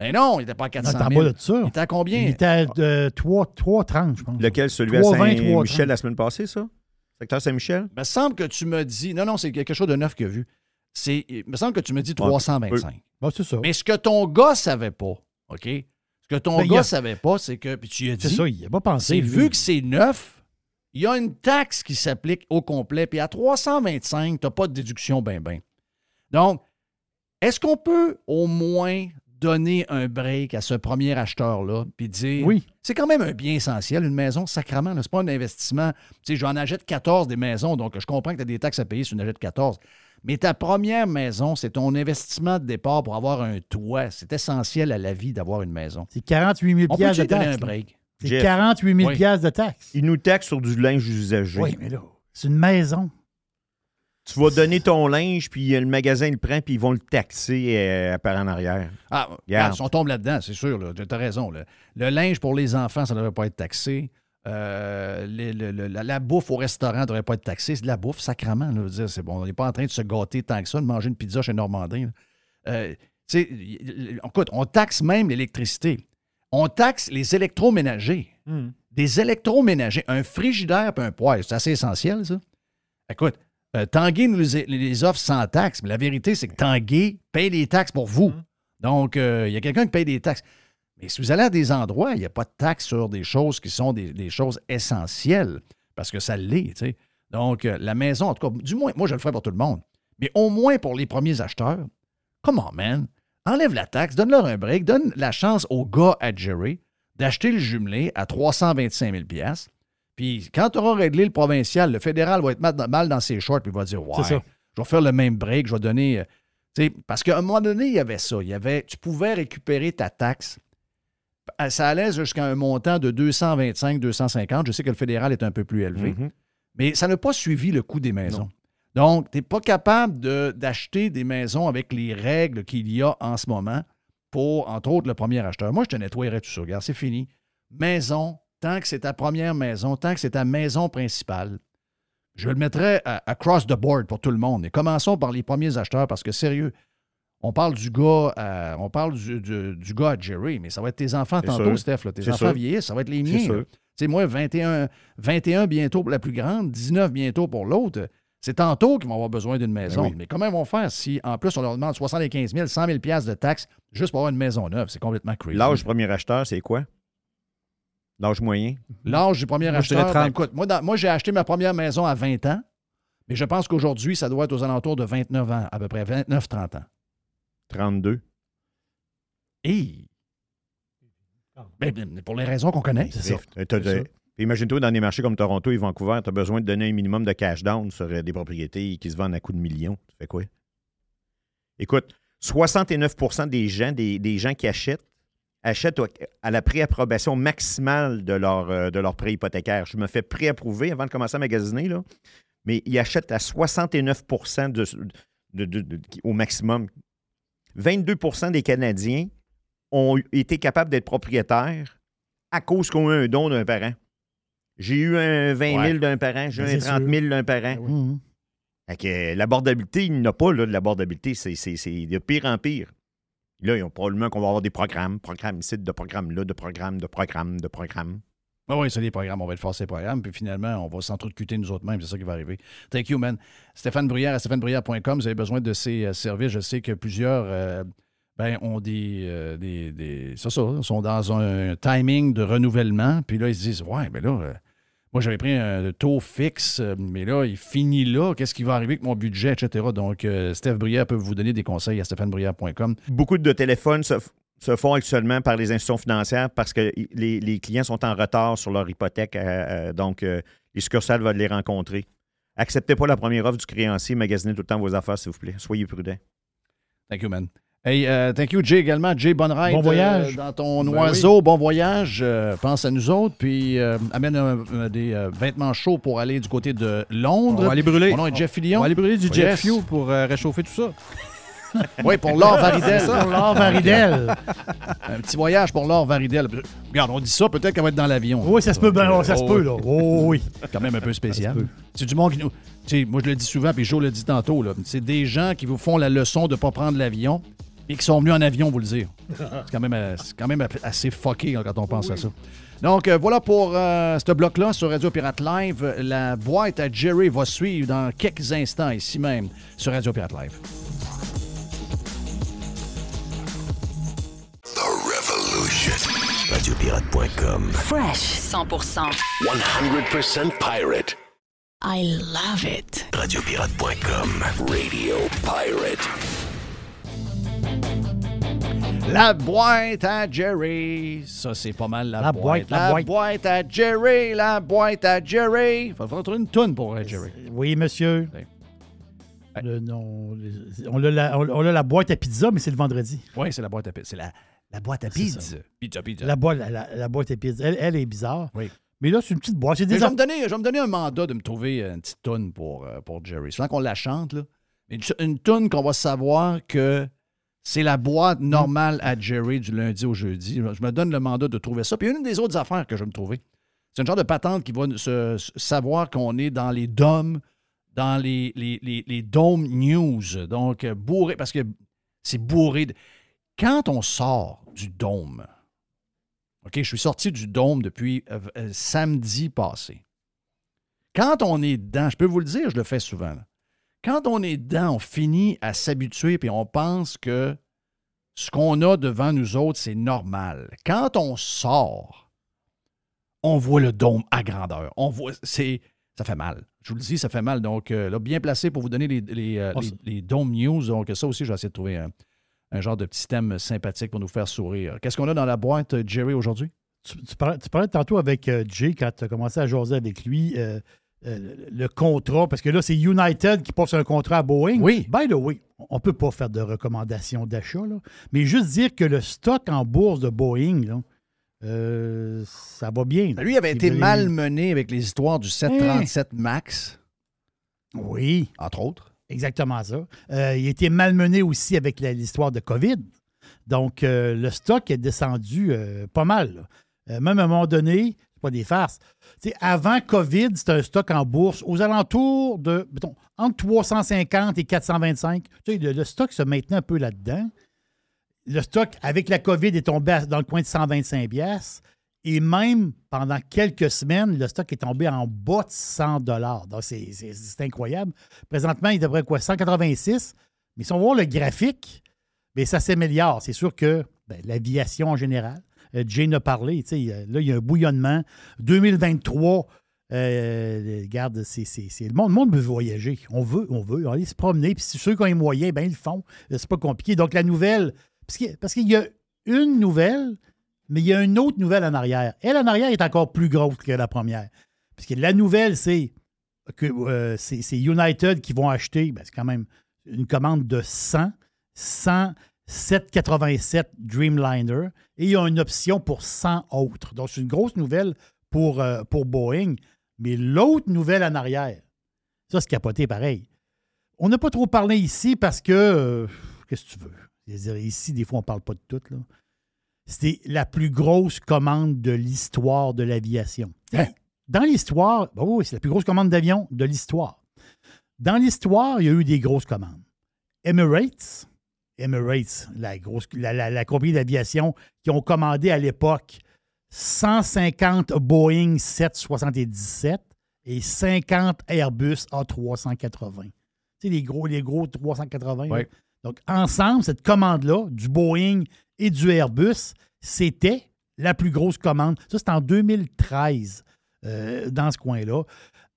Mais non, il n'était pas à Non, 400 t'es en 000. bas de ça. Il était à combien? Il était à euh, 3, 3,30, je pense. Lequel? Celui à 3,20, 3,30. Saint-Michel la semaine passée, ça? Secteur Saint-Michel? Il me semble que tu me dis. Non, non, c'est quelque chose de neuf qu'il a vu. C'est, il me semble que tu me dis 325. Bon, c'est ça. Mais ce que ton gars savait pas, OK? Ce que ton Ben, gars a- savait pas, c'est que. Puis tu lui as C'est dit. ça, il n'a pas pensé. C'est vu que c'est neuf, il y a une taxe qui s'applique au complet. Puis à 325, tu n'as pas de déduction ben ben. Donc, est-ce qu'on peut au moins donner un break à ce premier acheteur-là, puis dire, Oui. c'est quand même un bien essentiel, une maison, sacrement, là, c'est pas un investissement. Tu sais, j'en achète 14 des maisons, donc je comprends que tu as des taxes à payer si tu en achètes 14. Mais ta première maison, c'est ton investissement de départ pour avoir un toit. C'est essentiel à la vie d'avoir une maison. C'est 48 000 On peut de taxes. un break? C'est Jeff. 48 000 Oui. de taxes. Ils nous taxent sur du linge usagé. Oui, mais là, c'est une maison. Tu vas donner ton linge, puis le magasin le prend, puis ils vont le taxer euh, par en arrière. Ah, Regarde. regarde, si on tombe là-dedans, c'est sûr, tu as raison. là. Le linge pour les enfants, ça ne devrait pas être taxé. Euh, les- le- le- la, la bouffe au restaurant ne devrait pas être taxée. C'est de la bouffe, sacrement. là. Dire, c'est bon. On n'est pas en train de se gâter tant que ça, de manger une pizza chez Normandin. là. Euh, écoute, on taxe même l'électricité. On taxe les électroménagers. Des électroménagers. Un frigidaire et un poêle, c'est assez essentiel, ça. Écoute, euh, Tanguay nous les, les offre sans taxe, mais la vérité, c'est que Tanguay paye les taxes pour vous. Donc, euh, il y a quelqu'un qui paye des taxes. Mais si vous allez à des endroits, il n'y a pas de taxes sur des choses qui sont des, des choses essentielles, parce que ça l'est, tu sais. Donc, euh, la maison, en tout cas, du moins, moi, je le ferai pour tout le monde. Mais au moins pour les premiers acheteurs, come on, man. Enlève la taxe, donne-leur un break, donne la chance aux gars à Jerry d'acheter le jumelé à 325 000 Puis quand tu auras réglé le provincial, le fédéral va être mal dans, ses shorts, puis il va dire Ouais, je vais faire le même break, je vais donner. euh, parce qu'à un moment donné, il y avait ça. Il y avait, tu pouvais récupérer ta taxe. Euh, Ça allait jusqu'à un montant de 225, 250. Je sais que le fédéral est un peu plus élevé. Mhm. Mais ça n'a pas suivi le coût des maisons. Donc, tu n'es pas capable de- d'acheter des maisons avec les règles qu'il y a en ce moment pour, entre autres, le premier acheteur. Moi, je te nettoyerais tout ça. Regarde, c'est fini. Maison, tant que c'est ta première maison, tant que c'est ta maison principale, je le mettrais à- across the board pour tout le monde. Et commençons par les premiers acheteurs parce que, sérieux, on parle du gars, à- on parle du, du- du gars à Jerry, mais ça va être tes enfants tantôt, sûr. Steph. là. Tes enfants sûr. vieillissent, ça va être les miens. Tu sais, moi, 21, 21 bientôt pour la plus grande, 19 bientôt pour l'autre. C'est tantôt qu'ils vont avoir besoin d'une maison. Ben oui. Mais comment ils vont faire si, en plus, on leur demande 75 000, 100 000 piastres de taxes juste pour avoir une maison neuve? C'est complètement crazy. L'âge premier acheteur, c'est quoi? L'âge moyen? L'âge du premier Moi, je dirais acheteur, ben, 30. écoute, moi, dans- moi, j'ai acheté ma première maison à 20 ans, mais je pense qu'aujourd'hui, ça doit être aux alentours de 29 ans, à peu près 29-30 ans. 32. Et Ben, ben, pour les raisons qu'on connaît. Ça. C'est ça. Imagine-toi dans des marchés comme Toronto et Vancouver, tu as besoin de donner un minimum de cash down sur euh, des propriétés qui se vendent à coups de millions. Tu fais quoi? Écoute, 69 des gens, des, des gens qui achètent, achètent à la préapprobation maximale de leur, euh, de leur prêt hypothécaire. Je me fais préapprouver avant de commencer à magasiner, là, mais ils achètent à 69 de, de- de- de- au maximum. 22% des Canadiens ont été capables d'être propriétaires à cause qu'on a eu un don d'un parent. J'ai eu un 20 000 Ouais. d'un parent, j'ai eu Ben, un c'est 30 sûr. 000 d'un parent. Que euh, l'abordabilité, il n'y a pas là, de l'abordabilité. C'est de pire en pire. Là, ils ont probablement qu'on va avoir des programmes, programmes ici, de programmes là, de programmes, de programmes, de programmes. Ah oui, c'est des programmes. On va être forcer les programmes. Puis finalement, on va s'entrecuter nous autres mêmes. C'est ça qui va arriver. Thank you, man. Stéphane Bruyère à stéphanebruyère.com. Vous avez besoin de ces euh, services. Je sais que plusieurs euh, ben, ont des. euh, des, des- c'est ça, sont dans un timing de renouvellement. Puis là, ils se disent Ouais, mais là. Moi, j'avais pris un taux fixe, euh, mais là, il finit là. Qu'est-ce qui va arriver avec mon budget, etc. Donc, euh, Steph Bruyère peut vous donner des conseils à stéphanebruyère.com. Beaucoup de téléphones se, font actuellement par les institutions financières parce que les, les clients sont en retard sur leur hypothèque. euh, euh, donc, euh, les succursales veulent les rencontrer. Acceptez pas la première offre du créancier. Magasinez tout le temps vos affaires, s'il vous plaît. Soyez prudents. Thank you, man. Hey, euh, thank you, Jay, également. Jay, bonne ride. Bon voyage. euh, dans ton Ben oiseau, bon voyage. Euh, pense à nous autres. Puis, euh, amène un- un- des euh, vêtements chauds pour aller du côté de Londres. On va aller brûler. Mon nom est Jeff Fillion. On va aller brûler du jet Yes. fuel pour euh, réchauffer tout ça. Oui, pour Laure Varidel. Pour Laure Varidel. un petit voyage pour Laure Varidel. Regarde, on dit ça, peut-être qu'elle va être dans l'avion. Oui, ça se peut, ben, ça se oh, peut, là. Oh, oui. quand même un peu spécial. C'est du monde qui nous. Tu sais, moi, je le dis souvent, puis Joe le dit tantôt. là, C'est des gens qui vous font la leçon de ne pas prendre l'avion et qui sont venus en avion vous le dire. C'est quand même, euh, c'est quand même assez fucké hein, quand on pense à ça. Donc, euh, voilà pour euh, ce bloc-là sur Radio Pirate Live. La boîte à Jerry va suivre dans quelques instants, ici même, sur Radio Pirate Live. The Revolution. Radiopirate.com. Fresh 100%. 100% pirate. I love it. Radiopirate.com. Radio Pirate. La boîte à Jerry. Ça, c'est pas mal la, La boîte, la La boîte. boîte à Jerry. La boîte à Jerry. Faut faut trouver une toune pour euh, Jerry. Oui, monsieur. Le- non, on, a la, on a la boîte à pizza, mais c'est le vendredi. Oui, c'est la boîte à pizza. C'est la, la boîte à pizza. Pizza, pizza. La, boîte, la, la- la boîte à pizza. Elle, elle est bizarre. Oui. Mais là, c'est une petite boîte. Des je, vais me donner, je vais me donner un mandat de me trouver une petite toune pour, euh, pour Jerry. Sans qu'on la chante, là. Mais une, une toune qu'on va savoir que c'est la boîte normale à Jerry du lundi au jeudi. Je me donne le mandat de trouver ça. Puis une des autres affaires que je vais me trouver, c'est une genre de patente qui va se, se- savoir qu'on est dans les DOM, dans les, les, les, les Dome News. Donc, euh, bourré, parce que c'est bourré. de- Quand on sort du Dôme, OK, je suis sorti du Dôme depuis euh, euh, samedi passé. Quand on est dedans, je peux vous le dire, je le fais souvent. là. Quand on est dedans, on finit à s'habituer et on pense que ce qu'on a devant nous autres, c'est normal. Quand on sort, on voit le dôme à grandeur. On voit, c'est, ça fait mal. Je vous le dis, ça fait mal. Donc, euh, là, bien placé pour vous donner les, les, euh, les- Dome News. Donc, ça aussi, je vais essayer de trouver un, un genre de petit thème sympathique pour nous faire sourire. Qu'est-ce qu'on a dans la boîte, euh, Jerry, aujourd'hui? tu, tu parlais, tu parlais tantôt avec euh, Jay quand tu as commencé à jaser avec lui. Euh, le contrat, parce que là, c'est United qui passe un contrat à Boeing. Oui. By the way, on ne peut pas faire de recommandations d'achat, mais juste dire que le stock en bourse de Boeing, là, euh, ça va bien. là. Lui avait été malmené avec les histoires du 737 MAX, Oui, entre autres. exactement ça. Euh, il a été malmené aussi avec l'histoire de COVID. Donc, le stock est descendu pas mal. là. Même à un moment donné, c'est pas des farces. Avant COVID, c'était un stock en bourse aux alentours de, mettons, entre 350 et 425. Tu sais, le, le stock se maintenait un peu là-dedans. Le stock, avec la COVID, est tombé dans le coin de 125 pièces. Et même pendant quelques semaines, le stock est tombé en bas de 100 Donc, c'est- incroyable. Présentement, il devrait quoi? 186. Mais si on voit le graphique, bien, ça s'améliore. C'est sûr que ben, l'aviation en général, Jane a parlé, euh, là, il y a un bouillonnement. 2023, euh, regarde, c'est, le, monde, le monde veut voyager. On veut, on veut aller se promener. Puis ceux qui ont les moyens, ben, ils le font. Euh, C'est pas compliqué. Donc, la nouvelle, parce qu'il y a une nouvelle, mais il y a une autre nouvelle en arrière. Elle, en arrière, est encore plus grosse que la première. Parce que la nouvelle, c'est que euh, c'est United qui vont acheter, ben, c'est quand même une commande de 100, 100 787 Dreamliner et il y a une option pour 100 autres. Donc, c'est une grosse nouvelle pour, euh, pour Boeing. Mais l'autre nouvelle en arrière, ça, c'est capoté pareil. On n'a pas trop parlé ici parce que, euh, qu'est-ce que tu veux? Je veux dire, ici, des fois, on ne parle pas de tout. là. C'était la plus grosse commande de l'histoire de l'aviation. Dans l'histoire, ben oui, c'est la plus grosse commande d'avion de l'histoire. Dans l'histoire, il y a eu des grosses commandes. Emirates, Emirates, la, grosse, la, la- la compagnie d'aviation qui ont commandé à l'époque 150 Boeing 777 et 50 Airbus A380. Tu sais, les gros, les gros 380. là. Ouais. Donc, ensemble, cette commande-là, du Boeing et du Airbus, c'était la plus grosse commande. Ça, c'était en 2013, euh, dans ce coin-là.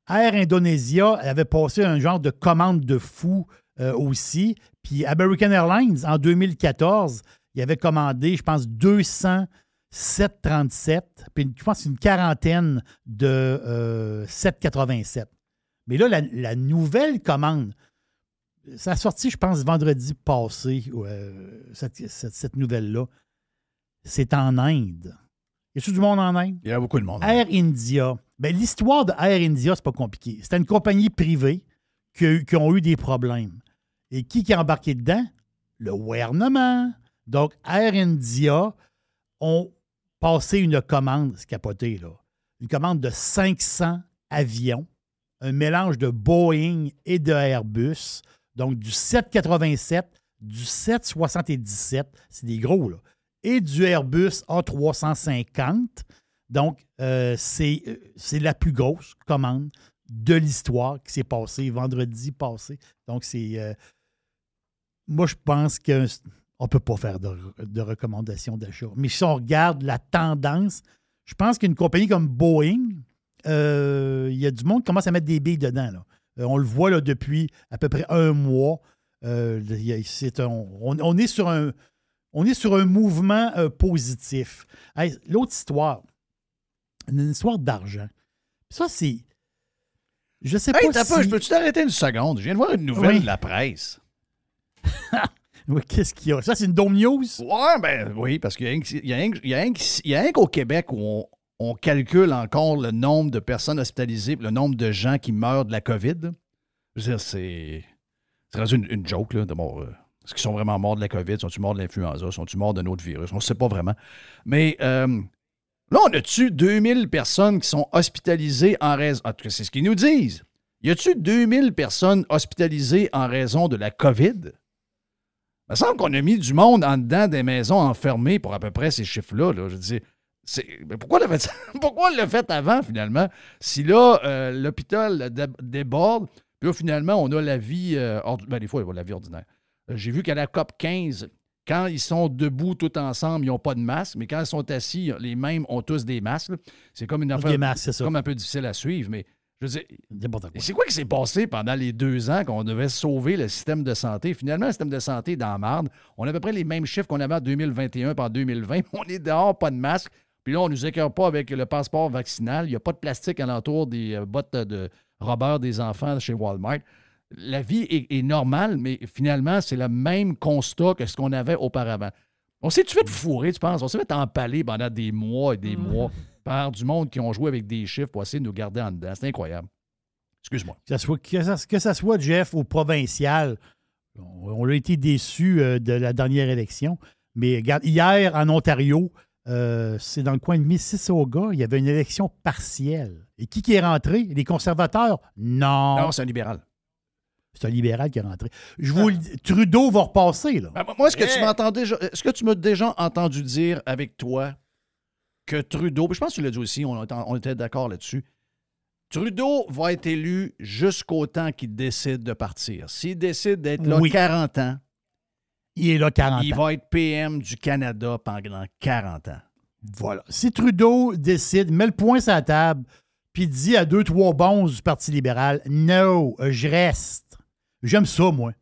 Air Indonesia avait passé un genre de commande de fou euh, aussi. Puis American Airlines, en 2014, il avait commandé, je pense, 200 737, puis je pense une quarantaine de euh, 787. Mais là, la, la nouvelle commande, ça a sorti, je pense, vendredi passé, euh, cette, cette- cette nouvelle-là. C'est en Inde. Y a-tu du monde en Inde? Il y a beaucoup de monde. Air India. Ben, L'histoire de Air India, c'est pas compliqué. C'était une compagnie privée qui, qui ont eu des problèmes. Et qui, qui a embarqué dedans? Le gouvernement. Donc, Air India ont passé une commande, c'est capoté, là. Une commande de 500 avions, un mélange de Boeing et de Airbus. Donc, du 787, du 777, c'est des gros, là, et du Airbus A350. Donc, euh, c'est euh, c'est la plus grosse commande de l'histoire qui s'est passée vendredi passé. Donc, c'est. euh, moi, je pense qu'on ne peut pas faire de, de recommandations d'achat. Mais si on regarde la tendance, je pense qu'une compagnie comme Boeing, euh, il y a du monde qui commence à mettre des billes dedans. là. Euh, on le voit là, depuis à peu près un mois. Euh, un- on, on est sur un, on est sur un mouvement positif. Hey, L'autre histoire, une histoire d'argent. Ça, c'est. Je sais Hey, pas si. pas, je peux-tu t'arrêter une seconde? Je viens de voir une nouvelle Oui. de la presse. Qu'est-ce qu'il y a? Ça, c'est une Dome News? Ouais, ben oui, parce qu'il y a rien qu'au Québec où on, calcule encore le nombre de personnes hospitalisées, le nombre de gens qui meurent de la COVID. Je veux dire, c'est. C'est une, une joke, là, de mort. euh, Est-ce qu'ils sont vraiment morts de la COVID? Sont-ils morts de l'influenza? Sont-ils morts d'un autre virus? On ne sait pas vraiment. Mais euh, là, on a-tu 2000 personnes qui sont hospitalisées en raison. En tout cas, c'est ce qu'ils nous disent. Y a-tu 2000 personnes hospitalisées en raison de la COVID? Il me semble qu'on a mis du monde en dedans des maisons enfermées pour à peu près ces chiffres-là. là. Je dis, c'est- mais pourquoi on l'a fait, pourquoi l'a fait avant, finalement? Si là, euh, l'hôpital dé- déborde, puis là, finalement, on a la vie. euh, ben, des fois, il y a la vie ordinaire. Euh, J'ai vu qu'à la COP 15, quand ils sont debout tout ensemble, ils n'ont pas de masque, mais quand ils sont assis, les mêmes ont tous des masques. C'est comme une affaire. Des masques, c'est ça. comme un peu difficile à suivre, mais je veux dire, N'importe quoi. et c'est quoi qui s'est passé pendant les deux ans qu'on devait sauver le système de santé? Finalement, le système de santé est dans la marde. On a à peu près les mêmes chiffres qu'on avait en 2021 et en 2020. On est dehors, pas de masque, Puis là, on nous écœure pas avec le passeport vaccinal. Il n'y a pas de plastique alentour des euh, bottes de Robert des enfants chez Walmart. La vie est, est normale, mais finalement, c'est le même constat que ce qu'on avait auparavant. On s'est-tu fait fourrer, tu penses? On s'est fait empaler pendant des mois et des mois par du monde qui ont joué avec des chiffres pour essayer de nous garder en dedans. C'est incroyable. Excuse-moi. Que ça soit, que ça, que ça soit Jeff ou provincial, on, on a été déçus euh, de la dernière élection. Mais regarde, hier, en Ontario, euh, c'est dans le coin de Mississauga, il y avait une élection partielle. Et qui, qui est rentré? Les conservateurs? Non. Non, c'est un libéral. C'est un libéral qui est rentré. Je vous le dis, Trudeau va repasser, là. Ben, moi, est-ce que tu m'entends déjà. Est-ce que tu m'as déjà entendu dire avec toi que Trudeau, puis je pense que tu l'as dit aussi, on, était- on était d'accord là-dessus. Trudeau va être élu jusqu'au temps qu'il décide de partir. S'il décide d'être là Oui. 40 ans, Il est là 40 il ans. va être PM du Canada pendant 40 ans. Voilà. Si Trudeau décide, met le point sur la table, puis dit à deux, trois bons du Parti libéral, no, euh, je reste. J'aime ça, moi.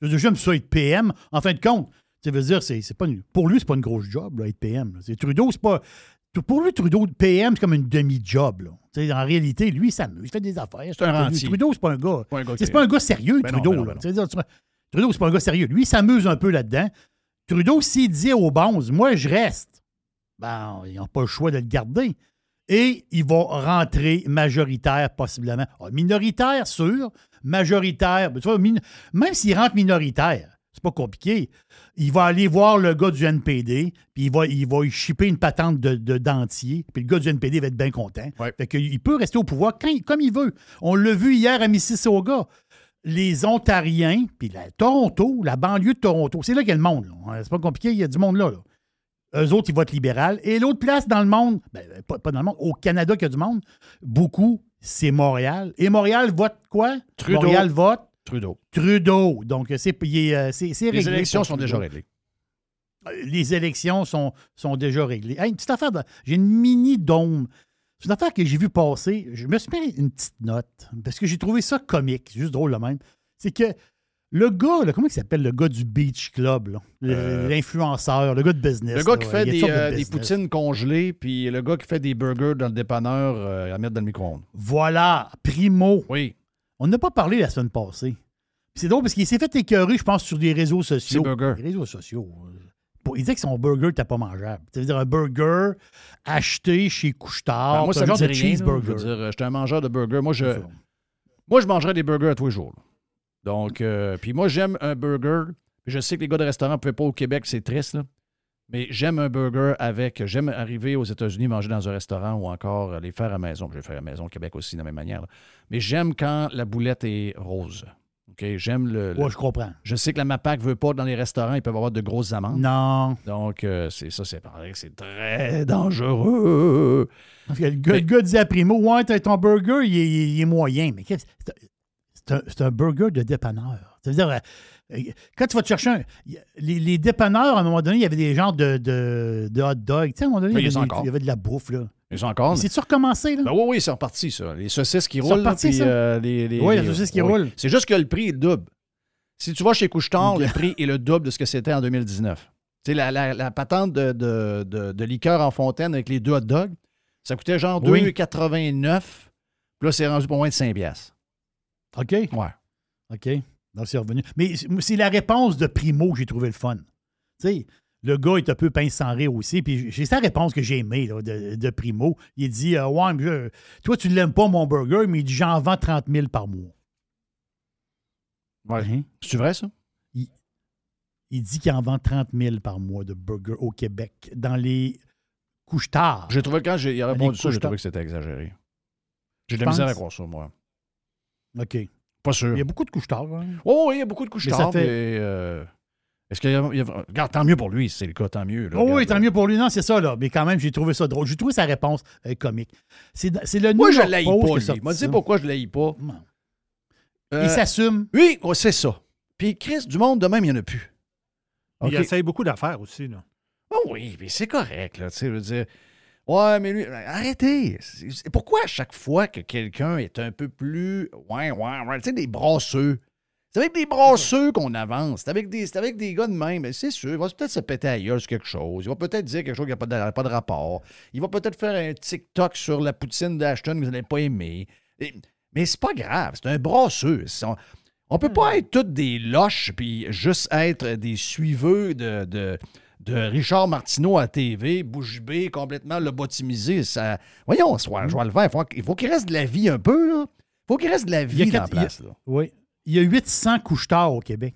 J'aime ça être PM. En fin de compte, ça veut dire, c'est c'est pas une- pour lui, c'est pas une grosse job, là, être PM. C'est Trudeau, c'est pas. Pour lui, Trudeau, PM, c'est comme une demi-job. En réalité, lui, il s'amuse, il fait des affaires. C'est un rentier. Trudeau, c'est pas un gars. Pas un gars C'est pas un gars sérieux, Ben non, Trudeau. ben non, là. ben non. Trudeau, c'est pas un gars sérieux. Lui, il s'amuse un peu là-dedans. Trudeau, s'il dit aux bonzes, moi, je reste, ben, ils n'ont pas le choix de le garder. Et il va rentrer majoritaire, possiblement. Ah, minoritaire, sûr. Majoritaire. ben, tu vois, min- même s'il rentre minoritaire, c'est pas compliqué. Il va aller voir le gars du NPD, puis il va, il va y shipper une patente de, de dentier, puis le gars du NPD va être bien content. Fait que il peut rester au pouvoir quand, comme il veut. On l'a vu hier à Mississauga. Les Ontariens, puis la Toronto, la banlieue de Toronto, c'est là qu'il y a le monde. C'est pas compliqué, il y a du monde là. là. Eux autres, ils votent libéral. Et l'autre place dans le monde, ben, pas, pas dans le monde, au Canada qu'il y a du monde, beaucoup, c'est Montréal. Et Montréal vote quoi? Trudeau. Montréal vote Trudeau. Trudeau. Donc, c'est euh, c'est- c'est réglé. Les élections sont Trudeau. déjà réglées. Euh, Les élections sont, sont déjà réglées. Hey, une petite affaire, j'ai une mini dôme. C'est une affaire que j'ai vue passer. Je me suis mis une petite note parce que j'ai trouvé ça comique, juste drôle le même. C'est que le gars, là, comment il s'appelle le gars du Beach Club, Euh, l'influenceur, le gars de business. Le gars là, qui ouais, fait des, de euh, poutines congelées, puis le gars qui fait des burgers dans le dépanneur euh, à mettre dans le micro-ondes. Voilà, Primo. Oui. On n'a pas parlé la semaine passée. C'est drôle parce qu'il s'est fait écœurer, je pense, sur des réseaux sociaux. Ses burgers. Les réseaux sociaux. Il disait que son burger n'était pas mangeable. Ça veut dire un burger acheté chez Couche-Tard. Ben, moi, c'est ça me dit rien. là. Je cheeseburger. veux dire, j'étais un mangeur de burgers. Moi, je, moi, je mangerais des burgers à tous les jours. Donc, euh, puis moi, j'aime un burger. Je sais que les gars de restaurant ne pouvaient pas au Québec, c'est triste, là. Mais j'aime un burger avec. J'aime arriver aux États-Unis, manger dans un restaurant ou encore euh, les faire à la maison. Je vais faire à la maison au Québec aussi, de la même manière. là. Mais j'aime quand la boulette est rose. OK? J'aime le. Ouais, je comprends. Je sais que la MAPAC ne veut pas dans les restaurants, ils peuvent avoir de grosses amendes. Non. Donc, euh, c'est ça, c'est pareil, c'est très dangereux. Parce que le, gars, le gars dit à Primo Ouais, t'as- ton burger, il est, il est moyen. Mais qu'est-ce- c'est un- c'est un, c'est un burger de dépanneur. Ça veut dire, euh, quand tu vas te chercher un. Les, les dépanneurs, à un moment donné, il y avait des genres de, de, de hot dog. Tu sais, à un moment donné, il y, avait des- encore. il y avait de la bouffe. Là. Ils sont encore. C'est-tu recommencé, là? Ben oui, oui, c'est reparti, ça. Les saucisses qui C'est roulent. là, reparti, puis, ça? euh, les, les- Oui, les les- saucisses qui oui. roulent. C'est juste que le prix est double. Si tu vas chez Couche-Tard, le prix est le double de ce que c'était en 2019. Tu sais, la, la- la patente de, de, de- de liqueur en fontaine avec les deux hot dogs, ça coûtait genre Oui. 2,89. Puis là, c'est rendu pour moins de 5 piastres. OK. Ouais. OK. Donc, c'est revenu. Mais c'est- c'est la réponse de Primo que j'ai trouvé le fun. Tu sais, le gars est un peu pince sans rire aussi. Puis j'ai sa réponse que j'ai aimée là, de, de Primo. Il dit euh, Ouais, mais je- toi, tu l'aimes pas, mon burger, mais il dit J'en vends 30 000 par mois. Ouais. Hein? C'est vrai, ça? Il dit qu'il en vend 30 000 par mois de burgers au Québec dans les couches tard. J'ai trouvé, quand j'ai il a répondu ça, j'ai trouvé que c'était exagéré. J'ai de la misère à croire ça, moi. OK. Pas sûr. Il y a beaucoup de couches tard. hein. Oh, oui, il y a beaucoup de couches tard, fait- mais, euh, Est-ce qu'il y a, il y a- Regarde, tant mieux pour lui, si c'est le cas, tant mieux. là, Oh oui, tant mieux pour lui. Non, c'est ça, là. Mais quand même, j'ai trouvé ça drôle. J'ai trouvé sa réponse euh, comique. C'est c'est le Moi, je l'haïs pas, lui. Moi, tu sais pourquoi je l'haïs pas? Euh, Il s'assume. Oui, ouais, c'est ça. Puis Chris, du monde de même, il n'y en a plus. Il OK. essaye beaucoup d'affaires aussi. Là. Oh oui, mais c'est correct, là, tu sais, je veux dire. Ouais, mais lui, arrêtez. C'est- c'est- Pourquoi à chaque fois que quelqu'un est un peu plus. Ouais, ouais, ouais, tu sais, des brasseux. C'est avec des brasseux qu'on avance. C'est avec des, c'est avec des gars de même. Mais C'est sûr, il va peut-être se péter gueule sur quelque chose. Il va peut-être dire quelque chose qui n'a pas de, pas de rapport. Il va peut-être faire un TikTok sur la poutine d'Ashton que vous n'avez pas aimé. Et- mais c'est pas grave. C'est un brasseux. On, on peut pas être tous des loches puis juste être des suiveux de, de, de Richard Martineau à TV, bouche bée, complètement lobotomisé. Ça... Voyons, soit, je vais le faire. Il faut, il faut qu'il reste de la vie un peu, là. Il faut qu'il reste de la Il y a vie dans la quatre- il y a- place, là. Oui. Il y a 800 couches-tard au Québec.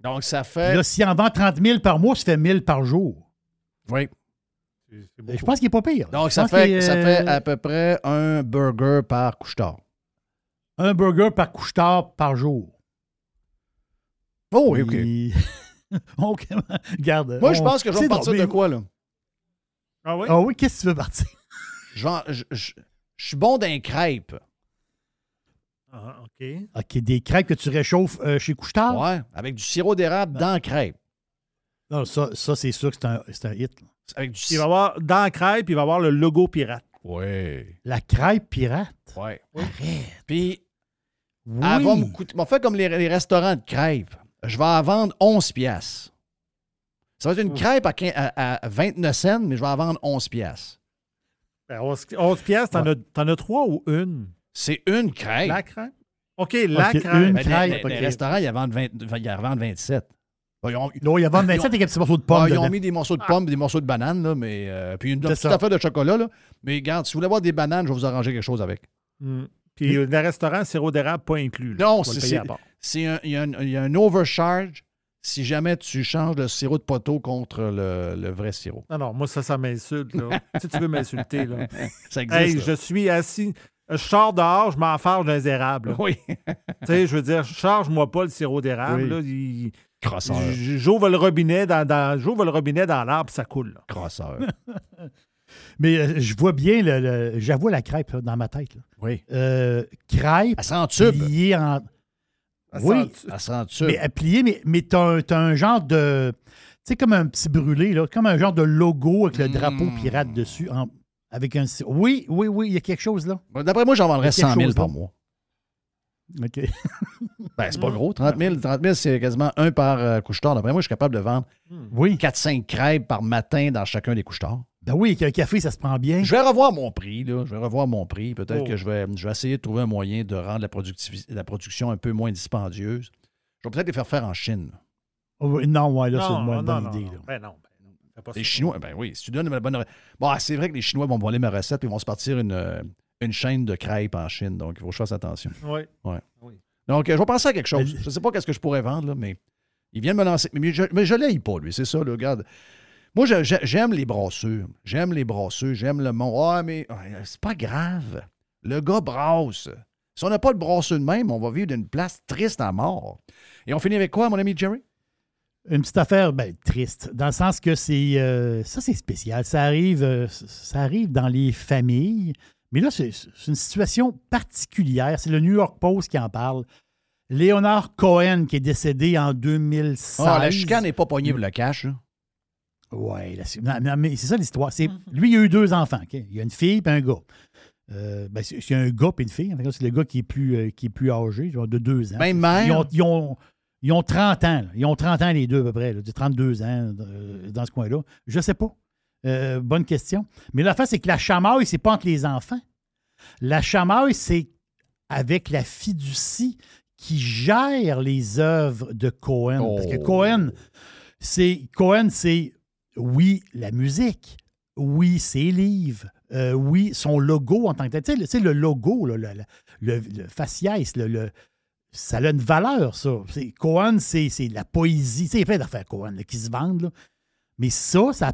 Donc, ça fait. Là, s'il en vend 30 000 par mois, ça fait 1000 par jour. Oui. Je pense qu'il n'est pas pire. Donc, ça fait, est, ça euh, fait à peu près un burger par couche-tard. Un burger par couche-tard par jour. Oh, oui, OK. Il- OK. Regarde. Moi, je on- pense que je vais partir drôle, de mais- quoi, là? Ah oui? Ah oui, qu'est-ce que tu veux partir? Je, je- je- je suis bon d'un crêpe. Ah, OK. OK, des crêpes que tu réchauffes euh, chez couche-tard? Ouais, avec du sirop d'érable dans la crêpe. Non, ça, ça c'est sûr que c'est un, hit. là. Avec du Il va avoir, dans la crêpe, il va y avoir le logo pirate. Oui. La crêpe pirate? Ouais. Arrête. Puis, Oui. elle va me coûter. On fait comme les, les restaurants de crêpes. Je vais en vendre 11 piastres. Ça va être une crêpe à, quin- à- à 29 cents, mais je vais en vendre 11 piastres. Ben, 11, 11 piastres, t'en as, t'en as trois ou une? C'est une crêpe. La crêpe? OK, la crêpe. une Ben, les- crêpe, les, restaurants, ils en vendent, 20 ils en vendent 27. Bon, ils ont, Là, il y a 27 Ils ont- avec un petit morceau de pomme Ah, ils ont mis des morceaux de pommes et des morceaux de bananes, là, mais, euh, puis une petite ça. affaire de chocolat. Là. Mais regarde, si vous voulez avoir des bananes, je vais vous arranger quelque chose avec. Hmm. Puis le restaurant, sirop d'érable pas inclus. là. Non, c'est- il y, a un- il y a un overcharge si jamais tu changes le sirop de poteau contre le, le vrai sirop. Non, non, moi, ça, ça m'insulte. là. si tu veux m'insulter, là. Ça existe. Hey, là. je suis assis. Je sors dehors, je m'en d'un érable. là. Oui. Tu sais, je veux dire, charge-moi pas le sirop d'érable. Oui. là, il- J'ouvre le robinet dans, dans- j'ouvre le robinet dans l'arbre, ça coule. là. Crosseur. Mais euh, je vois bien, le, le- j'avoue la crêpe là, dans ma tête. là. Oui. Euh, crêpe Elle sent tube. en... Elle oui, sent- Elle mais pliée, mais, mais t'as un, t'as un genre de... Tu sais, comme un petit brûlé, là, comme un genre de logo avec le drapeau Mm. pirate dessus. en- avec un... Oui, oui, oui, il y a quelque chose là. Bon, D'après moi, j'en vendrais Il y a quelque 100 000 chose, par là. mois. OK. Ben, c'est pas gros. 30 000, 30 000, c'est quasiment un par euh, couche-tard. D'après moi, je suis capable de vendre Oui. 4-5 crêpes par matin dans chacun des couche-tards. Ben oui, avec un café, ça se prend bien. Je vais revoir mon prix, là. Je vais revoir mon prix. Peut-être Oh. que je vais, je vais essayer de trouver un moyen de rendre la, la production un peu moins dispendieuse. Je vais peut-être les faire faire en Chine. Oh, oui, non, ouais, là, c'est Non, une bonne, non, idée. non. là. Ben non. ben pas Les. Chinois, ben oui, si tu donnes une bonne. Bon, c'est vrai que les Chinois vont me voler ma recette et ils vont se partir une, euh, une chaîne de crêpes en Chine. Donc, il faut que je fasse attention. Oui. Donc, euh, je vais penser à quelque chose. Mais- Je ne sais pas qu'est-ce que je pourrais vendre, là, mais il vient de me lancer. Mais je, mais je l'aille pas, lui. C'est ça, là, regarde. Moi, j'aime les brasseux. J'aime les brasseux. J'aime le monde. Ah, mais ouais, c'est pas grave. Le gars brasse. Si on n'a pas le brasseux de même, on va vivre d'une place triste à mort. Et on finit avec quoi, mon ami Jerry? Une petite affaire ben, triste, dans le sens que c'est euh, ça, c'est spécial. Ça arrive, euh, ça arrive dans les familles, mais là, c'est une situation particulière. C'est le New York Post qui en parle. Léonard Cohen, qui est décédé en 2016. Ah, la chicane n'est pas poignée pour le cash. là. Oui, mais c'est ça l'histoire. C'est- Lui, il a eu deux enfants. ok? Il y a une fille et un gars. Euh, ben, c'est c'est un gars et une fille. En fait, c'est le gars qui est plus, euh, qui est plus âgé, genre de deux ans. Même mère? Ils ont, ils ont- ils ont 30 ans. là. Ils ont 30 ans les deux à peu près. là, de 32 ans euh, dans ce coin-là. Je sais pas. Euh, bonne question. Mais l'affaire, c'est que la chamaille, c'est pas entre les enfants. La chamaille, c'est avec la fiducie qui gère les œuvres de Cohen. Parce que Oh. Cohen, c'est Cohen, c'est oui, la musique, oui, ses livres, euh, oui, son logo en tant que tel. Tu sais, le- logo, le, faciès, ça a une valeur, ça. C'est- Cohen, c'est c'est la poésie. A plein d'affaires Cohen qui se vendent. Mais ça, ça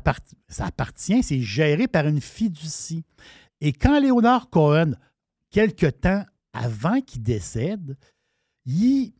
appartient, c'est géré par une fiducie. Et quand Léonard Cohen, quelque temps avant qu'il décède, il,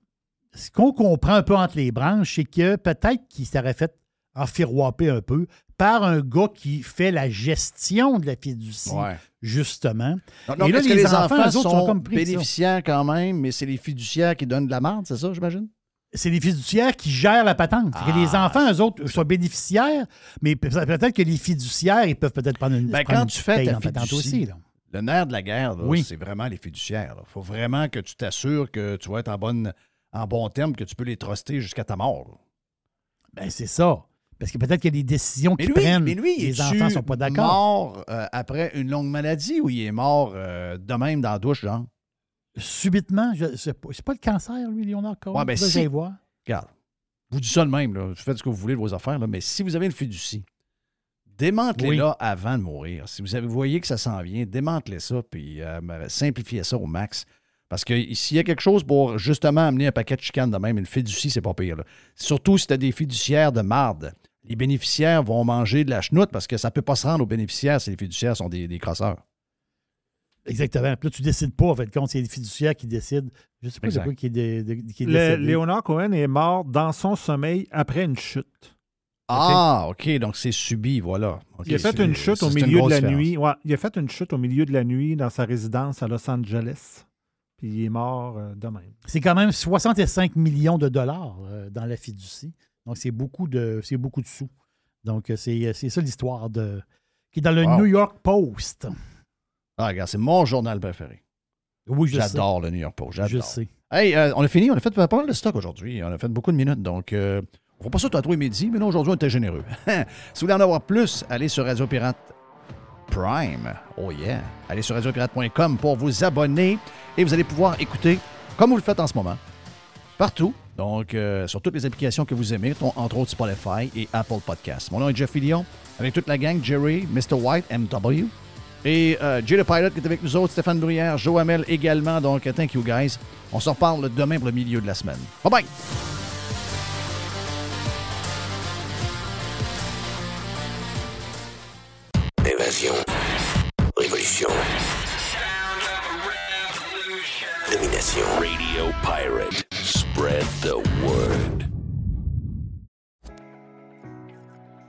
ce qu'on comprend un peu entre les branches, c'est que peut-être qu'il s'aurait fait enfiroiper un peu par un gars qui fait la gestion de la fiducie, Ouais. justement. Donc, donc, Et là, les les enfants, enfants, eux autres, sont, sont comme pris de ça. bénéficiaires quand même, mais c'est les fiduciaires qui donnent de la merde, c'est ça, j'imagine? c'est les fiduciaires qui gèrent la patente. C'est que les Ah. enfants, eux autres, sont bénéficiaires, mais pe- peut-être que les fiduciaires, ils peuvent peut-être prendre une, Ben, prendre quand une tu fais ta fiducie, aussi. Là. le nerf de la guerre, Oui. c'est vraiment les fiduciaires. Il faut vraiment que tu t'assures que tu vas être en, bonne, en bon terme, que tu peux les truster jusqu'à ta mort. là. Ben, c'est ça. Parce que peut-être qu'il y a des décisions qui prennent. mais lui, les enfants sont pas d'accord. mort euh, après une longue maladie ou il est mort euh, de même dans la douche, genre? Subitement, c'est pas, pas le cancer, lui, Léonard Cohen. Ouais, ben, si- voir. Regarde, vous dis ça de même, là. faites ce que vous voulez de vos affaires, là, mais si vous avez une fiducie, démantelez-la avant de mourir. Si vous, avez, vous voyez que ça s'en vient, démantelez ça, puis euh, simplifiez ça au max. Parce que s'il y a quelque chose pour justement amener un paquet de chicanes de même, une fiducie, c'est pas pire. là. Surtout si tu as des fiduciaires de marde. Les bénéficiaires vont manger de la chenoute parce que ça peut pas se rendre aux bénéficiaires si les fiduciaires sont des, des crosseurs. Exactement. Puis là, tu décides pas, en fait, compte, c'est les fiduciaires qui décident. Je sais pas c'est quoi qui est, dé- de- qui est Le- décédé. Léonard Cohen est mort dans son sommeil après une chute. Ah, OK, donc c'est subi, voilà. Il a fait une chute au milieu de la différence. nuit. Ouais, il a fait une chute au milieu de la nuit dans sa résidence à Los Angeles. Puis il est mort euh, de même. C'est quand même 65 millions de dollars euh, dans la fiducie. Donc, c'est beaucoup de, c'est beaucoup de sous. Donc, euh, c'est, c'est ça l'histoire de, qui est dans le Wow. New York Post. Ah, regarde, c'est mon journal préféré. Oui, je J'adore le New York Post. J'adore. Je sais. Hey, euh, on a fini. On a fait pas mal de stock aujourd'hui. On a fait beaucoup de minutes. Donc, euh, on ne pas ça tous midi, mais là, aujourd'hui, on était généreux. si vous voulez en avoir plus, allez sur Radio Pirate Prime. Oh yeah. Allez sur radiopirate.com pour vous abonner et vous allez pouvoir écouter, comme vous le faites en ce moment, partout. Donc, euh, sur toutes les applications que vous aimez, entre autres Spotify et Apple Podcasts. Mon nom est Jeff Fillion, avec toute la gang, Jerry, Mr. White, MW, et euh, Jay Pilot qui est avec nous autres, Stéphane Bruyère, Joe Hamel également. Donc, thank you guys. On se reparle demain pour le milieu de la semaine. Bye bye! Évasion. Révolution. Domination. Radio Pirate.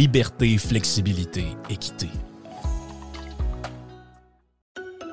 liberté, flexibilité, équité.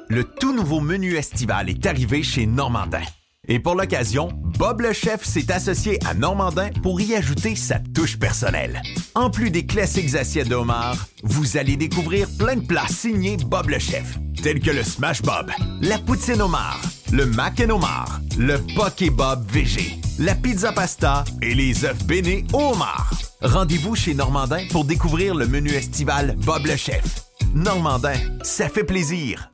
Le tout nouveau menu estival est arrivé chez Normandin. Et pour l'occasion, Bob le chef s'est associé à Normandin pour y ajouter sa touche personnelle. En plus des classiques assiettes de homard, vous allez découvrir plein de plats signés Bob le chef, tels que le Smash Bob, la poutine homard, le mac and homard, le poké Bob VG, la pizza pasta et les œufs bénis au homard. Rendez-vous chez Normandin pour découvrir le menu estival Bob le chef. Normandin, ça fait plaisir.